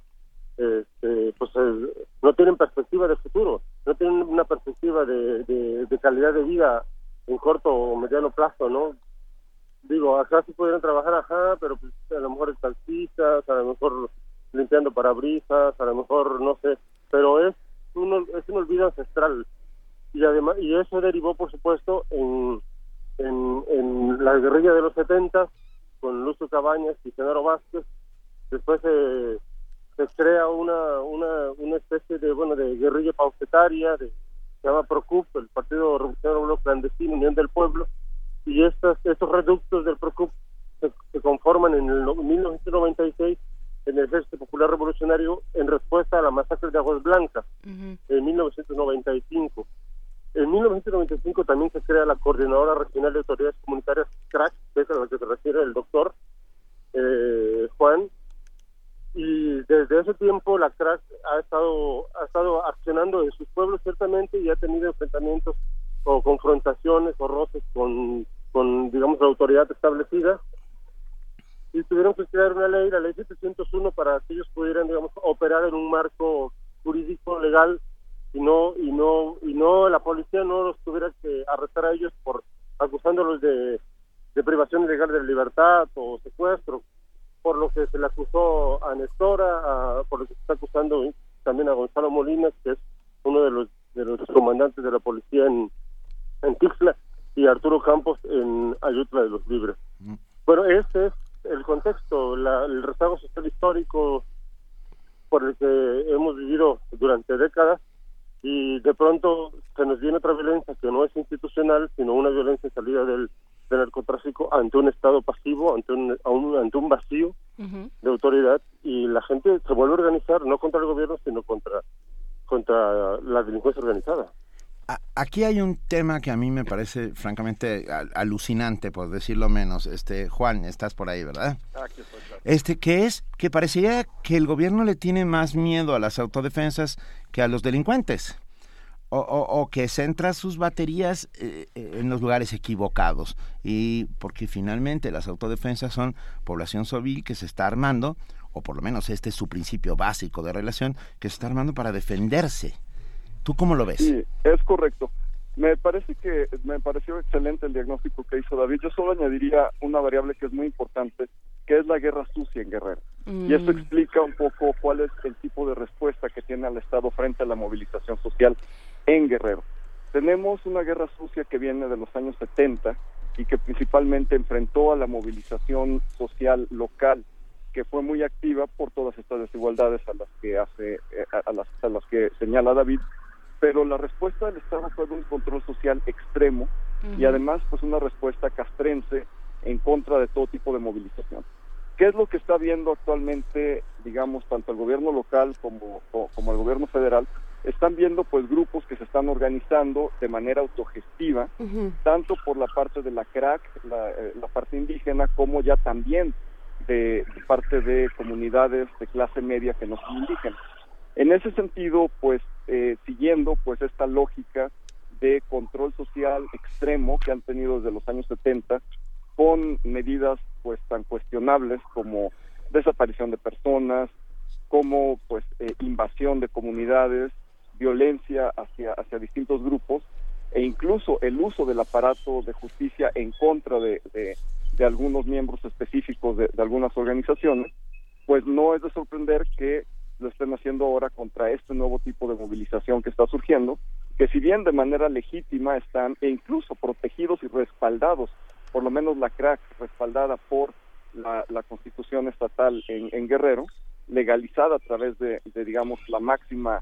este, pues eh, no tienen perspectiva de futuro, no tienen una perspectiva de, de, calidad de vida en corto o mediano plazo, ¿no? Digo, acá sí pudieran trabajar, ajá, pero pues, a lo mejor taxistas, a lo mejor limpiando parabrisas, a lo mejor no sé, pero es un, es un olvido ancestral y además y eso derivó por supuesto en en, en la guerrilla de los 70 con Lucio Cabañas y Genaro Vázquez. Después se, se crea una, una, una especie de bueno de guerrilla paucetaria, de, se llama PROCUP, el Partido Revolucionario Clandestino, Unión del Pueblo, y estos, estos reductos del PROCUP se, conforman en el 1996 en el Ejército Popular Revolucionario en respuesta a la masacre de Aguas Blancas en 1995. En 1995 también se crea la Coordinadora Regional de Autoridades Comunitarias, CRAC, que es a la que se refiere el doctor eh, Juan, y desde ese tiempo la CRAC ha estado, ha estado accionando en sus pueblos ciertamente y ha tenido enfrentamientos o confrontaciones o roces con, con digamos, la autoridad establecida. Y tuvieron que crear una ley, la ley 701, para que ellos pudieran, digamos, operar en un marco jurídico legal y no y no y no la policía no los tuviera que arrestar a ellos por acusándolos de, de privación ilegal de libertad o secuestro por lo que se le acusó a Nestora, por lo que se está acusando también a Gonzalo Molinas, que es uno de los de los comandantes de la policía en, en Tixla, y Arturo Campos en Ayutla de los Libres. Bueno, este es el contexto, el rezago social histórico por el que hemos vivido durante décadas y de pronto se nos viene otra violencia que no es institucional, sino una violencia salida del de narcotráfico ante un estado pasivo, ante un, ante un vacío de autoridad y la gente se vuelve a organizar no contra el gobierno sino contra contra la delincuencia organizada. Aquí hay un tema que a mí me parece francamente alucinante, por decirlo menos. Este Juan, estás por ahí, ¿verdad? Este que es que parecería que el gobierno le tiene más miedo a las autodefensas que a los delincuentes o, que centra sus baterías eh, eh, en los lugares equivocados y porque finalmente las autodefensas son población civil que se está armando o por lo menos este es su principio básico de relación que se está armando para defenderse. ¿Tú cómo lo ves? Sí, es correcto. Me parece que me pareció excelente el diagnóstico que hizo David. Yo solo añadiría una variable que es muy importante, que es la guerra sucia en Guerrero. Y esto mm. explica un poco cuál es el tipo de respuesta que tiene el Estado frente a la movilización social en Guerrero. Tenemos una guerra sucia que viene de los años 70 y que principalmente enfrentó a la movilización social local que fue muy activa por todas estas desigualdades a las que hace eh, a las, a las que señala David pero la respuesta del Estado fue de un control social extremo y además pues una respuesta castrense en contra de todo tipo de movilización. ¿Qué es lo que está viendo actualmente, digamos, tanto el gobierno local como, como el gobierno federal? están viendo pues grupos que se están organizando de manera autogestiva, tanto por la parte de la CRAC, eh, la, parte indígena, como ya también de, parte de comunidades de clase media que no son indígenas. En ese sentido, pues eh, siguiendo pues esta lógica de control social extremo que han tenido desde los años 70, con medidas pues tan cuestionables como desaparición de personas, como pues eh, invasión de comunidades, violencia hacia, hacia distintos grupos e incluso el uso del aparato de justicia en contra de, de, algunos miembros específicos de, algunas organizaciones, pues no es de sorprender que lo estén haciendo ahora contra este nuevo tipo de movilización que está surgiendo, que si bien de manera legítima están e incluso protegidos y respaldados, por lo menos la CRAC respaldada por la, constitución estatal en, en Guerrero, legalizada a través de, de digamos, la máxima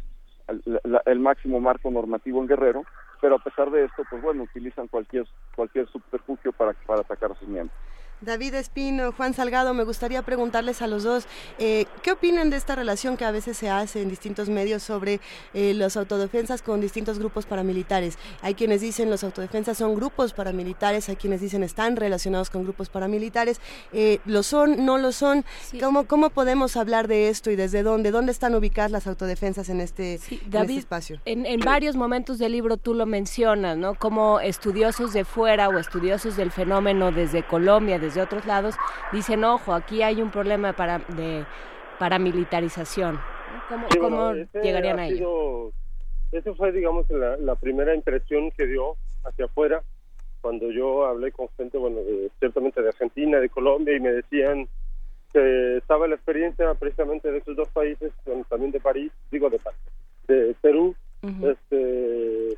el, máximo marco normativo en Guerrero, pero a pesar de esto, pues bueno, utilizan cualquier cualquier subterfugio para, para atacar a sus miembros. David Espino, Juan Salgado, me gustaría preguntarles a los dos, eh, ¿qué opinan de esta relación que a veces se hace en distintos medios sobre eh, las autodefensas con distintos grupos paramilitares? Hay quienes dicen los autodefensas son grupos paramilitares, hay quienes dicen están relacionados con grupos paramilitares, eh, ¿lo son, no lo son? ¿Cómo, ¿Cómo podemos hablar de esto y desde dónde? ¿Dónde están ubicadas las autodefensas en este, este David, espacio? En, en varios momentos del libro tú lo mencionas, ¿no? Como estudiosos de fuera o estudiosos del fenómeno desde Colombia, desde de otros lados dicen, ojo, aquí hay un problema para, de paramilitarización. ¿Cómo, ¿cómo llegarían a ello? Esa fue, digamos, la, primera impresión que dio hacia afuera cuando yo hablé con gente, bueno, ciertamente de Argentina, de Colombia, y me decían que estaba la experiencia precisamente de esos dos países, también de París, digo de, de Perú, este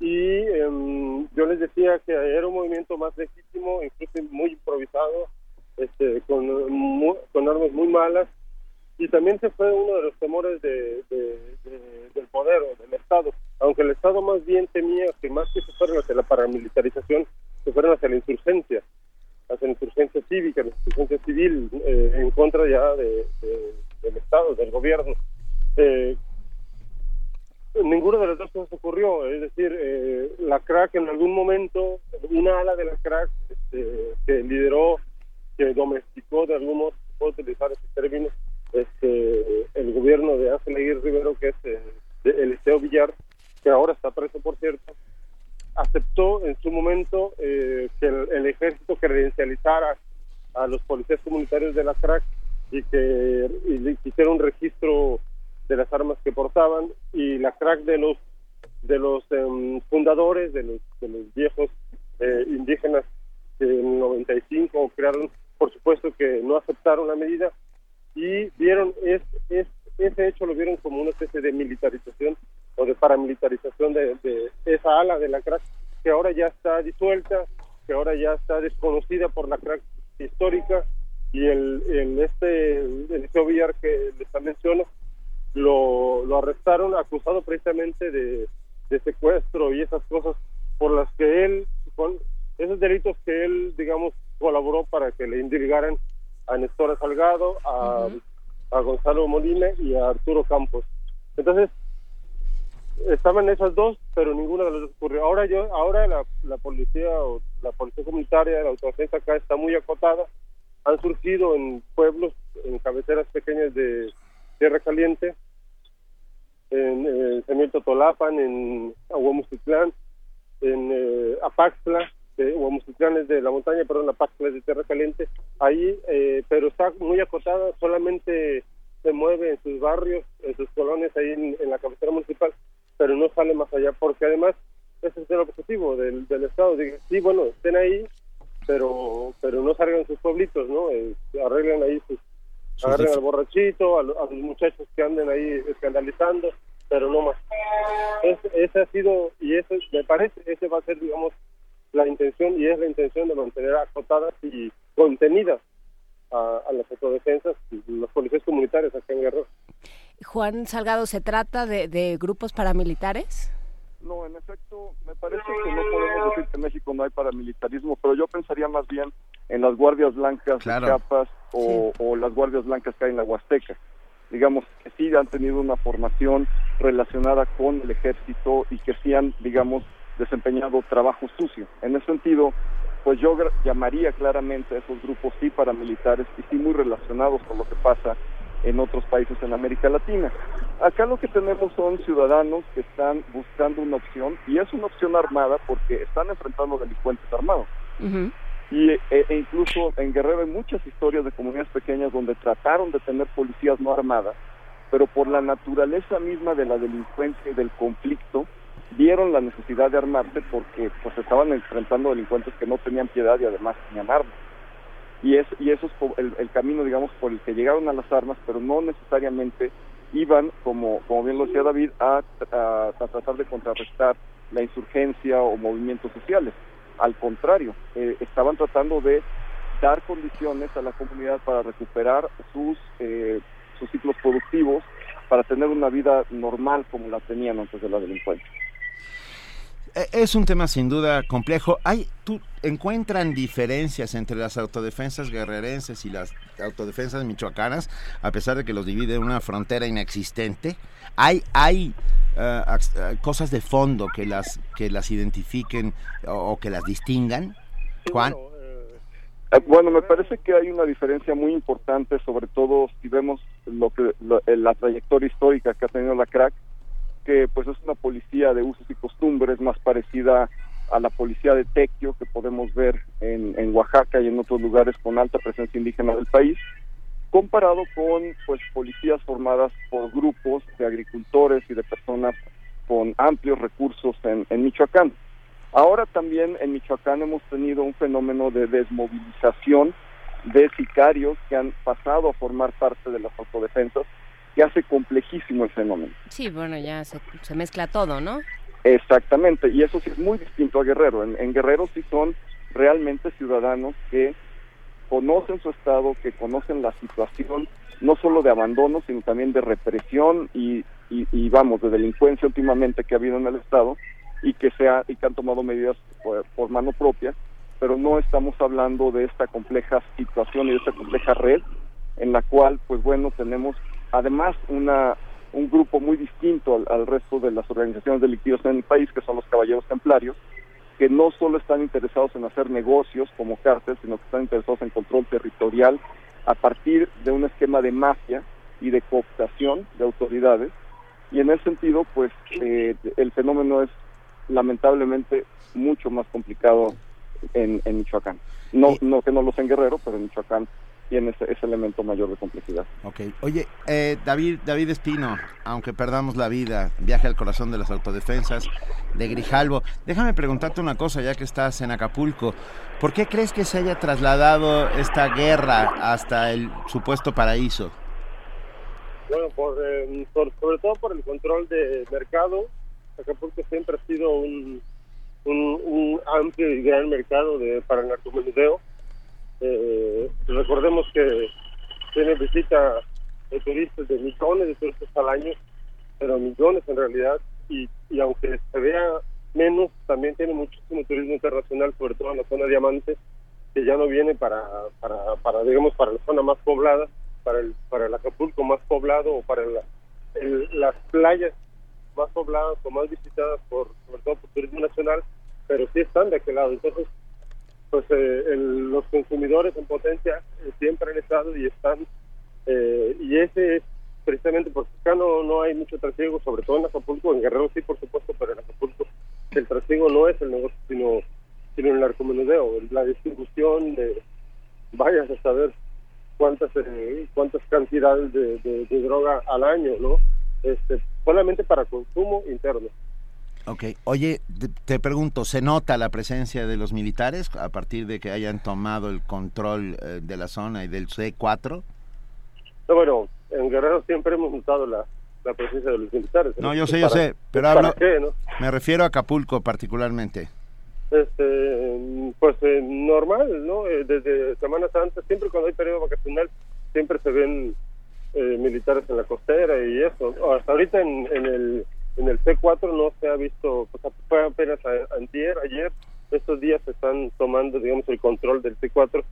y em, yo les decía que era un movimiento más legítimo, incluso muy improvisado, este, con, con armas muy malas, y también se fue uno de los temores de, del poder o del Estado, aunque el Estado más bien temía que más que se fueran hacia la paramilitarización, se fueran hacia la insurgencia, hacia la insurgencia cívica, la insurgencia civil, eh, en contra ya de, del Estado, del gobierno. Eh, ninguno de los dos cosas ocurrió, es decir, eh, la crack en algún momento, una ala de la crack este, que lideró, que domesticó de algún modo, puedo utilizar ese término, este, el gobierno de Ángel Aguirre Rivero, que es eh, el Villar, que ahora está preso, por cierto, aceptó en su momento eh, que el, ejército credencializara a los policías comunitarios de la CRAC y que hiciera un registro de las armas que portaban y la CRAC de los de los em, fundadores de los, de los viejos eh, indígenas que en el 95 crearon por supuesto que no aceptaron la medida y vieron es, es, ese hecho lo vieron como una especie de militarización o de paramilitarización de, esa ala de la crack que ahora ya está disuelta, que ahora ya está desconocida por la crack histórica y el, el este el Villar que les menciono lo, lo arrestaron acusado precisamente de, de secuestro y esas cosas por las que él con esos delitos que él digamos colaboró para que le indilgaran a Néstor Salgado, a, a Gonzalo Molina y a Arturo Campos. Entonces, estaban esas dos, pero ninguna de las dos ocurrió. Ahora yo, ahora la, la policía o la policía comunitaria, la autodefensa acá está muy acotada. Han surgido en pueblos, en cabeceras pequeñas de Tierra Caliente, en, en Tolapan, en Aguamustitlán, en eh, Apaxla, de es de la montaña, perdón, la Paz de Tierra Caliente, ahí, eh, pero está muy acotada, solamente se mueve en sus barrios, en sus colonias, ahí en, la cabecera municipal, pero no sale más allá, porque además ese es el objetivo del, del Estado, de, sí, bueno, estén ahí, pero pero no salgan sus pueblitos, ¿no? Eh, arreglen ahí sus, agarren al borrachito, a, los muchachos que anden ahí escandalizando, pero no más. ese ha sido, y eso me parece, ese va a ser, digamos, la intención y es la intención de mantener acotadas y contenidas a, las autodefensas y los policías comunitarios aquí en Guerrero. Juan Salgado, ¿se trata de, grupos paramilitares? No, en efecto, me parece que no podemos decir que en México no hay paramilitarismo, pero yo pensaría más bien en las guardias blancas de Chiapas o, o, las guardias blancas que hay en la Huasteca. Digamos que sí han tenido una formación relacionada con el ejército y que sí han, digamos, desempeñado trabajo sucio. En ese sentido, pues yo llamaría claramente a esos grupos sí paramilitares y sí muy relacionados con lo que pasa en otros países en América Latina. Acá lo que tenemos son ciudadanos que están buscando una opción y es una opción armada porque están enfrentando delincuentes armados. Y e, e, incluso en Guerrero hay muchas historias de comunidades pequeñas donde trataron de tener policías no armadas, pero por la naturaleza misma de la delincuencia y del conflicto, vieron la necesidad de armarse porque pues estaban enfrentando delincuentes que no tenían piedad y además tenían armas. Y, es, y eso es el, camino, digamos, por el que llegaron a las armas, pero no necesariamente iban, como, como bien lo decía David, a, tratar de contrarrestar la insurgencia o movimientos sociales. Al contrario, eh, estaban tratando de dar condiciones a la comunidad para recuperar sus, eh, sus ciclos productivos, para tener una vida normal como la tenían antes de la delincuencia. Eh, es un tema sin duda complejo. Hay, ¿tú, ¿Encuentran diferencias entre las autodefensas guerrerenses y las autodefensas michoacanas, a pesar de que los divide una frontera inexistente? ¿Hay, hay eh, cosas de fondo que las, que las identifiquen o, que las distingan? Juan. Bueno, me parece que hay una diferencia muy importante, sobre todo si vemos lo que la trayectoria histórica que ha tenido la CRAC que pues es una policía de usos y costumbres más parecida a la policía de Tequio que podemos ver en, en Oaxaca y en otros lugares con alta presencia indígena del país, comparado con pues policías formadas por grupos de agricultores y de personas con amplios recursos en, en Michoacán. Ahora también en Michoacán hemos tenido un fenómeno de desmovilización de sicarios que han pasado a formar parte de las autodefensas que hace complejísimo el fenómeno. Sí, bueno, ya se, mezcla todo, ¿no? Exactamente, y eso sí es muy distinto a Guerrero. En, Guerrero sí son realmente ciudadanos que conocen su estado, que conocen la situación, no solo de abandono, sino también de represión y, y, vamos, de delincuencia últimamente que ha habido en el estado y que, sea, y que han tomado medidas por, por mano propia, pero no estamos hablando de esta compleja situación y de esta compleja red en la cual, pues bueno, tenemos además una, un grupo muy distinto al, resto de las organizaciones delictivas en el país, que son los caballeros templarios, que no solo están interesados en hacer negocios como cártel, sino que están interesados en control territorial a partir de un esquema de mafia y de cooptación de autoridades. Y en ese sentido, pues eh, el fenómeno es lamentablemente mucho más complicado en, en Michoacán. No, no que no lo sea en Guerrero, pero en Michoacán tiene ese, ese elemento mayor de complejidad. Ok. Oye, eh, David, David Espino, aunque perdamos la vida, viaje al corazón de las autodefensas de Grijalvo. Déjame preguntarte una cosa, ya que estás en Acapulco. ¿Por qué crees que se haya trasladado esta guerra hasta el supuesto paraíso? Bueno, por, eh, sobre todo por el control de mercado. Acapulco siempre ha sido un, un, amplio y gran mercado de, para el narcomenudeo eh, recordemos que tiene visita de turistas de millones de turistas al año, pero millones en realidad, y, y aunque se vea menos, también tiene muchísimo turismo internacional, sobre todo en la zona diamante, que ya no viene para, para, para digamos, para la zona más poblada, para el, para el Acapulco más poblado o para las playas más pobladas o más visitadas por, sobre todo por turismo nacional, pero sí están de aquel lado. Entonces, pues eh, los consumidores en potencia eh, siempre han estado y están eh, y ese es precisamente porque acá no, no hay mucho trasiego, sobre todo en Acapulco, en Guerrero sí por supuesto, pero en Acapulco el trasiego no es el negocio, sino, sino el narcomenudeo, la distribución de, vayas a saber cuántas cuántas cantidades de, de, droga al año, ¿no? Este, solamente para consumo interno. Ok, oye, te, pregunto, ¿se nota la presencia de los militares a partir de que hayan tomado el control eh, de la zona y del C4? No, bueno, en Guerrero siempre hemos notado la, presencia de los militares. No, yo sé, yo sé, pero hablo, me refiero a Acapulco particularmente. Este, pues eh, normal, ¿no? Eh, desde Semana Santa, siempre cuando hay periodo vacacional, siempre se ven militares en la costera y eso. Hasta ahorita en el en el C4 no se ha visto, pues fue apenas antier, ayer, estos días se están tomando, digamos, el control del C4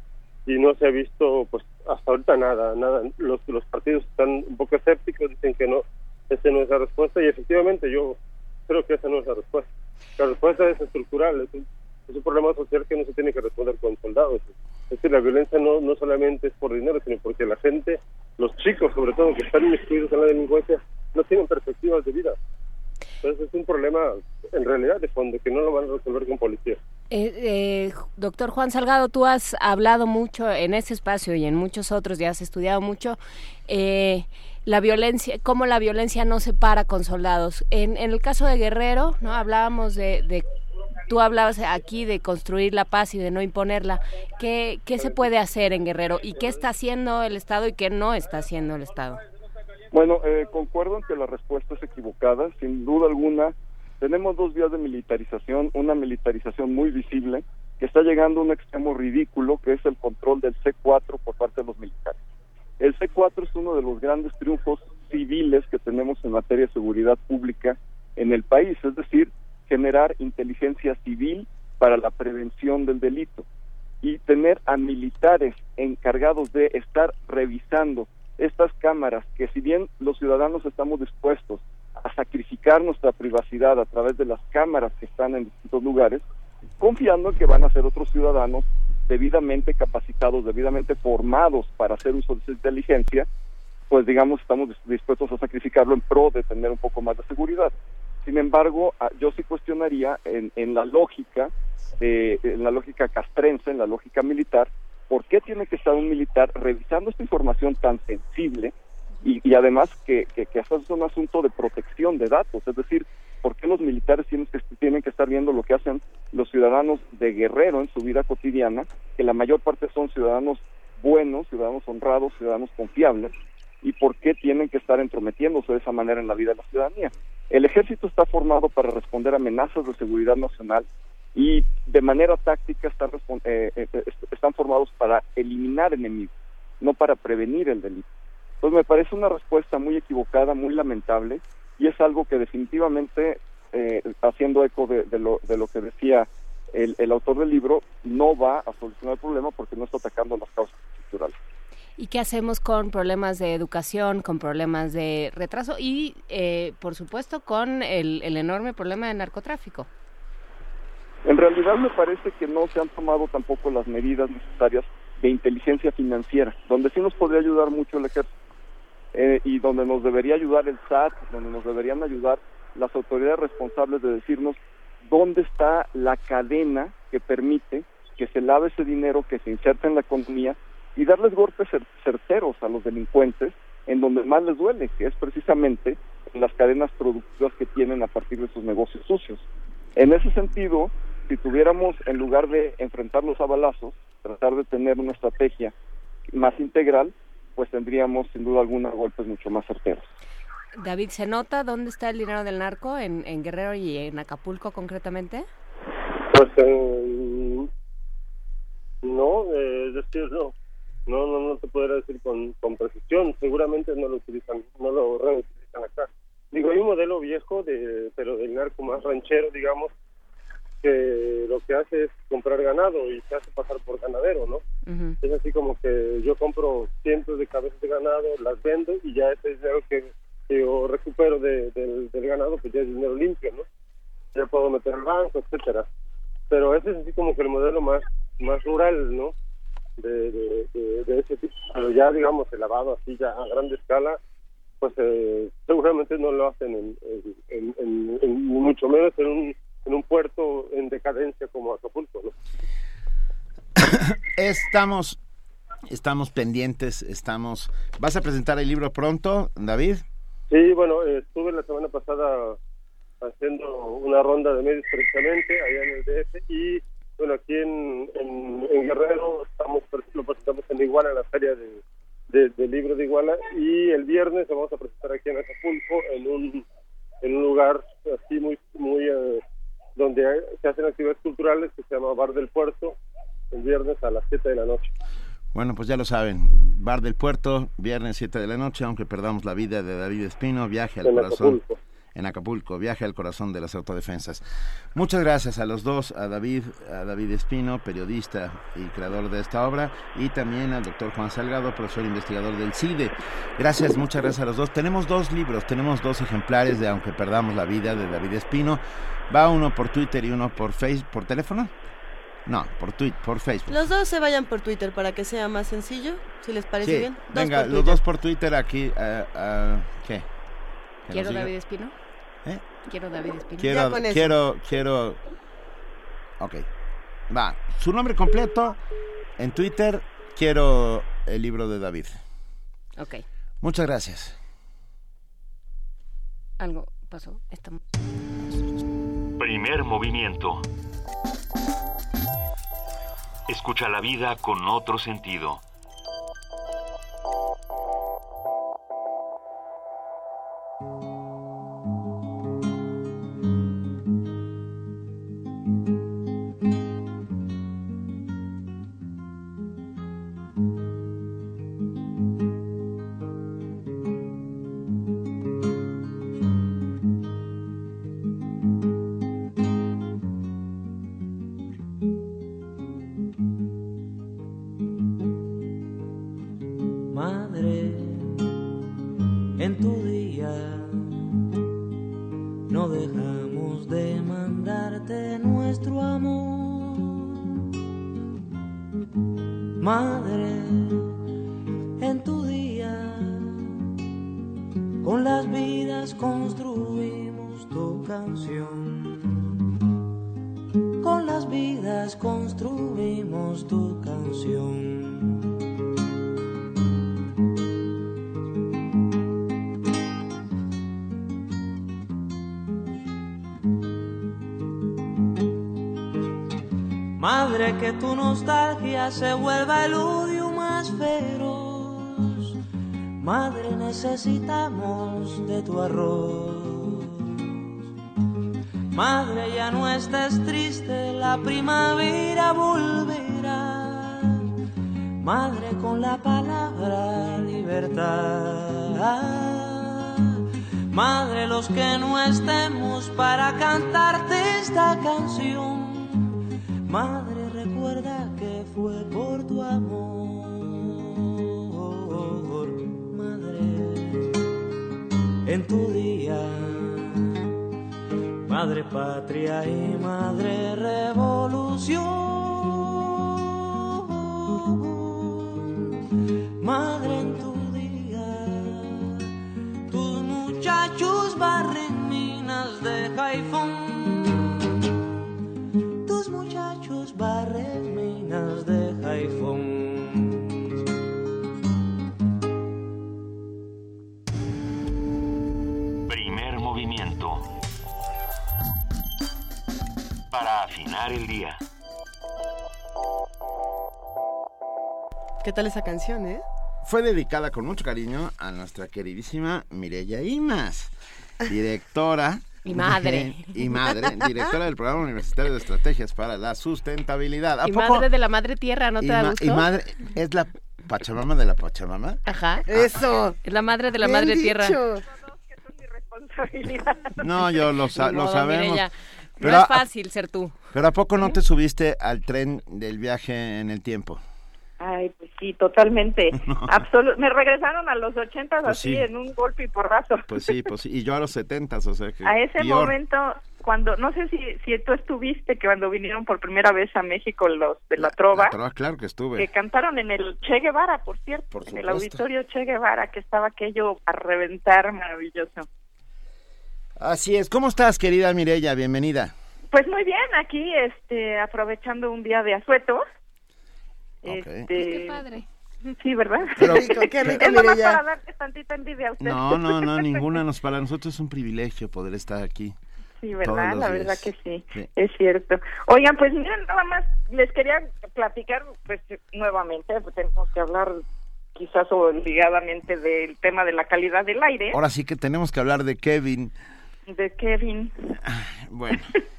y no se ha visto, pues hasta ahorita nada, nada. Los, los partidos están un poco escépticos, dicen que no, esa no es la respuesta y efectivamente yo creo que esa no es la respuesta. La respuesta es estructural, es un, es un problema social que no se tiene que responder con soldados. Es decir, la violencia no, no solamente es por dinero, sino porque la gente, los chicos sobre todo, que están inmiscuidos en la delincuencia, no tienen perspectivas de vida. Entonces es un problema en realidad de fondo que no lo van a resolver con policía. Eh, eh, doctor Juan Salgado, tú has hablado mucho en este espacio y en muchos otros, ya has estudiado mucho eh, la violencia, cómo la violencia no se para con soldados. En, el caso de Guerrero, no hablábamos de, tú hablabas aquí de construir la paz y de no imponerla. ¿Qué, ¿Qué se puede hacer en Guerrero y qué está haciendo el Estado y qué no está haciendo el Estado? Bueno, eh, concuerdo en que la respuesta es equivocada. Sin duda alguna, tenemos dos vías de militarización. Una militarización muy visible, que está llegando a un extremo ridículo, que es el control del C4 por parte de los militares. El C4 es uno de los grandes triunfos civiles que tenemos en materia de seguridad pública en el país, es decir, generar inteligencia civil para la prevención del delito y tener a militares encargados de estar revisando estas cámaras, que si bien los ciudadanos estamos dispuestos a sacrificar nuestra privacidad a través de las cámaras que están en distintos lugares, confiando en que van a ser otros ciudadanos debidamente capacitados, debidamente formados para hacer uso de esa inteligencia, pues digamos estamos dispuestos a sacrificarlo en pro de tener un poco más de seguridad. Sin embargo, ah, yo sí cuestionaría en, en la lógica, eh, en la lógica castrense, en la lógica militar, ¿por qué tiene que estar un militar revisando esta información tan sensible y, además que, que, es un asunto de protección de datos? Es decir, ¿por qué los militares tienen que, tienen que estar viendo lo que hacen los ciudadanos de Guerrero en su vida cotidiana, que la mayor parte son ciudadanos buenos, ciudadanos honrados, ciudadanos confiables? ¿Y por qué tienen que estar entrometiéndose de esa manera en la vida de la ciudadanía? El ejército está formado para responder a amenazas de seguridad nacional y de manera táctica están, eh, eh, eh, están formados para eliminar enemigos, no para prevenir el delito. Entonces me parece una respuesta muy equivocada, muy lamentable, y es algo que definitivamente, haciendo eco de, lo, de lo que decía el, autor del libro, no va a solucionar el problema porque no está atacando las causas estructurales. ¿Y qué hacemos con problemas de educación, con problemas de retraso y, por supuesto, con el, el enorme problema de narcotráfico? En realidad me parece que no se han tomado tampoco las medidas necesarias de inteligencia financiera, donde sí nos podría ayudar mucho el ejército. eh, y donde nos debería ayudar el SAT, donde nos deberían ayudar las autoridades responsables de decirnos dónde está la cadena que permite que se lave ese dinero, que se inserta en la economía y darles golpes certeros a los delincuentes en donde más les duele, que es precisamente en las cadenas productivas que tienen a partir de sus negocios sucios. En ese sentido, si tuviéramos, en lugar de enfrentarlos a balazos, tratar de tener una estrategia más integral, pues tendríamos sin duda alguna golpes mucho más certeros. David, ¿se nota dónde está el dinero del narco? ¿En, Guerrero y en Acapulco concretamente? Pues eh, no, eh, es decir, no. No, no, no te podría decir con, con precisión. Seguramente no lo utilizan, no lo reutilizan acá. Digo, hay un modelo viejo, de, pero del narco más ranchero, digamos, que lo que hace es comprar ganado y se hace pasar por ganadero, ¿no? Es así como que yo compro cientos de cabezas de ganado, las vendo y ya ese dinero que, yo recupero del, ganado, pues ya es dinero limpio, ¿no? Ya puedo meter al banco, etcétera. Pero ese es así como que el modelo más, más rural, ¿no? De, de, ese tipo. Pero ya, digamos, el lavado así ya a grande escala, pues eh, seguramente no lo hacen en, en, mucho menos en un en un puerto en decadencia como Acapulco. ¿no? (coughs) estamos, estamos pendientes, estamos... ¿Vas a presentar el libro pronto, David? Sí, bueno, estuve la semana pasada haciendo una ronda de medios precisamente allá en el DF y bueno, aquí en, en, Guerrero estamos, lo presentamos en Iguala, en la feria de, de, libro de Iguala y el viernes vamos a presentar aquí en Acapulco en un, en un lugar así muy, muy eh, donde se hacen actividades culturales que se llama Bar del Puerto, el viernes a las 7 de la noche. Bueno, pues ya lo saben, Bar del Puerto, viernes 7 de la noche, aunque perdamos la vida de David Espino, viaje al corazón. En Acapulco, viaje al corazón de las autodefensas. Muchas gracias a los dos, a David, a David Espino, periodista y creador de esta obra, y también al doctor Juan Salgado, profesor investigador del CIDE. Gracias, muchas gracias a los dos. Tenemos dos libros, tenemos dos ejemplares de Aunque perdamos la vida de David Espino. Va uno por Twitter y uno por Facebook, por teléfono. No, por Twitter, por Facebook. Los dos se vayan por Twitter para que sea más sencillo, si les parece bien. Venga, los dos por Twitter aquí. Uh, ¿Qué? ¿Quiero David Espino? Quiero David Espino. Quiero, quiero, quiero. Ok. Va. Su nombre completo en Twitter. Quiero el libro de David. Ok. Muchas gracias. Algo pasó. Estamos. Primer movimiento. Escucha la vida con otro sentido. Vuelva el tal esa canción, eh? Fue dedicada con mucho cariño a nuestra queridísima Mireya Imas, directora y madre. y madre, directora del Programa Universitario de Estrategias para la Sustentabilidad. y madre de la madre tierra, ¿no te da gusto? Y madre, es la Pachamama de la Pachamama. Ajá. Eso. Es la madre de la madre tierra. No, yo lo, lo sabemos. Pero no es fácil ser tú. Pero ¿a poco no te subiste al tren del viaje en el tiempo? Ay, pues sí, totalmente. (laughs) Me regresaron a los ochentas pues así en un golpe y porrazo. Pues sí, pues sí. Y yo a los setentas, o sea que. A ese momento, cuando, no sé si, si tú estuviste, que cuando vinieron por primera vez a México los de la, Trova. La Trova, claro que estuve. Que cantaron en el Che Guevara, por cierto. en el auditorio Che Guevara, que estaba aquello a reventar maravilloso. Así es. ¿Cómo estás, querida Mirella? Bienvenida. Pues muy bien, aquí este, aprovechando un día de asueto. Este, qué padre. Sí, ¿verdad? Pero, qué (laughs) rico, es nomás para darle tantita envidia a usted. No, no, no, (laughs) ninguna. Nos, para nosotros es un privilegio poder estar aquí. Sí, ¿verdad? La verdad que sí, es cierto. Oigan, pues miren, nada más les quería platicar, pues nuevamente, pues tenemos que hablar quizás obligadamente del tema de la calidad del aire. Ahora sí que tenemos que hablar de Kevin de Kevin. Bueno. (laughs)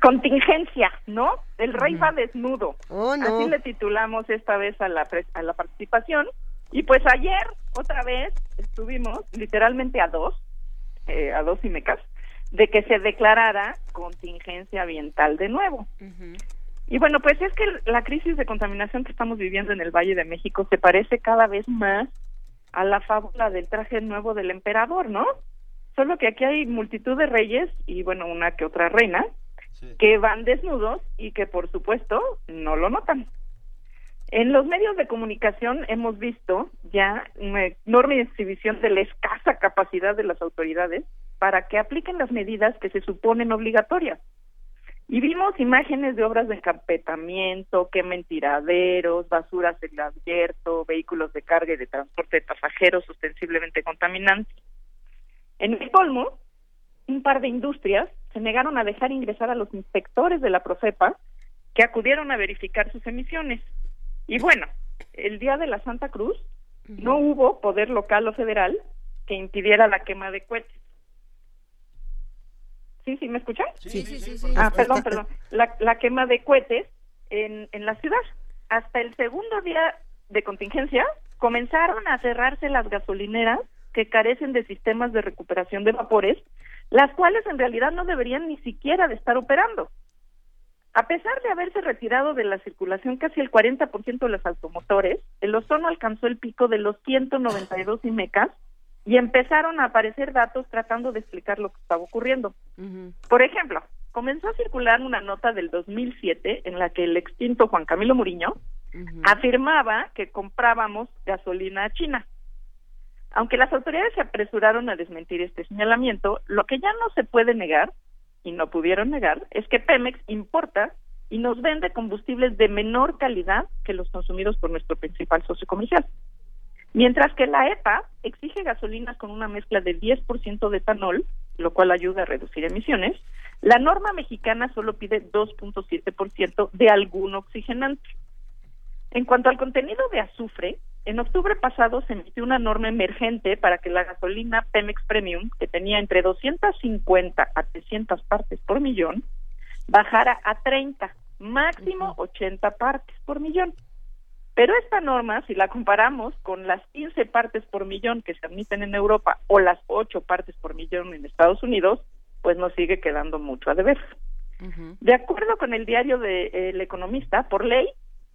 Contingencia, ¿no? El rey va desnudo. Oh, Así le titulamos esta vez a la, a la participación. Y pues ayer, otra vez, estuvimos literalmente a dos, eh, a dos y mecas, de que se declarara contingencia ambiental de nuevo. Y bueno, pues es que la crisis de contaminación que estamos viviendo en el Valle de México se parece cada vez más a la fábula del traje nuevo del emperador, ¿no? Solo que aquí hay multitud de reyes y bueno, una que otra reina que van desnudos y que por supuesto no lo notan. En los medios de comunicación hemos visto ya una enorme exhibición de la escasa capacidad de las autoridades para que apliquen las medidas que se suponen obligatorias. Y vimos imágenes de obras de encapetamiento, que tiraderos, basuras en abierto, vehículos de carga y de transporte de pasajeros ostensiblemente contaminantes. En el colmo, un par de industrias se negaron a dejar ingresar a los inspectores de la Profepa que acudieron a verificar sus emisiones. Y bueno, el día de la Santa Cruz no hubo poder local o federal que impidiera la quema de cohetes. ¿Sí, sí, me escuchan? Sí, sí, sí. Ah, perdón, perdón. La, la quema de cohetes en, en la ciudad. Hasta el segundo día de contingencia comenzaron a cerrarse las gasolineras que carecen de sistemas de recuperación de vapores, las cuales en realidad no deberían ni siquiera de estar operando. A pesar de haberse retirado de la circulación casi el 40% de los automotores, el ozono alcanzó el pico de los 192 IMECAS y empezaron a aparecer datos tratando de explicar lo que estaba ocurriendo. Por ejemplo, comenzó a circular una nota del 2007 en la que el extinto Juan Camilo Muriño afirmaba que comprábamos gasolina china. Aunque las autoridades se apresuraron a desmentir este señalamiento, lo que ya no se puede negar, y no pudieron negar, es que Pemex importa y nos vende combustibles de menor calidad que los consumidos por nuestro principal socio comercial. Mientras que la EPA exige gasolinas con una mezcla de 10% de etanol, lo cual ayuda a reducir emisiones, la norma mexicana solo pide 2.7% de algún oxigenante. En cuanto al contenido de azufre, en octubre pasado se emitió una norma emergente para que la gasolina Pemex Premium, que tenía entre 250 a 300 partes por millón, bajara a 30, máximo 80 partes por millón. Pero esta norma, si la comparamos con las 15 partes por millón que se admiten en Europa o las 8 partes por millón en Estados Unidos, pues nos sigue quedando mucho a deber. De acuerdo con el diario de El Economista, por ley,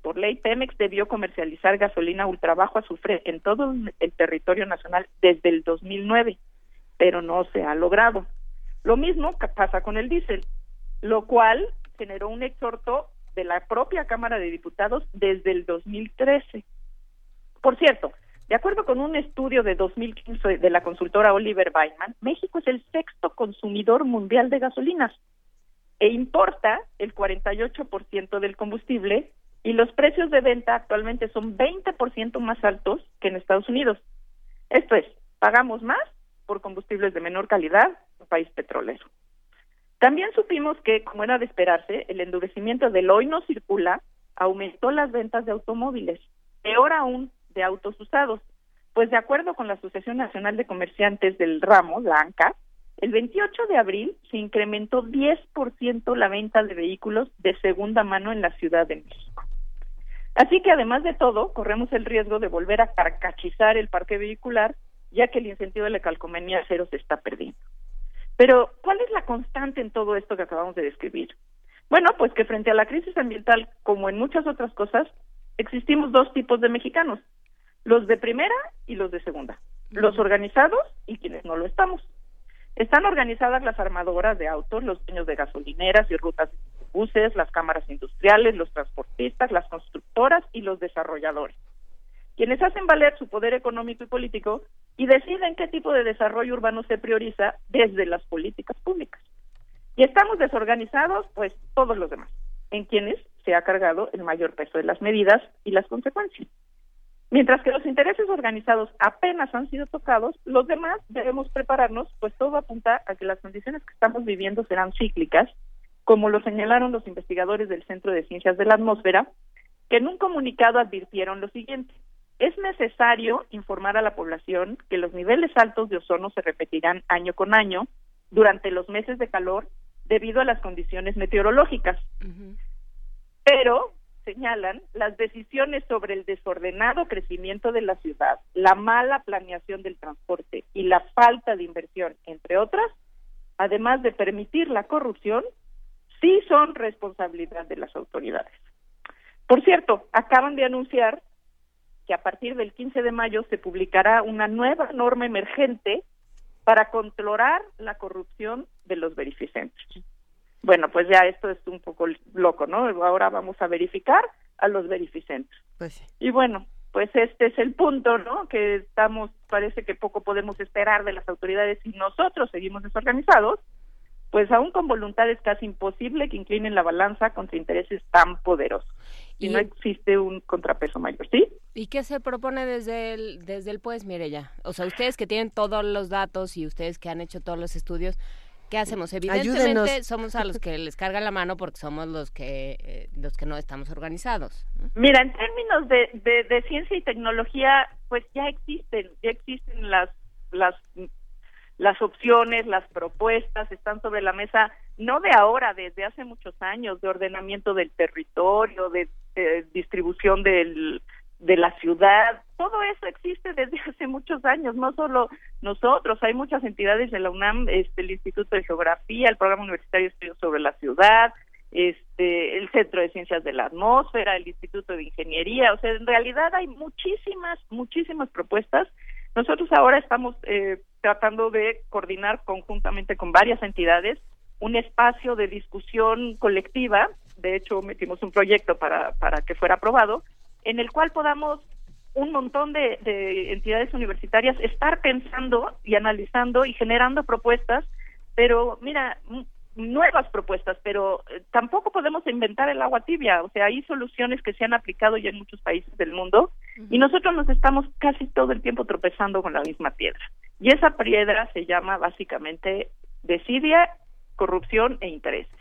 por ley, Pemex debió comercializar gasolina ultrabajo azufre en todo el territorio nacional desde el 2009, pero no se ha logrado. Lo mismo pasa con el diésel, lo cual generó un exhorto de la propia Cámara de Diputados desde el 2013. Por cierto, de acuerdo con un estudio de 2015 de la consultora Oliver Wyman, México es el sexto consumidor mundial de gasolinas e importa el 48% del combustible y los precios de venta actualmente son 20% más altos que en Estados Unidos. Esto es, pagamos más por combustibles de menor calidad, un país petrolero. También supimos que, como era de esperarse, el endurecimiento del hoy no circula aumentó las ventas de automóviles, peor aún de autos usados, pues de acuerdo con la Asociación Nacional de Comerciantes del Ramo, la ANCA, el 28 de abril se incrementó 10% la venta de vehículos de segunda mano en la Ciudad de México. Así que además de todo, corremos el riesgo de volver a carcachizar el parque vehicular, ya que el incentivo de la calcomanía cero se está perdiendo. Pero, ¿cuál es la constante en todo esto que acabamos de describir? Bueno, pues que frente a la crisis ambiental, como en muchas otras cosas, existimos dos tipos de mexicanos, los de primera y los de segunda, los organizados y quienes no lo estamos. Están organizadas las armadoras de autos, los dueños de gasolineras y rutas buses, las cámaras industriales, los transportistas, las constructoras y los desarrolladores, quienes hacen valer su poder económico y político y deciden qué tipo de desarrollo urbano se prioriza desde las políticas públicas. Y estamos desorganizados, pues todos los demás, en quienes se ha cargado el mayor peso de las medidas y las consecuencias. Mientras que los intereses organizados apenas han sido tocados, los demás debemos prepararnos, pues todo apunta a que las condiciones que estamos viviendo serán cíclicas, como lo señalaron los investigadores del Centro de Ciencias de la Atmósfera, que en un comunicado advirtieron lo siguiente. Es necesario informar a la población que los niveles altos de ozono se repetirán año con año durante los meses de calor debido a las condiciones meteorológicas. Pero, señalan, las decisiones sobre el desordenado crecimiento de la ciudad, la mala planeación del transporte y la falta de inversión, entre otras, además de permitir la corrupción, sí son responsabilidad de las autoridades. Por cierto, acaban de anunciar que a partir del 15 de mayo se publicará una nueva norma emergente para controlar la corrupción de los verificentes. Bueno, pues ya esto es un poco loco, ¿no? Ahora vamos a verificar a los verificentes. Pues Y bueno, pues este es el punto, ¿no? Que estamos, parece que poco podemos esperar de las autoridades y nosotros seguimos desorganizados, pues aún con voluntad es casi imposible que inclinen la balanza contra intereses tan poderosos. Y, no existe un contrapeso mayor, ¿sí? ¿Y qué se propone desde el, desde el pues, ya O sea, ustedes que tienen todos los datos y ustedes que han hecho todos los estudios, ¿qué hacemos? Evidentemente somos a los que les carga la mano porque somos los que eh, los que no estamos organizados. Mira, en términos de, de, de, ciencia y tecnología, pues ya existen, ya existen las las las opciones, las propuestas están sobre la mesa, no de ahora, desde hace muchos años, de ordenamiento del territorio, de, distribución del, de la ciudad, todo eso existe desde (laughs) hace muchos años, no solo nosotros, hay muchas entidades de la UNAM, este, el Instituto de Geografía, el Programa Universitario de Estudios sobre la Ciudad, este, el Centro de Ciencias de la Atmósfera, el Instituto de Ingeniería, o sea, en realidad hay muchísimas, muchísimas propuestas. Nosotros ahora estamos eh, tratando de coordinar conjuntamente con varias entidades un espacio de discusión colectiva, de hecho metimos un proyecto para, para que fuera aprobado, en el cual podamos un montón de, de entidades universitarias estar pensando y analizando y generando propuestas, pero mira, nuevas propuestas, pero eh, tampoco podemos inventar el agua tibia, o sea, hay soluciones que se han aplicado ya en muchos países del mundo y nosotros nos estamos casi todo el tiempo tropezando con la misma piedra. Y esa piedra se llama básicamente desidia, corrupción e intereses.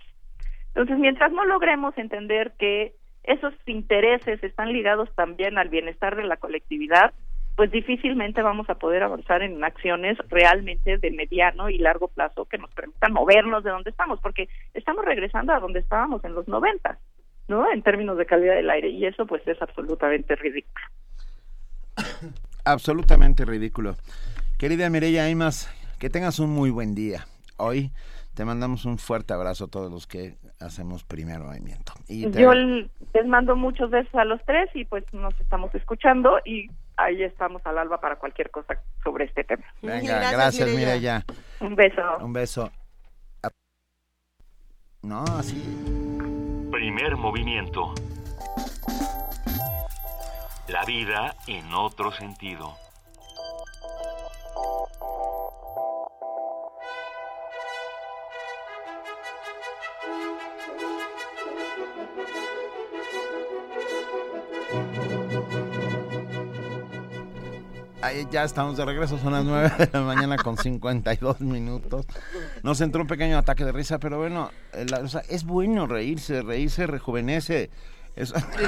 Entonces, mientras no logremos entender que esos intereses están ligados también al bienestar de la colectividad, pues difícilmente vamos a poder avanzar en acciones realmente de mediano y largo plazo que nos permitan movernos de donde estamos, porque estamos regresando a donde estábamos en los 90, ¿no? En términos de calidad del aire, y eso pues es absolutamente ridículo. (coughs) Absolutamente ridículo. Querida Mireya Aimas, que tengas un muy buen día. Hoy te mandamos un fuerte abrazo a todos los que hacemos primer movimiento. Y Yo les mando muchos besos a los tres y pues nos estamos escuchando y ahí estamos al alba para cualquier cosa sobre este tema. Venga, gracias, Mireya. Un beso. Un beso. No, así. Primer movimiento. La vida en otro sentido. Ya estamos de regreso, son las 9 de la mañana con 52 minutos. Nos entró un pequeño ataque de risa, pero bueno, es bueno reírse, reírse rejuvenece.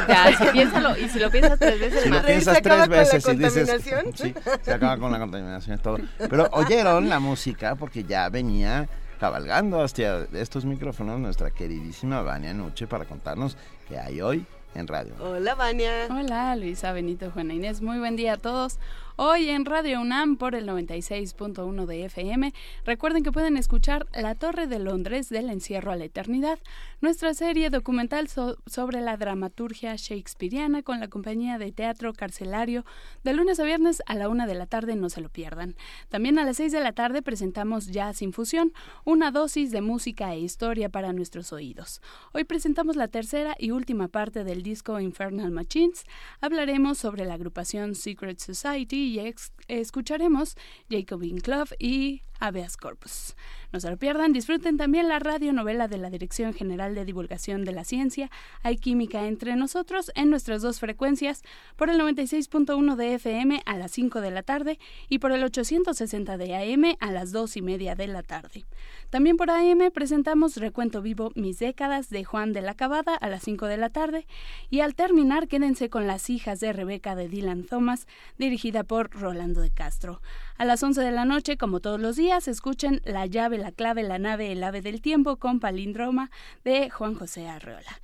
Ya, si piénsalo, y si lo piensas tres veces si más. Lo piensas ¿Se acaba tres veces con la y dices, contaminación? sí, se acaba con la contaminación y todo. Pero oyeron la música porque ya venía cabalgando hacia estos micrófonos nuestra queridísima Vania Nuche para contarnos qué hay hoy en radio. Hola, Vania. Hola, Luisa, Benito, Juana Inés. Muy buen día a todos. Hoy en Radio UNAM por el 96.1 de FM. Recuerden que pueden escuchar La Torre de Londres del Encierro a la Eternidad, nuestra serie documental sobre la dramaturgia shakespeariana con la compañía de teatro carcelario de lunes a viernes a la una de la tarde, no se lo pierdan. También a las seis de la tarde presentamos Jazz Infusión, una dosis de música e historia para nuestros oídos. Hoy presentamos la tercera y última parte del disco Infernal Machines. Hablaremos sobre la agrupación Secret Society y escucharemos Jacobin Club y habeas corpus. No se lo pierdan, disfruten también la radionovela de la Dirección General de Divulgación de la Ciencia, Hay Química entre nosotros, en nuestras dos frecuencias, por el 96.1 de FM a las 5 de la tarde y por el 860 de AM a las 2 y media de la tarde. También por AM presentamos Recuento Vivo Mis Décadas de Juan de la Cabada a las 5 de la tarde y al terminar quédense con Las hijas de Rebeca de Dylan Thomas, dirigida por Rolando de Castro. A las 11 de la noche, como todos los días, escuchen La llave, la clave, la nave, el ave del tiempo con palindroma de Juan José Arreola.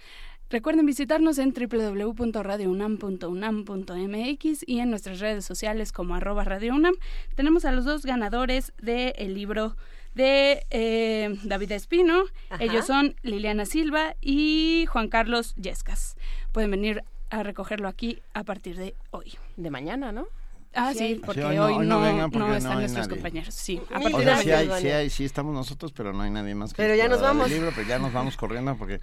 Recuerden visitarnos en www.radiounam.unam.mx y en nuestras redes sociales como arroba radiounam. Tenemos a los dos ganadores del libro de eh, David Espino. Ellos son Liliana Silva y Juan Carlos Yescas. Pueden venir a recogerlo aquí a partir de hoy. De mañana, ¿no? Ah, sí, porque hoy, no, no, están nuestros compañeros. Sí, a partir de sí, hay, sí, hay, sí estamos nosotros, pero no hay nadie más que Pero ya nos vamos. libro, pero ya nos vamos corriendo porque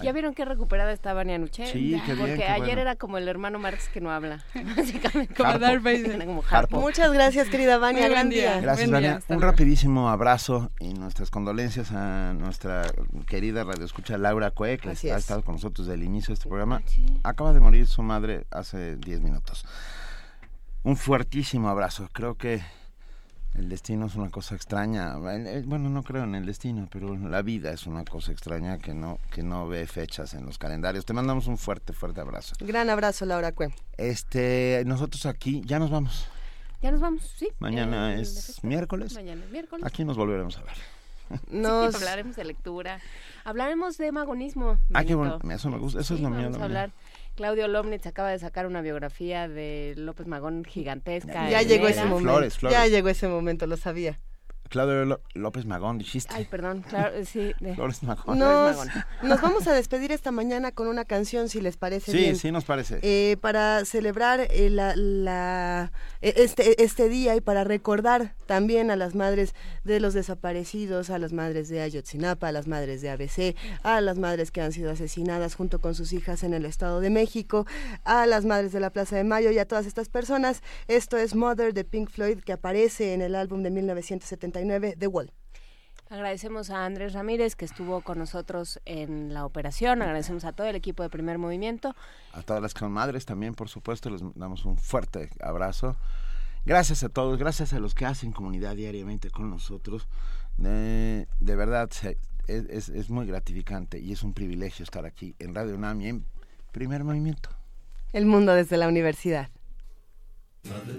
¿Ya vieron qué recuperada está Vania Nuche? Sí, qué bien, Porque ayer era como el hermano Marx que no habla. (laughs) (laughs) Básicamente, como Darth Vader. Como Muchas gracias, querida Vania. Gran día. Gracias, Vania. Un rapidísimo abrazo y nuestras condolencias a nuestra querida radioescucha Laura Cue, que ha estado con nosotros desde el inicio de este programa. Acaba de morir su madre hace 10 minutos un fuertísimo abrazo. Creo que el destino es una cosa extraña. Bueno, no creo en el destino, pero la vida es una cosa extraña que no que no ve fechas en los calendarios. Te mandamos un fuerte, fuerte abrazo. Gran abrazo, Laura Cue. Este, nosotros aquí ya nos vamos. Ya nos vamos, sí. Mañana es miércoles. Mañana es miércoles. Aquí nos volveremos a ver. (laughs) Nos... hablaremos de lectura. Hablaremos de magonismo. Ah, qué bueno. Eso me gusta. Eso es lo mío. Vamos a hablar. Claudio Lomnitz acaba de sacar una biografía de López Magón gigantesca. Ya llegó ese momento. Ya llegó ese momento, lo sabía. Claudio López Magón, dijiste. Ay, perdón, claro, sí. Flores Magón. Nos, nos, vamos a despedir esta mañana con una canción, si les parece sí, bien. Sí, sí, nos parece. Eh, para celebrar eh, la, la, eh, este, este día y para recordar también a las madres de los desaparecidos, a las madres de Ayotzinapa, a las madres de ABC, a las madres que han sido asesinadas junto con sus hijas en el Estado de México, a las madres de la Plaza de Mayo y a todas estas personas. Esto es Mother de Pink Floyd que aparece en el álbum de 1970 The Wall. Agradecemos a Andrés Ramírez que estuvo con nosotros en la operación. Agradecemos a todo el equipo de Primer Movimiento. A todas las madres también, por supuesto, les damos un fuerte abrazo. Gracias a todos, gracias a los que hacen comunidad diariamente con nosotros. de verdad, es, es, muy gratificante y es un privilegio estar aquí en Radio UNAM y en Primer Movimiento. El mundo desde la universidad. Mother,